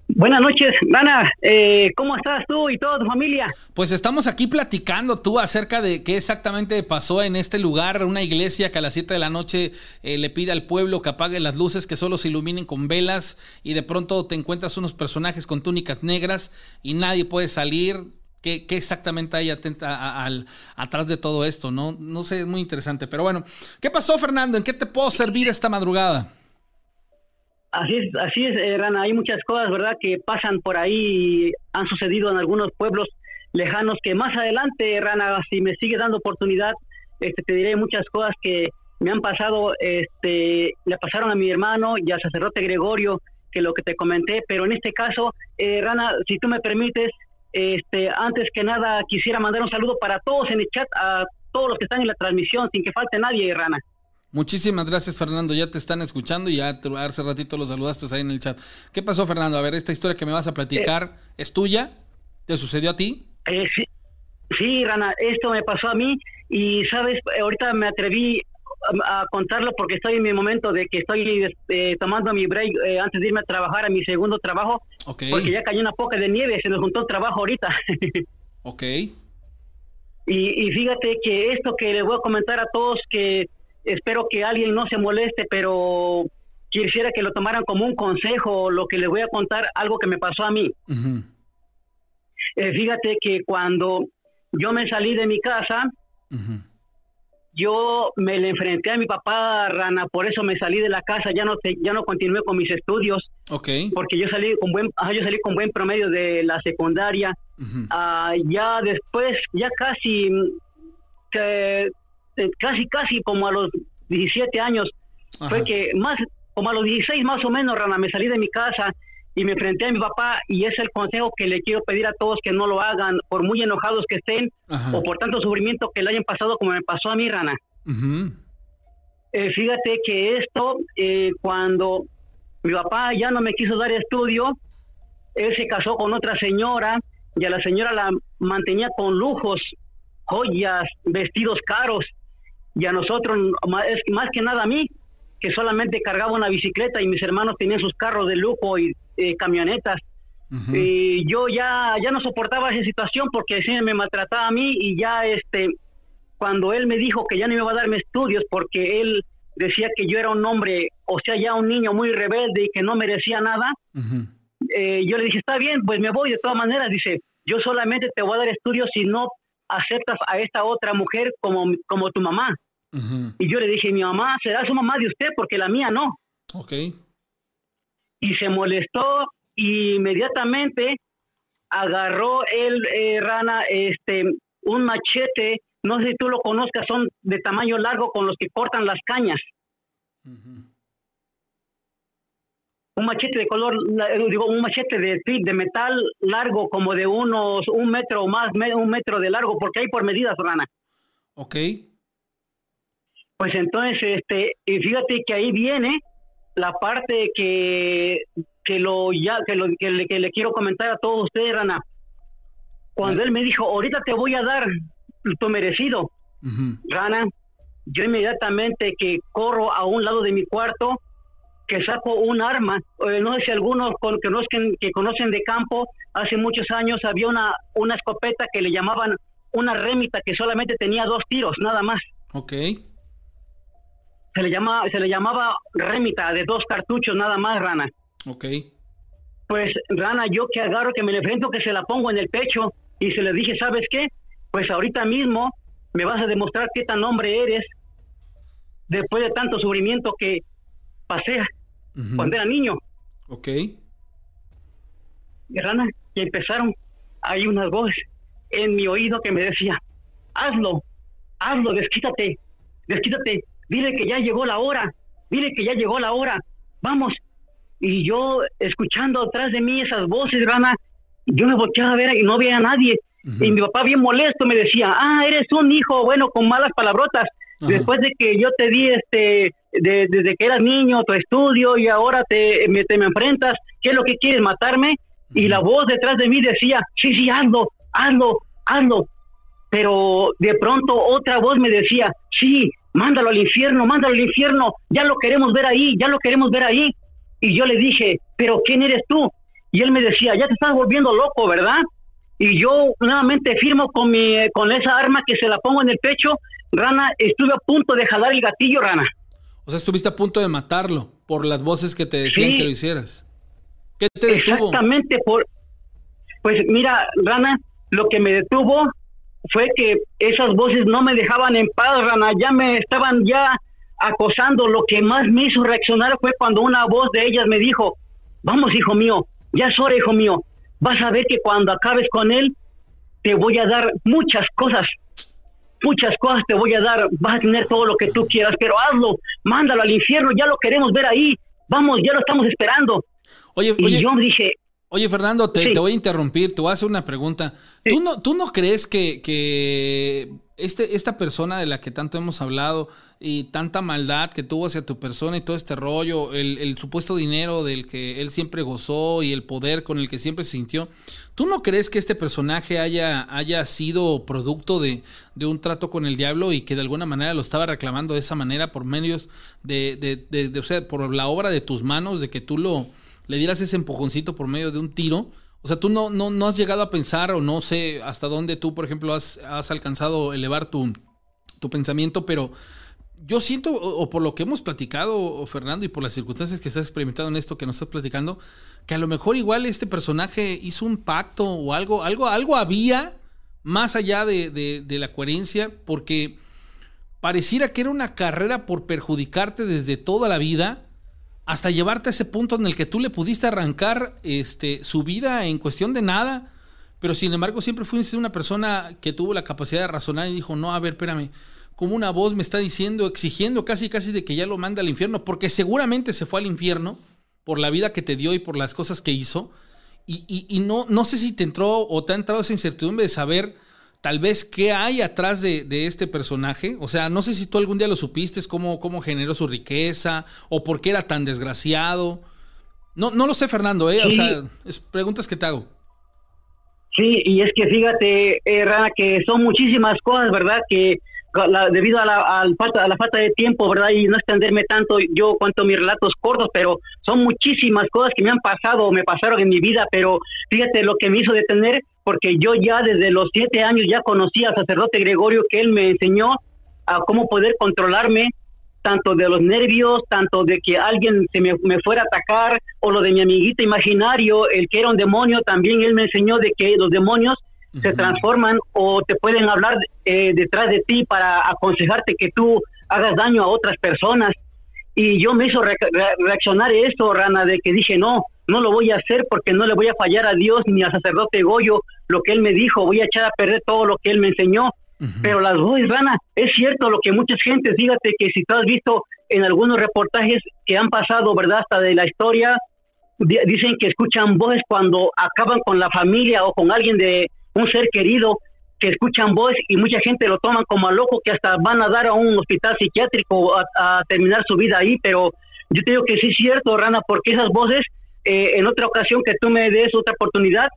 Buenas noches, Dana. Eh, ¿Cómo estás tú y toda tu familia? Pues estamos aquí platicando tú acerca de qué exactamente pasó en este lugar, una iglesia que a las 7 de la noche eh, le pide al pueblo que apague las luces, que solo se iluminen con velas y de pronto te encuentras unos personajes con túnicas negras y nadie puede salir. ¿Qué, qué exactamente hay atenta al, atrás de todo esto? No, no sé, es muy interesante. Pero bueno, ¿qué pasó, Fernando? ¿En qué te puedo servir esta madrugada? Así es, así es, eh, Rana. Hay muchas cosas, ¿verdad?, que pasan por ahí y han sucedido en algunos pueblos lejanos que más adelante, Rana, si me sigue dando oportunidad, este, te diré muchas cosas que me han pasado, este, le pasaron a mi hermano y al sacerdote Gregorio, que lo que te comenté, pero en este caso, eh, Rana, si tú me permites, este, antes que nada quisiera mandar un saludo para todos en el chat, a todos los que están en la transmisión, sin que falte nadie, Rana. Muchísimas gracias, Fernando. Ya te están escuchando y ya hace ratito los saludaste ahí en el chat. ¿Qué pasó, Fernando? A ver, esta historia que me vas a platicar, eh. ¿es tuya? ¿Te sucedió a ti? Eh, sí, Rana, esto me pasó a mí y, ¿sabes? Ahorita me atreví a, contarlo porque estoy en mi momento de que estoy este, tomando mi break eh, antes de irme a trabajar a mi segundo trabajo. Porque ya cayó una poca de nieve, se nos juntó el trabajo ahorita. [LAUGHS] ok. Y, y fíjate que esto que les voy a comentar a todos que espero que alguien no se moleste, pero quisiera que lo tomaran como un consejo, lo que les voy a contar, algo que me pasó a mí. Eh, fíjate que cuando yo me salí de mi casa, yo me le enfrenté a mi papá Rana, por eso me salí de la casa, ya no ya no continué con mis estudios, okay. porque yo salí con buen, yo salí con buen promedio de la secundaria. Ah, ya después, ya casi que eh, casi, casi como a los 17 años, fue que más, como a los 16 más o menos, Rana, me salí de mi casa y me enfrenté a mi papá y es el consejo que le quiero pedir a todos que no lo hagan, por muy enojados que estén o por tanto sufrimiento que le hayan pasado como me pasó a mí, Rana. Eh, fíjate que esto, eh, cuando mi papá ya no me quiso dar estudio, él se casó con otra señora y a la señora la mantenía con lujos, joyas, vestidos caros y a nosotros, más que nada a mí, que solamente cargaba una bicicleta y mis hermanos tenían sus carros de lujo y eh, camionetas. Y yo ya, ya no soportaba esa situación porque sí me maltrataba a mí y ya este, cuando él me dijo que ya no me iba a darme estudios porque él decía que yo era un hombre, o sea, ya un niño muy rebelde y que no merecía nada, eh, yo le dije, está bien, pues me voy de todas maneras. Dice, yo solamente te voy a dar estudios si no aceptas a esta otra mujer como, como tu mamá. Y yo le dije, mi mamá será su mamá de usted porque la mía no. Ok. Y se molestó y inmediatamente agarró el eh, rana este un machete, no sé si tú lo conozcas, son de tamaño largo con los que cortan las cañas. Un machete de color, digo, un machete de, de metal largo como de unos un metro o más, un metro de largo, porque hay por medidas, rana. Ok. Pues entonces, este, y fíjate que ahí viene la parte que, que lo ya que, lo, que, le, que le quiero comentar a todos ustedes, Rana. Cuando él me dijo, ahorita te voy a dar tu merecido, Rana, yo inmediatamente que corro a un lado de mi cuarto, que saco un arma, eh, no sé si algunos conocen, que conocen de campo, hace muchos años había una, una escopeta que le llamaban una remita que solamente tenía dos tiros, nada más. Ok se le llama se le llamaba remita de dos cartuchos nada más rana. Ok. Pues rana yo que agarro que me le enfrento que se la pongo en el pecho y se le dije sabes qué pues ahorita mismo me vas a demostrar qué tan hombre eres después de tanto sufrimiento que pasé cuando era niño. Ok. Rana y empezaron hay unas voces en mi oído que me decía hazlo hazlo desquítate desquítate dile que ya llegó la hora, dile que ya llegó la hora, vamos. Y yo, escuchando atrás de mí esas voces, Rana, yo me volteaba a ver y no veía a nadie. Y mi papá bien molesto me decía, ah, eres un hijo bueno con malas palabrotas. Después de que yo te di este, desde que eras niño, tu estudio y ahora te me, te me enfrentas, ¿qué es lo que quieres, matarme? Y la voz detrás de mí decía, sí, sí, hazlo, hazlo, hazlo. Pero de pronto otra voz me decía, sí, mándalo al infierno, mándalo al infierno, ya lo queremos ver ahí, ya lo queremos ver ahí. Y yo le dije, pero ¿quién eres tú? Y él me decía, ya te estás volviendo loco, ¿verdad? Y yo nuevamente firmo con, mi, con esa arma que se la pongo en el pecho, Rana, estuve a punto de jalar el gatillo, Rana. O sea, estuviste a punto de matarlo por las voces que te decían que lo hicieras. ¿Qué te detuvo? Exactamente por... Pues mira, Rana, lo que me detuvo fue que esas voces no me dejaban en paz, Rana, ya me estaban ya acosando. Lo que más me hizo reaccionar fue cuando una voz de ellas me dijo, vamos, hijo mío, ya es hora, hijo mío, vas a ver que cuando acabes con él, te voy a dar muchas cosas, muchas cosas te voy a dar, vas a tener todo lo que tú quieras, pero hazlo, mándalo al infierno, ya lo queremos ver ahí, vamos, ya lo estamos esperando. Oye, y yo dije, Oye, Fernando, te, voy a interrumpir, te voy a hacer una pregunta. ¿Tú, no, ¿Tú no crees que, que este, esta persona de la que tanto hemos hablado y tanta maldad que tuvo hacia tu persona y todo este rollo, el, supuesto dinero del que él siempre gozó y el poder con el que siempre se sintió, ¿tú no crees que este personaje haya, haya sido producto de, un trato con el diablo y que de alguna manera lo estaba reclamando de esa manera por medios de, de, de, o sea, por la obra de tus manos, de que tú lo le dieras ese empujoncito por medio de un tiro? O sea, tú no, no, no has llegado a pensar o no sé hasta dónde tú, por ejemplo, has, has alcanzado elevar tu, tu pensamiento, pero yo siento, o, por lo que hemos platicado, Fernando, y por las circunstancias que estás experimentando en esto que nos estás platicando, que a lo mejor igual este personaje hizo un pacto o algo, algo, algo había más allá de, de la coherencia, porque pareciera que era una carrera por perjudicarte desde toda la vida hasta llevarte a ese punto en el que tú le pudiste arrancar este, su vida en cuestión de nada, pero sin embargo siempre fuiste una persona que tuvo la capacidad de razonar y dijo, no, a ver, espérame, como una voz me está diciendo, exigiendo casi casi de que ya lo mande al infierno, porque seguramente se fue al infierno por la vida que te dio y por las cosas que hizo, y, y, y no, no sé si te entró o te ha entrado esa incertidumbre de saber tal vez qué hay atrás de, este personaje. O sea, no sé si tú algún día lo supiste, cómo, cómo generó su riqueza o por qué era tan desgraciado. No, no lo sé, Fernando, ¿eh? O sea, es preguntas que te hago. Sí, y es que fíjate, eh, que son muchísimas cosas, ¿verdad? Que debido a la, falta, a la falta de tiempo, ¿verdad? Y no extenderme tanto yo cuanto mis relatos cortos, pero son muchísimas cosas que me han pasado o me pasaron en mi vida, pero fíjate lo que me hizo detener porque yo ya desde los siete años ya conocí al sacerdote Gregorio que él me enseñó a cómo poder controlarme tanto de los nervios, tanto de que alguien se me, fuera a atacar, o lo de mi amiguito imaginario, el que era un demonio, también él me enseñó de que los demonios se transforman o te pueden hablar eh, detrás de ti para aconsejarte que tú hagas daño a otras personas. Y yo me hizo reaccionar eso, Rana, de que dije, no, no lo voy a hacer porque no le voy a fallar a Dios ni al sacerdote Goyo lo que él me dijo, voy a echar a perder todo lo que él me enseñó. Pero las voces, Rana, es cierto lo que muchas gentes, fíjate que si tú has visto en algunos reportajes que han pasado, ¿verdad? Hasta de la historia, dicen que escuchan voces cuando acaban con la familia o con alguien de un ser querido, que escuchan voces y mucha gente lo toman como a loco que hasta van a dar a un hospital psiquiátrico a, terminar su vida ahí, pero yo te digo que sí es cierto, Rana, porque esas voces eh, en otra ocasión que tú me des otra oportunidad,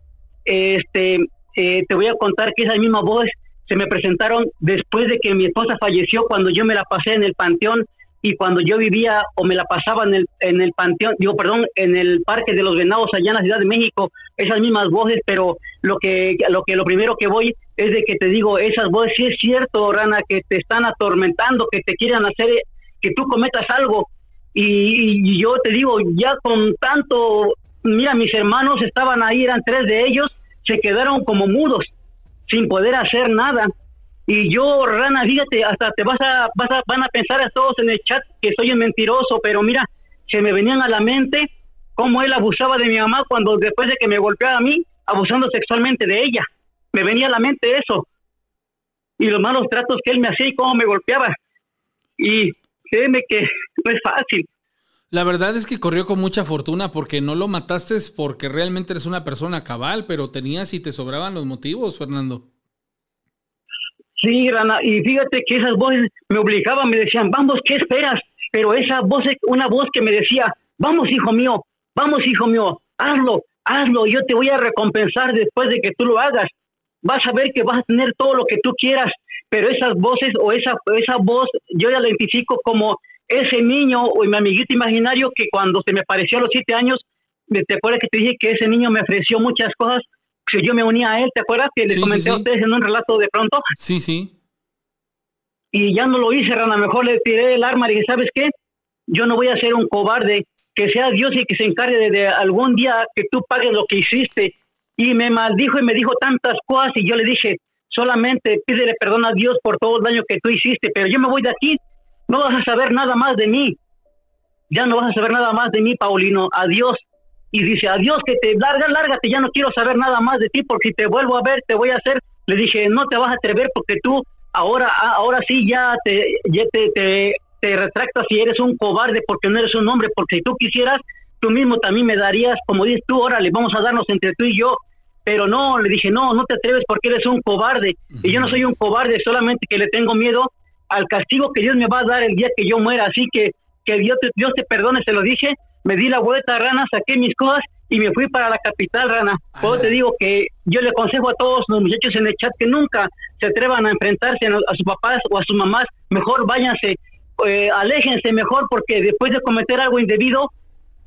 este, eh, te voy a contar que esas mismas voces se me presentaron después de que mi esposa falleció, cuando yo me la pasé en el panteón y cuando yo vivía o me la pasaba en el, panteón, digo, perdón, en el Parque de los Venados allá en la Ciudad de México, esas mismas voces, pero lo que, lo que, lo primero que voy es de que te digo, esas voces, sí es cierto, Rana, que te están atormentando, que te quieren hacer que tú cometas algo, y, yo te digo, ya con tanto, mira, mis hermanos estaban ahí, eran tres de ellos, se quedaron como mudos, sin poder hacer nada. Y yo, Rana, fíjate, hasta te vas a, vas a, van a pensar a todos en el chat que soy un mentiroso, pero mira, se me venían a la mente cómo él abusaba de mi mamá cuando después de que me golpeaba a mí, abusando sexualmente de ella. Me venía a la mente eso. Y los malos tratos que él me hacía y cómo me golpeaba. Y créeme que [LAUGHS] no es fácil. La verdad es que corrió con mucha fortuna porque no lo mataste porque realmente eres una persona cabal, pero tenías y te sobraban los motivos, Fernando. Sí, Rana, y fíjate que esas voces me obligaban, me decían, vamos, ¿qué esperas? Pero esa voz, una voz que me decía, vamos, hijo mío, vamos, hijo mío, hazlo, hazlo, yo te voy a recompensar después de que tú lo hagas. Vas a ver que vas a tener todo lo que tú quieras, pero esas voces o esa, esa voz yo la identifico como ese niño o mi amiguito imaginario que cuando se me apareció a los siete años, ¿te acuerdas que te dije que ese niño me ofreció muchas cosas? Que yo me unía a él, ¿te acuerdas que les comenté a ustedes en un relato de pronto? Sí, sí. Y ya no lo hice, Rana, mejor le tiré el arma y dije, ¿sabes qué? Yo no voy a ser un cobarde, que sea Dios y que se encargue de, algún día que tú pagues lo que hiciste. Y me maldijo y me dijo tantas cosas y yo le dije, solamente pídele perdón a Dios por todo el daño que tú hiciste, pero yo me voy de aquí no vas a saber nada más de mí. Ya no vas a saber nada más de mí, Paulino. Adiós. Y dice, adiós, que te larga, lárgate, ya no quiero saber nada más de ti, porque te vuelvo a ver, te voy a hacer. Le dije, no te vas a atrever porque tú ahora, ahora sí ya te, te, te, te retractas y eres un cobarde porque no eres un hombre, porque si tú quisieras, tú mismo también me darías, como dices tú, órale, vamos a darnos entre tú y yo. Pero no, le dije, no, no te atreves porque eres un cobarde. Y yo no soy un cobarde, solamente que le tengo miedo al castigo que Dios me va a dar el día que yo muera. Así que que Dios te, Dios te perdone, se lo dije. Me di la vuelta, Rana, saqué mis cosas y me fui para la capital, Rana. Puedo te digo que yo le aconsejo a todos los muchachos en el chat que nunca se atrevan a enfrentarse a, sus papás o a sus mamás. Mejor váyanse, eh, aléjense mejor porque después de cometer algo indebido,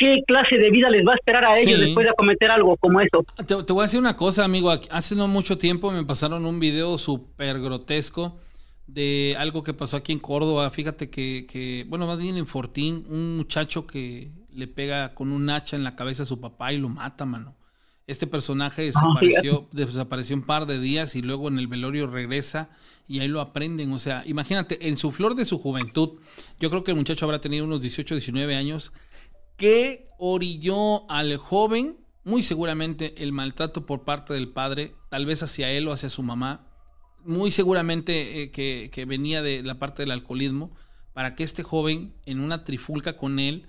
¿qué clase de vida les va a esperar a ellos después de cometer algo como eso? Te, te, voy a decir una cosa, amigo. Hace no mucho tiempo me pasaron un video súper grotesco de algo que pasó aquí en Córdoba. Fíjate que, bueno, más bien en Fortín, un muchacho que le pega con un hacha en la cabeza a su papá y lo mata, mano. Este personaje ah, desapareció, desapareció un par de días y luego en el velorio regresa y ahí lo aprenden. O sea, imagínate, en su flor de su juventud, yo creo que el muchacho habrá tenido unos 18, 19 años, que orilló al joven, muy seguramente el maltrato por parte del padre, tal vez hacia él o hacia su mamá, muy seguramente eh, que, venía de la parte del alcoholismo, para que este joven en una trifulca con él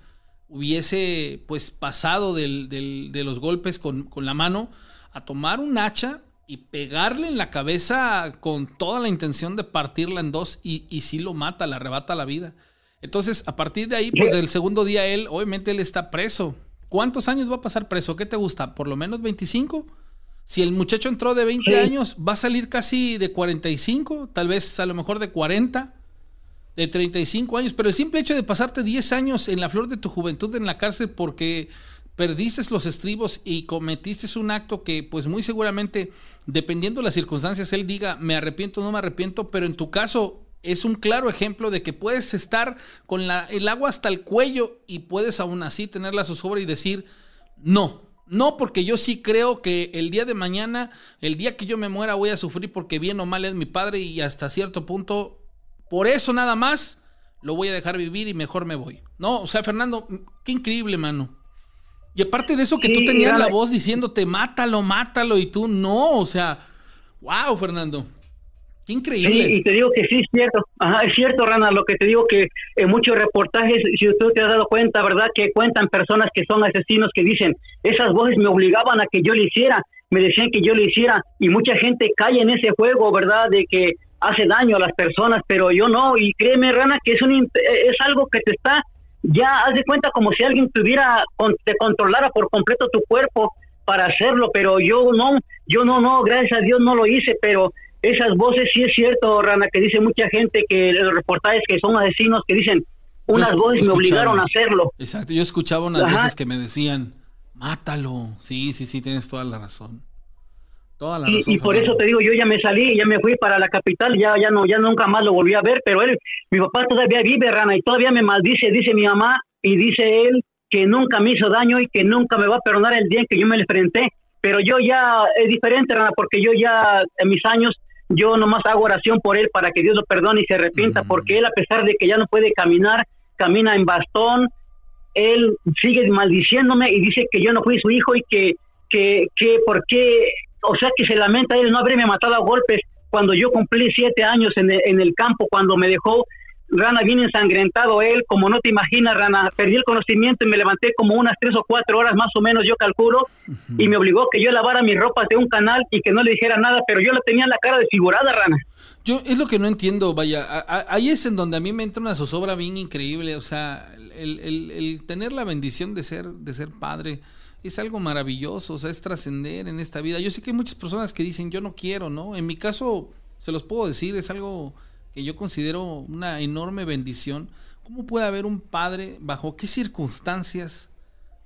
hubiese pues pasado de los golpes con, la mano a tomar un hacha y pegarle en la cabeza con toda la intención de partirla en dos y, y sí lo mata, le arrebata la vida. Entonces, a partir de ahí, pues del segundo día él, obviamente él está preso. ¿Cuántos años va a pasar preso? ¿Qué te gusta? ¿Por lo menos 25? Si el muchacho entró de 20 años, va a salir casi de 45, tal vez a lo mejor de 40, de 35 años, pero el simple hecho de pasarte 10 años en la flor de tu juventud en la cárcel porque perdiste los estribos y cometiste un acto que pues muy seguramente, dependiendo de las circunstancias, él diga, me arrepiento o no me arrepiento, pero en tu caso es un claro ejemplo de que puedes estar con la, el agua hasta el cuello y puedes aún así tener la zozobra y decir, no, no, porque yo sí creo que el día de mañana, el día que yo me muera, voy a sufrir porque bien o mal es mi padre y hasta cierto punto, por eso nada más, lo voy a dejar vivir y mejor me voy. No, o sea, Fernando, qué increíble, mano. Y aparte de eso que tú tenías la voz diciéndote, mátalo, mátalo, y tú no, o sea, wow, Fernando. Qué increíble. Y te digo que sí es cierto. Ajá, es cierto, Rana, lo que te digo que en muchos reportajes, si tú te has dado cuenta, ¿verdad? Que cuentan personas que son asesinos que dicen, esas voces me obligaban a que yo lo hiciera, me decían que yo lo hiciera, y mucha gente cae en ese juego, ¿verdad? De que hace daño a las personas, pero yo no, y créeme, Rana, que es, un, es algo que te está, ya haz de cuenta como si alguien tuviera, te controlara por completo tu cuerpo para hacerlo, pero yo no, yo no, no, gracias a Dios no lo hice, pero esas voces sí es cierto, Rana, que dice mucha gente que los reportajes que son asesinos que dicen, unas voces me obligaron a hacerlo. Exacto, yo escuchaba unas voces que me decían, mátalo. Sí, sí, sí, tienes toda la razón. Toda la y, razón. Y por eso te digo, yo ya me salí, ya me fui para la capital, ya, ya no, ya nunca más lo volví a ver, pero él, mi papá todavía vive, Rana, y todavía me maldice, dice mi mamá, y dice él que nunca me hizo daño y que nunca me va a perdonar el día en que yo me le enfrenté. Pero yo ya es diferente, Rana, porque yo ya en mis años yo nomás hago oración por él para que Dios lo perdone y se arrepienta, porque él a pesar de que ya no puede caminar, camina en bastón, él sigue maldiciéndome y dice que yo no fui su hijo y que, que, que, ¿por qué? O sea, que se lamenta él no haberme matado a golpes cuando yo cumplí siete años en el, en el campo, cuando me dejó Rana, bien ensangrentado él, como no te imaginas, Rana, perdí el conocimiento y me levanté como unas tres o cuatro horas más o menos, yo calculo, y me obligó que yo lavara mis ropas de un canal y que no le dijera nada, pero yo la tenía en la cara desfigurada, Rana. Yo es lo que no entiendo, vaya, ahí es en donde a mí me entra una zozobra bien increíble, o sea, el, el, el tener la bendición de ser, de ser padre es algo maravilloso, o sea, es trascender en esta vida. Yo sé que hay muchas personas que dicen, yo no quiero, ¿no? En mi caso, se los puedo decir, es algo que yo considero una enorme bendición. ¿Cómo puede haber un padre, bajo qué circunstancias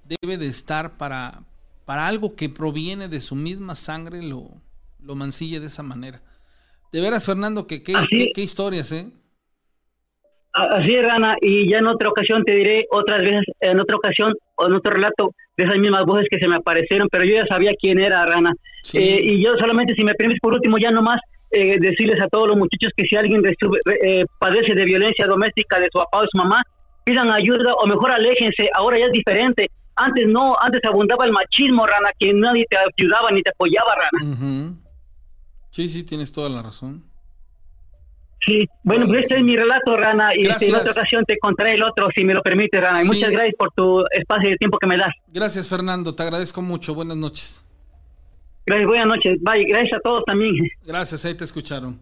debe de estar para, para algo que proviene de su misma sangre lo, lo mancille de esa manera? De veras, Fernando, que qué, qué, historias, ¿eh? Así es, Rana, y ya en otra ocasión te diré, otras veces, en otra ocasión, o en otro relato, de esas mismas voces que se me aparecieron, pero yo ya sabía quién era, Rana. Eh, y yo solamente, si me permites, por último, ya nomás eh, decirles a todos los muchachos que si alguien eh, padece de violencia doméstica de su papá o de su mamá, pidan ayuda o mejor aléjense, ahora ya es diferente. Antes no, antes abundaba el machismo, Rana, que nadie te ayudaba ni te apoyaba, Rana. Sí, sí, tienes toda la razón. Sí, bueno, pues este es mi relato, Rana, y en otra ocasión te contaré el otro, si me lo permite, Rana. Y muchas gracias por tu espacio y el tiempo que me das. Gracias, Fernando, te agradezco mucho. Buenas noches. Gracias, buenas noches. Bye, gracias a todos también. Gracias, ahí te escucharon.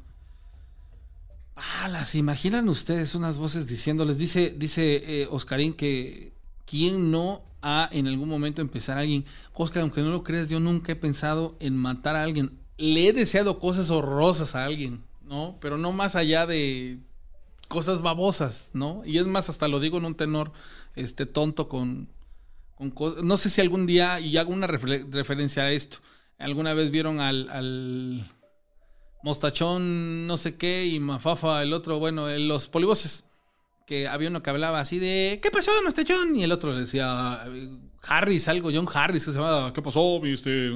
Ah, las imaginan ustedes unas voces diciéndoles, dice, dice eh, Oscarín que quién no ha en algún momento empezar a alguien. Oscar, aunque no lo creas, yo nunca he pensado en matar a alguien. Le he deseado cosas horrorosas a alguien, ¿no? Pero no más allá de cosas babosas, ¿no? Y es más, hasta lo digo en un tenor este tonto con, con no sé si algún día, y hago una referencia a esto, alguna vez vieron al, mostachón no sé qué y Mafafa el otro, bueno, los polivoces. Que había uno que hablaba así de ¿Qué pasó, mostachón? Y el otro le decía Harris, algo, John Harris, que se llamaba ¿Qué pasó, viste?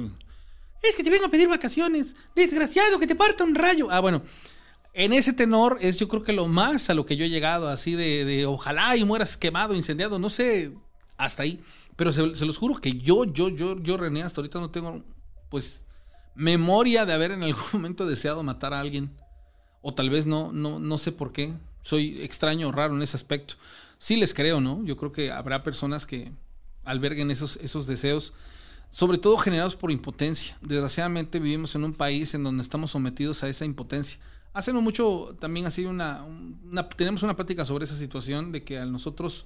Es que te vengo a pedir vacaciones. Desgraciado, que te parta un rayo. Ah, bueno. En ese tenor es yo creo que lo más a lo que yo he llegado, así de, de ojalá y mueras quemado, incendiado, no sé, hasta ahí. Pero se, se, los juro que yo, yo, yo, yo, René, hasta ahorita no tengo pues, memoria de haber en algún [LAUGHS] momento deseado matar a alguien. O tal vez no, no, no sé por qué. Soy extraño, raro en ese aspecto. Sí les creo, ¿no? Yo creo que habrá personas que alberguen esos, esos deseos, sobre todo generados por impotencia. Desgraciadamente vivimos en un país en donde estamos sometidos a esa impotencia. Hace no mucho también así una, una, tenemos una plática sobre esa situación de que a nosotros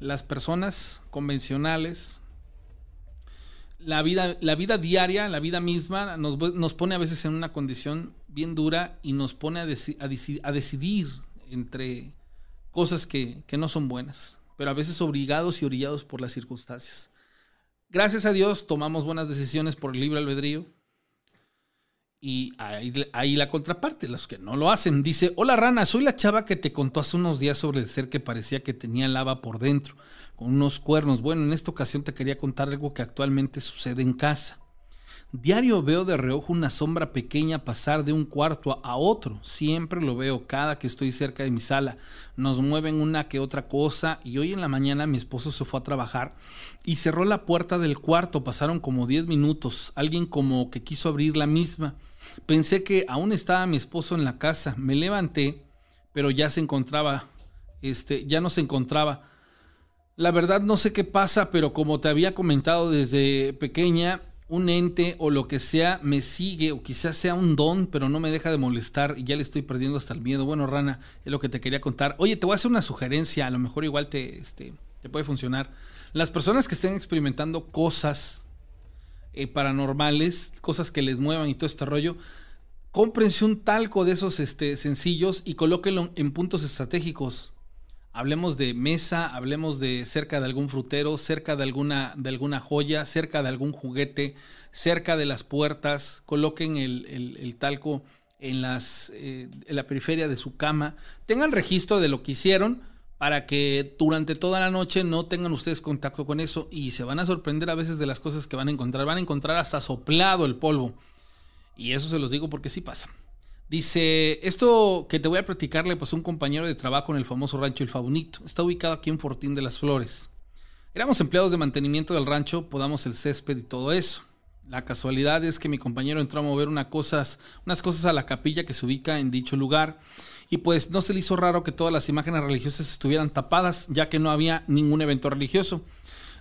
las personas convencionales, la vida, la vida diaria, la vida misma, nos, pone a veces en una condición bien dura y nos pone a, a, decidir entre cosas que, que, no son buenas, pero a veces obligados y orillados por las circunstancias. Gracias a Dios tomamos buenas decisiones por el libre albedrío. Y ahí, ahí, la contraparte, los que no lo hacen. Dice, hola rana, soy la chava que te contó hace unos días sobre el ser que parecía que tenía lava por dentro con unos cuernos. Bueno, en esta ocasión te quería contar algo que actualmente sucede en casa. Diario veo de reojo una sombra pequeña pasar de un cuarto a otro. Siempre lo veo cada que estoy cerca de mi sala. Nos mueven una que otra cosa y hoy en la mañana mi esposo se fue a trabajar y cerró la puerta del cuarto. Pasaron como 10 minutos. Alguien como que quiso abrir la misma. Pensé que aún estaba mi esposo en la casa. Me levanté, pero ya se encontraba, este, ya no se encontraba. La verdad no sé qué pasa, pero como te había comentado desde pequeña, un ente o lo que sea me sigue o quizás sea un don, pero no me deja de molestar y ya le estoy perdiendo hasta el miedo. Bueno, Rana, es lo que te quería contar. Oye, te voy a hacer una sugerencia, a lo mejor igual te, este, te puede funcionar. Las personas que estén experimentando cosas eh, paranormales, cosas que les muevan y todo este rollo, cómprense un talco de esos este, sencillos y colóquenlo en puntos estratégicos. Hablemos de mesa, hablemos de cerca de algún frutero, cerca de alguna, de alguna joya, cerca de algún juguete, cerca de las puertas, coloquen el, talco en, las, eh, en la periferia de su cama, tengan registro de lo que hicieron para que durante toda la noche no tengan ustedes contacto con eso y se van a sorprender a veces de las cosas que van a encontrar. Van a encontrar hasta soplado el polvo. Y eso se los digo porque sí pasa. Dice, esto que te voy a platicarle, pues un compañero de trabajo en el famoso rancho El Faunito. Está ubicado aquí en Fortín de las Flores. Éramos empleados de mantenimiento del rancho, podamos el césped y todo eso. La casualidad es que mi compañero entró a mover unas cosas a la capilla que se ubica en dicho lugar y pues no se le hizo raro que todas las imágenes religiosas estuvieran tapadas, ya que no había ningún evento religioso.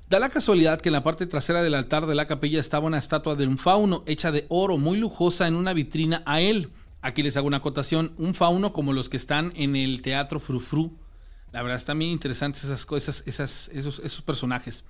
Da la casualidad que en la parte trasera del altar de la capilla estaba una estatua de un fauno hecha de oro muy lujosa en una vitrina a él. Aquí les hago una acotación, un fauno como los que están en el teatro Frufru. La verdad están bien interesantes esas cosas, esas, esos, esos personajes.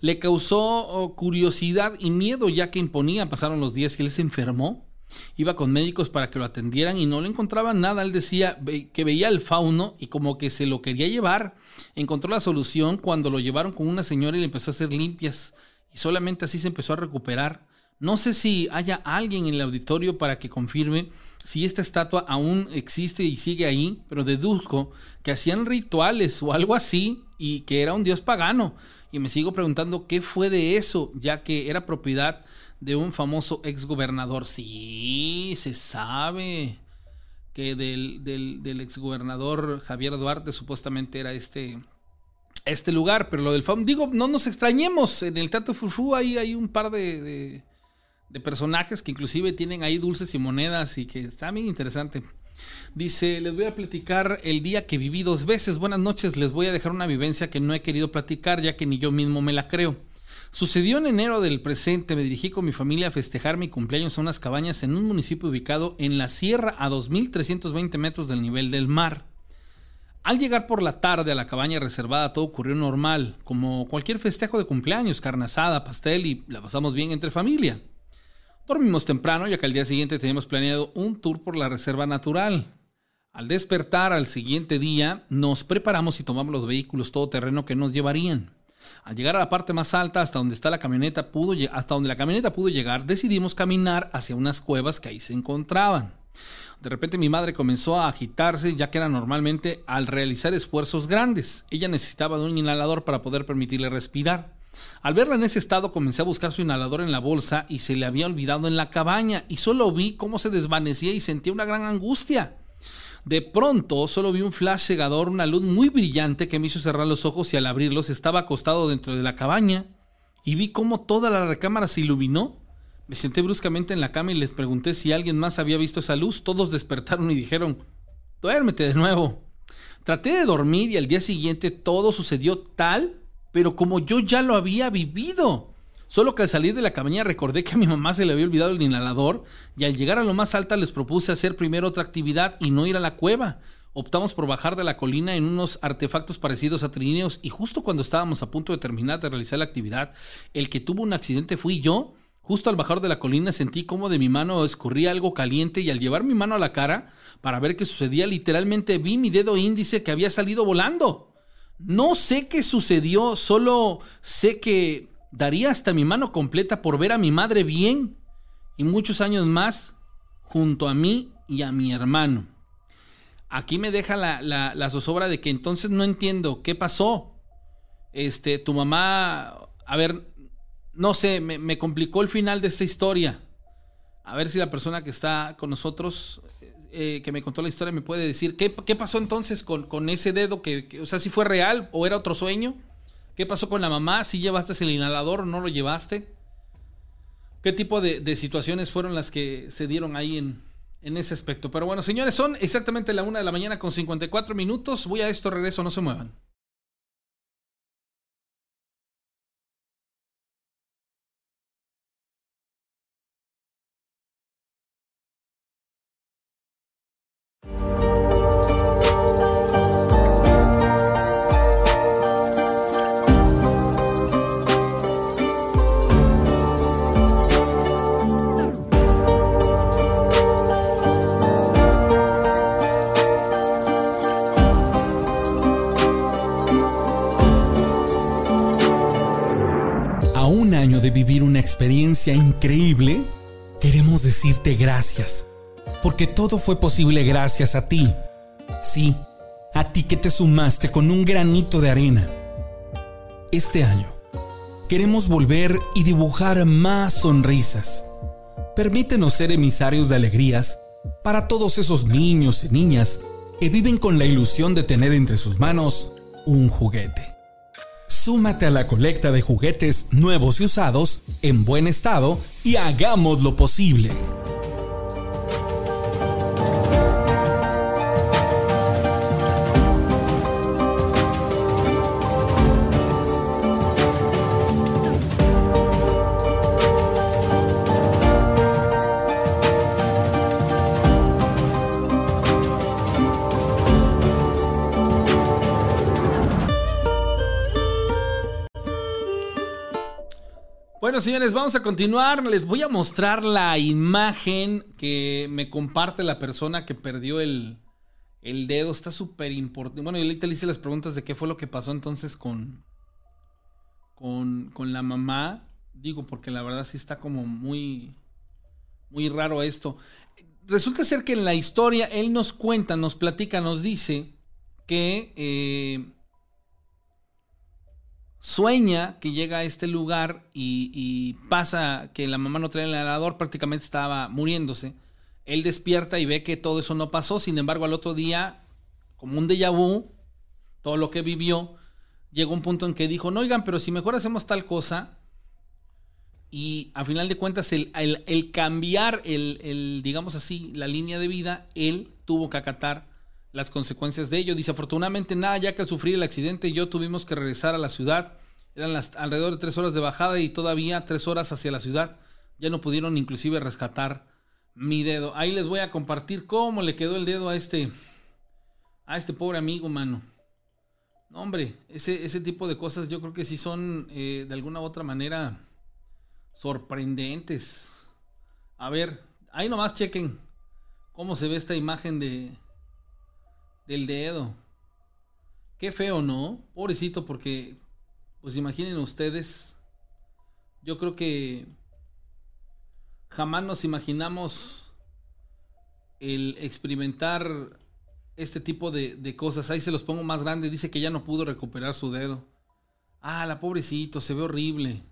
Le causó oh, curiosidad y miedo ya que imponía. Pasaron los días y él se enfermó Iba con médicos para que lo atendieran y no le encontraban nada. Él decía que veía al fauno y como que se lo quería llevar. Encontró la solución cuando lo llevaron con una señora y le empezó a hacer limpias. Y solamente así se empezó a recuperar. No sé si haya alguien en el auditorio para que confirme si esta estatua aún existe y sigue ahí, pero deduzco que hacían rituales o algo así y que era un dios pagano. Y me sigo preguntando qué fue de eso, ya que era propiedad de un famoso exgobernador. Sí, se sabe que del, del, del exgobernador Javier Duarte supuestamente era este, este lugar, pero lo del famoso, digo, no nos extrañemos, en el Teatro Fufu hay, hay un par de, de, personajes que inclusive tienen ahí dulces y monedas y que está bien interesante. Dice, les voy a platicar el día que viví dos veces. Buenas noches, les voy a dejar una vivencia que no he querido platicar ya que ni yo mismo me la creo. Sucedió en enero del presente, me dirigí con mi familia a festejar mi cumpleaños a unas cabañas en un municipio ubicado en la sierra a 2.320 metros del nivel del mar. Al llegar por la tarde a la cabaña reservada todo ocurrió normal, como cualquier festejo de cumpleaños, carne asada, pastel y la pasamos bien entre familia. Dormimos temprano ya que al día siguiente teníamos planeado un tour por la reserva natural. Al despertar al siguiente día, nos preparamos y tomamos los vehículos todoterreno que nos llevarían. Al llegar a la parte más alta, hasta donde está la camioneta, pudo, hasta donde la camioneta pudo llegar, decidimos caminar hacia unas cuevas que ahí se encontraban. De repente mi madre comenzó a agitarse ya que era normalmente al realizar esfuerzos grandes. Ella necesitaba de un inhalador para poder permitirle respirar. Al verla en ese estado comencé a buscar su inhalador en la bolsa y se le había olvidado en la cabaña y solo vi cómo se desvanecía y sentía una gran angustia. De pronto solo vi un flash cegador, una luz muy brillante que me hizo cerrar los ojos y al abrirlos estaba acostado dentro de la cabaña y vi cómo toda la recámara se iluminó. Me senté bruscamente en la cama y les pregunté si alguien más había visto esa luz. Todos despertaron y dijeron, duérmete de nuevo. Traté de dormir y al día siguiente todo sucedió tal, pero como yo ya lo había vivido. Solo que al salir de la cabaña recordé que a mi mamá se le había olvidado el inhalador y al llegar a lo más alta les propuse hacer primero otra actividad y no ir a la cueva. Optamos por bajar de la colina en unos artefactos parecidos a trineos y justo cuando estábamos a punto de terminar de realizar la actividad, el que tuvo un accidente fui yo. Justo al bajar de la colina sentí como de mi mano escurría algo caliente y al llevar mi mano a la cara para ver qué sucedía, literalmente vi mi dedo índice que había salido volando. No sé qué sucedió, solo sé que Daría hasta mi mano completa por ver a mi madre bien y muchos años más junto a mí y a mi hermano. Aquí me deja la, zozobra de que entonces no entiendo qué pasó. Este, tu mamá, a ver, no sé, me, complicó el final de esta historia. A ver si la persona que está con nosotros, eh, que me contó la historia, me puede decir qué, pasó entonces con, con ese dedo, que, o sea, si fue real o era otro sueño. ¿Qué pasó con la mamá? ¿Si llevaste el inhalador o no lo llevaste? ¿Qué tipo de, situaciones fueron las que se dieron ahí en, en ese aspecto? Pero bueno, señores, son exactamente la una de la mañana con 54 minutos. Voy a esto, regreso, no se muevan. Decirte gracias, porque todo fue posible gracias a ti. Sí, a ti que te sumaste con un granito de arena. Este año, queremos volver y dibujar más sonrisas. Permítenos ser emisarios de alegrías para todos esos niños y niñas que viven con la ilusión de tener entre sus manos un juguete. Súmate a la colecta de juguetes nuevos y usados en buen estado y hagamos lo posible. Bueno, señores, vamos a continuar. Les voy a mostrar la imagen que me comparte la persona que perdió el, el dedo. Está súper importante. Bueno, yo ahorita le hice las preguntas de qué fue lo que pasó entonces con, con, con la mamá. Digo, porque la verdad sí está como muy, muy raro esto. Resulta ser que en la historia él nos cuenta, nos platica, nos dice que eh, sueña que llega a este lugar y, pasa que la mamá no trae el helador, prácticamente estaba muriéndose. Él despierta y ve que todo eso no pasó, sin embargo al otro día, como un déjà vu, todo lo que vivió, llegó un punto en que dijo, no oigan, pero si mejor hacemos tal cosa, y a final de cuentas el, cambiar, el, digamos así, la línea de vida, él tuvo que acatar las consecuencias de ello. Dice, afortunadamente nada, ya que al sufrir el accidente yo tuvimos que regresar a la ciudad. Eran alrededor de tres horas de bajada y todavía tres horas hacia la ciudad. Ya no pudieron inclusive rescatar mi dedo. Ahí les voy a compartir cómo le quedó el dedo a este, a este pobre amigo, mano. No, hombre, ese, ese tipo de cosas yo creo que sí son eh, de alguna u otra manera sorprendentes. A ver, ahí nomás chequen cómo se ve esta imagen de, del dedo. Qué feo, ¿no? Pobrecito, porque, pues imaginen ustedes, yo creo que jamás nos imaginamos el experimentar este tipo de, de, cosas. Ahí se los pongo más grande. Dice que ya no pudo recuperar su dedo. Ah, la pobrecito, se ve horrible.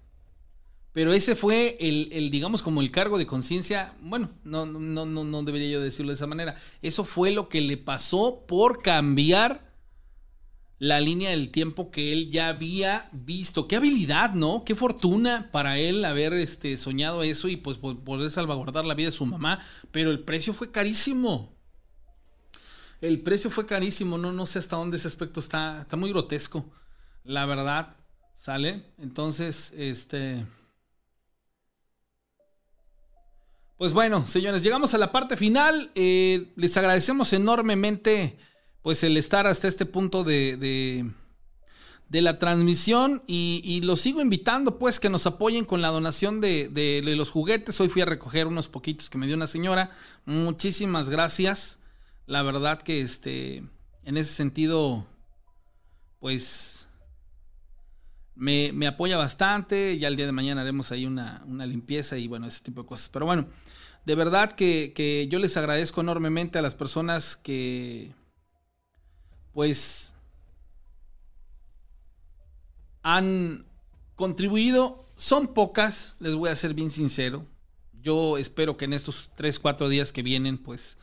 Pero ese fue el, digamos, como el cargo de conciencia. Bueno, no, no, no, no debería yo decirlo de esa manera. Eso fue lo que le pasó por cambiar la línea del tiempo que él ya había visto. Qué habilidad, ¿no? Qué fortuna para él haber este, soñado eso y pues poder salvaguardar la vida de su mamá. Pero el precio fue carísimo. El precio fue carísimo. No, no sé hasta dónde ese aspecto está. Está muy grotesco. La verdad. ¿Sale? Entonces, este. Pues bueno, señores, llegamos a la parte final. Eh, les agradecemos enormemente pues el estar hasta este punto de, de, la transmisión y, y, los sigo invitando pues que nos apoyen con la donación de, de, los juguetes. Hoy fui a recoger unos poquitos que me dio una señora. Muchísimas gracias. La verdad que este, en ese sentido, pues me, apoya bastante. Ya el día de mañana haremos ahí una, una, limpieza y bueno, ese tipo de cosas. Pero bueno, de verdad que, yo les agradezco enormemente a las personas que, pues, han contribuido. Son pocas, les voy a ser bien sincero. Yo espero que en estos 3, 4 días que vienen, pues,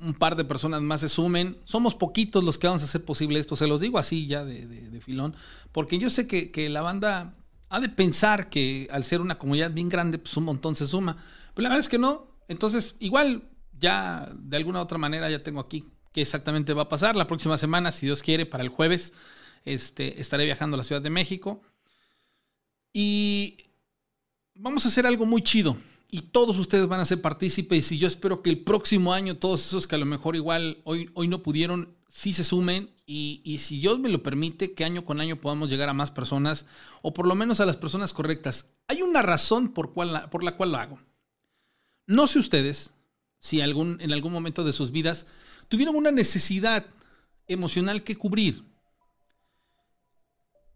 un par de personas más se sumen. Somos poquitos los que vamos a hacer posible esto, se los digo así ya de, filón, porque yo sé que, que, la banda ha de pensar que al ser una comunidad bien grande, pues un montón se suma. Pero la verdad es que no. Entonces, igual, ya de alguna otra manera ya tengo aquí qué exactamente va a pasar. La próxima semana, si Dios quiere, para el jueves, este, estaré viajando a la Ciudad de México. Y vamos a hacer algo muy chido. Y todos ustedes van a ser partícipes. Y yo espero que el próximo año, todos esos que a lo mejor igual hoy, hoy no pudieron, sí se sumen. Y, y si Dios me lo permite, que año con año podamos llegar a más personas. O por lo menos a las personas correctas. Hay una razón por, cual, por la cual lo hago. No sé ustedes si algún, en algún momento de sus vidas tuvieron una necesidad emocional que cubrir.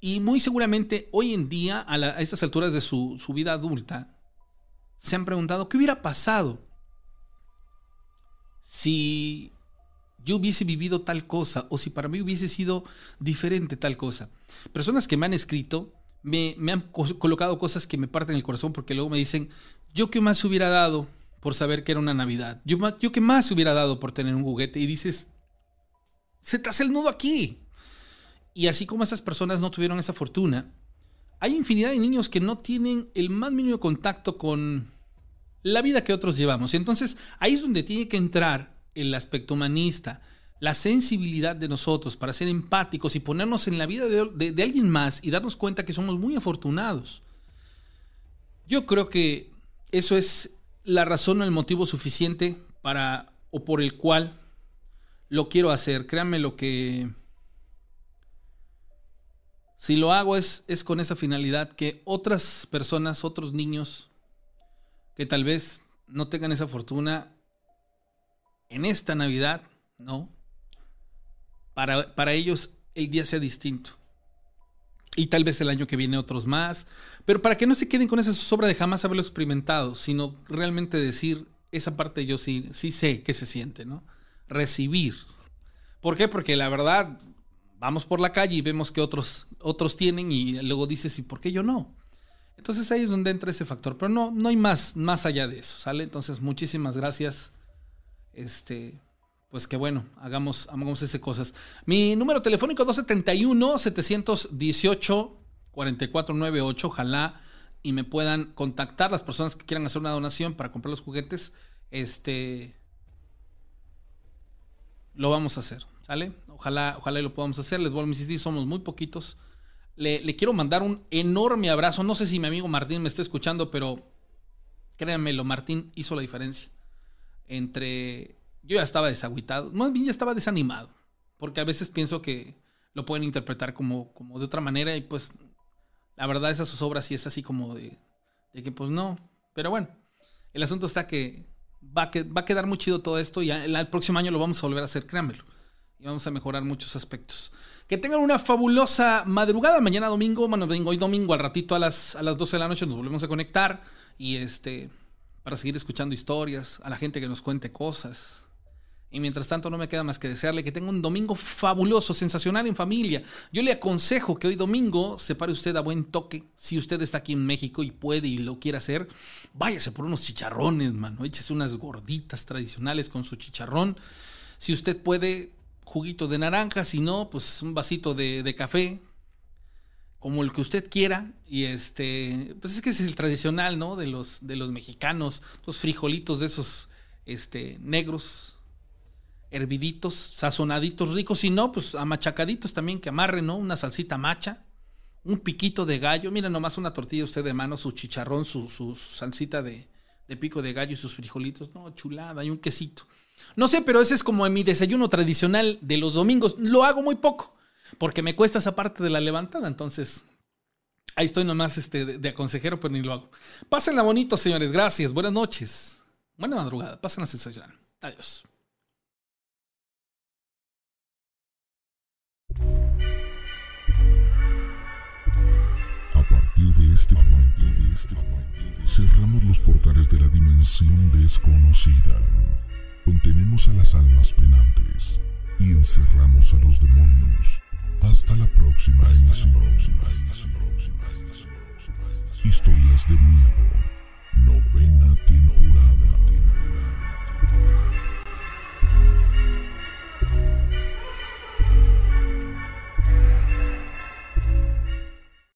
Y muy seguramente hoy en día, a, estas alturas de su, su vida adulta, se han preguntado, ¿qué hubiera pasado si yo hubiese vivido tal cosa o si para mí hubiese sido diferente tal cosa? Personas que me han escrito me, me han colocado cosas que me parten el corazón porque luego me dicen, ¿yo qué más hubiera dado por saber que era una Navidad. Yo, yo qué más hubiera dado por tener un juguete y dices, se te hace el nudo aquí. Y así como esas personas no tuvieron esa fortuna, hay infinidad de niños que no tienen el más mínimo contacto con la vida que otros llevamos. Y entonces ahí es donde tiene que entrar el aspecto humanista, la sensibilidad de nosotros para ser empáticos y ponernos en la vida de, de alguien más y darnos cuenta que somos muy afortunados. Yo creo que eso es la razón o el motivo suficiente para o por el cual lo quiero hacer. Créanme lo que Si lo hago es, es con esa finalidad que otras personas, otros niños que tal vez no tengan esa fortuna en esta Navidad, ¿no? Para, para ellos el día sea distinto. Y tal vez el año que viene otros más. Pero para que no se queden con esa sobra de jamás haberlo experimentado, sino realmente decir, esa parte yo sí, sí sé que se siente, ¿no? Recibir. ¿Por qué? Porque la verdad, vamos por la calle y vemos que otros, otros tienen y luego dices, ¿y por qué yo no? Entonces ahí es donde entra ese factor. Pero no, no hay más, más allá de eso, ¿sale? Entonces, muchísimas gracias. Este, pues que bueno, hagamos, hagamos esas cosas. Mi número telefónico 271-718-4498. Ojalá y me puedan contactar las personas que quieran hacer una donación para comprar los juguetes. Este. Lo vamos a hacer, ¿sale? Ojalá, ojalá y lo podamos hacer. Les vuelvo a insistir, somos muy poquitos. Le, quiero mandar un enorme abrazo. No sé si mi amigo Martín me está escuchando, pero créanmelo, Martín hizo la diferencia entre yo ya estaba desagüitado, más bien ya estaba desanimado, porque a veces pienso que lo pueden interpretar como, como de otra manera y pues la verdad esas sus obras sí es así como de, de que pues no, pero bueno, el asunto está que va, que va a quedar muy chido todo esto y el, próximo año lo vamos a volver a hacer, créanmelo, y vamos a mejorar muchos aspectos. Que tengan una fabulosa madrugada, mañana domingo, bueno, hoy domingo al ratito a las, a las 12 de la noche nos volvemos a conectar y este, para seguir escuchando historias, a la gente que nos cuente cosas, y mientras tanto no me queda más que desearle que tenga un domingo fabuloso, sensacional en familia. Yo le aconsejo que hoy domingo se pare usted a buen toque. Si usted está aquí en México y puede y lo quiere hacer, váyase por unos chicharrones, mano. Échese unas gorditas tradicionales con su chicharrón. Si usted puede, juguito de naranja. Si no, pues un vasito de, de café, como el que usted quiera. Y este, pues es que es el tradicional, ¿no? De los, de los mexicanos, los frijolitos de esos este, negros, herviditos, sazonaditos ricos, si no, pues amachacaditos también que amarren, ¿no? Una salsita macha, un piquito de gallo, mira nomás una tortilla usted de mano, su chicharrón, su, su, salsita de, de, pico de gallo y sus frijolitos, no, chulada, y un quesito. No sé, pero ese es como mi desayuno tradicional de los domingos. Lo hago muy poco, porque me cuesta esa parte de la levantada, entonces ahí estoy nomás este, de, de consejero, pero ni lo hago. Pásenla bonito, señores, gracias, buenas noches, buena madrugada, pásenla sensacional. Adiós. este momento, de este momento, cerramos los portales de la dimensión desconocida. Contenemos a las almas penantes y encerramos a los demonios. Hasta la próxima emisión. Historias de miedo. Novena temporada. temporada, temporada.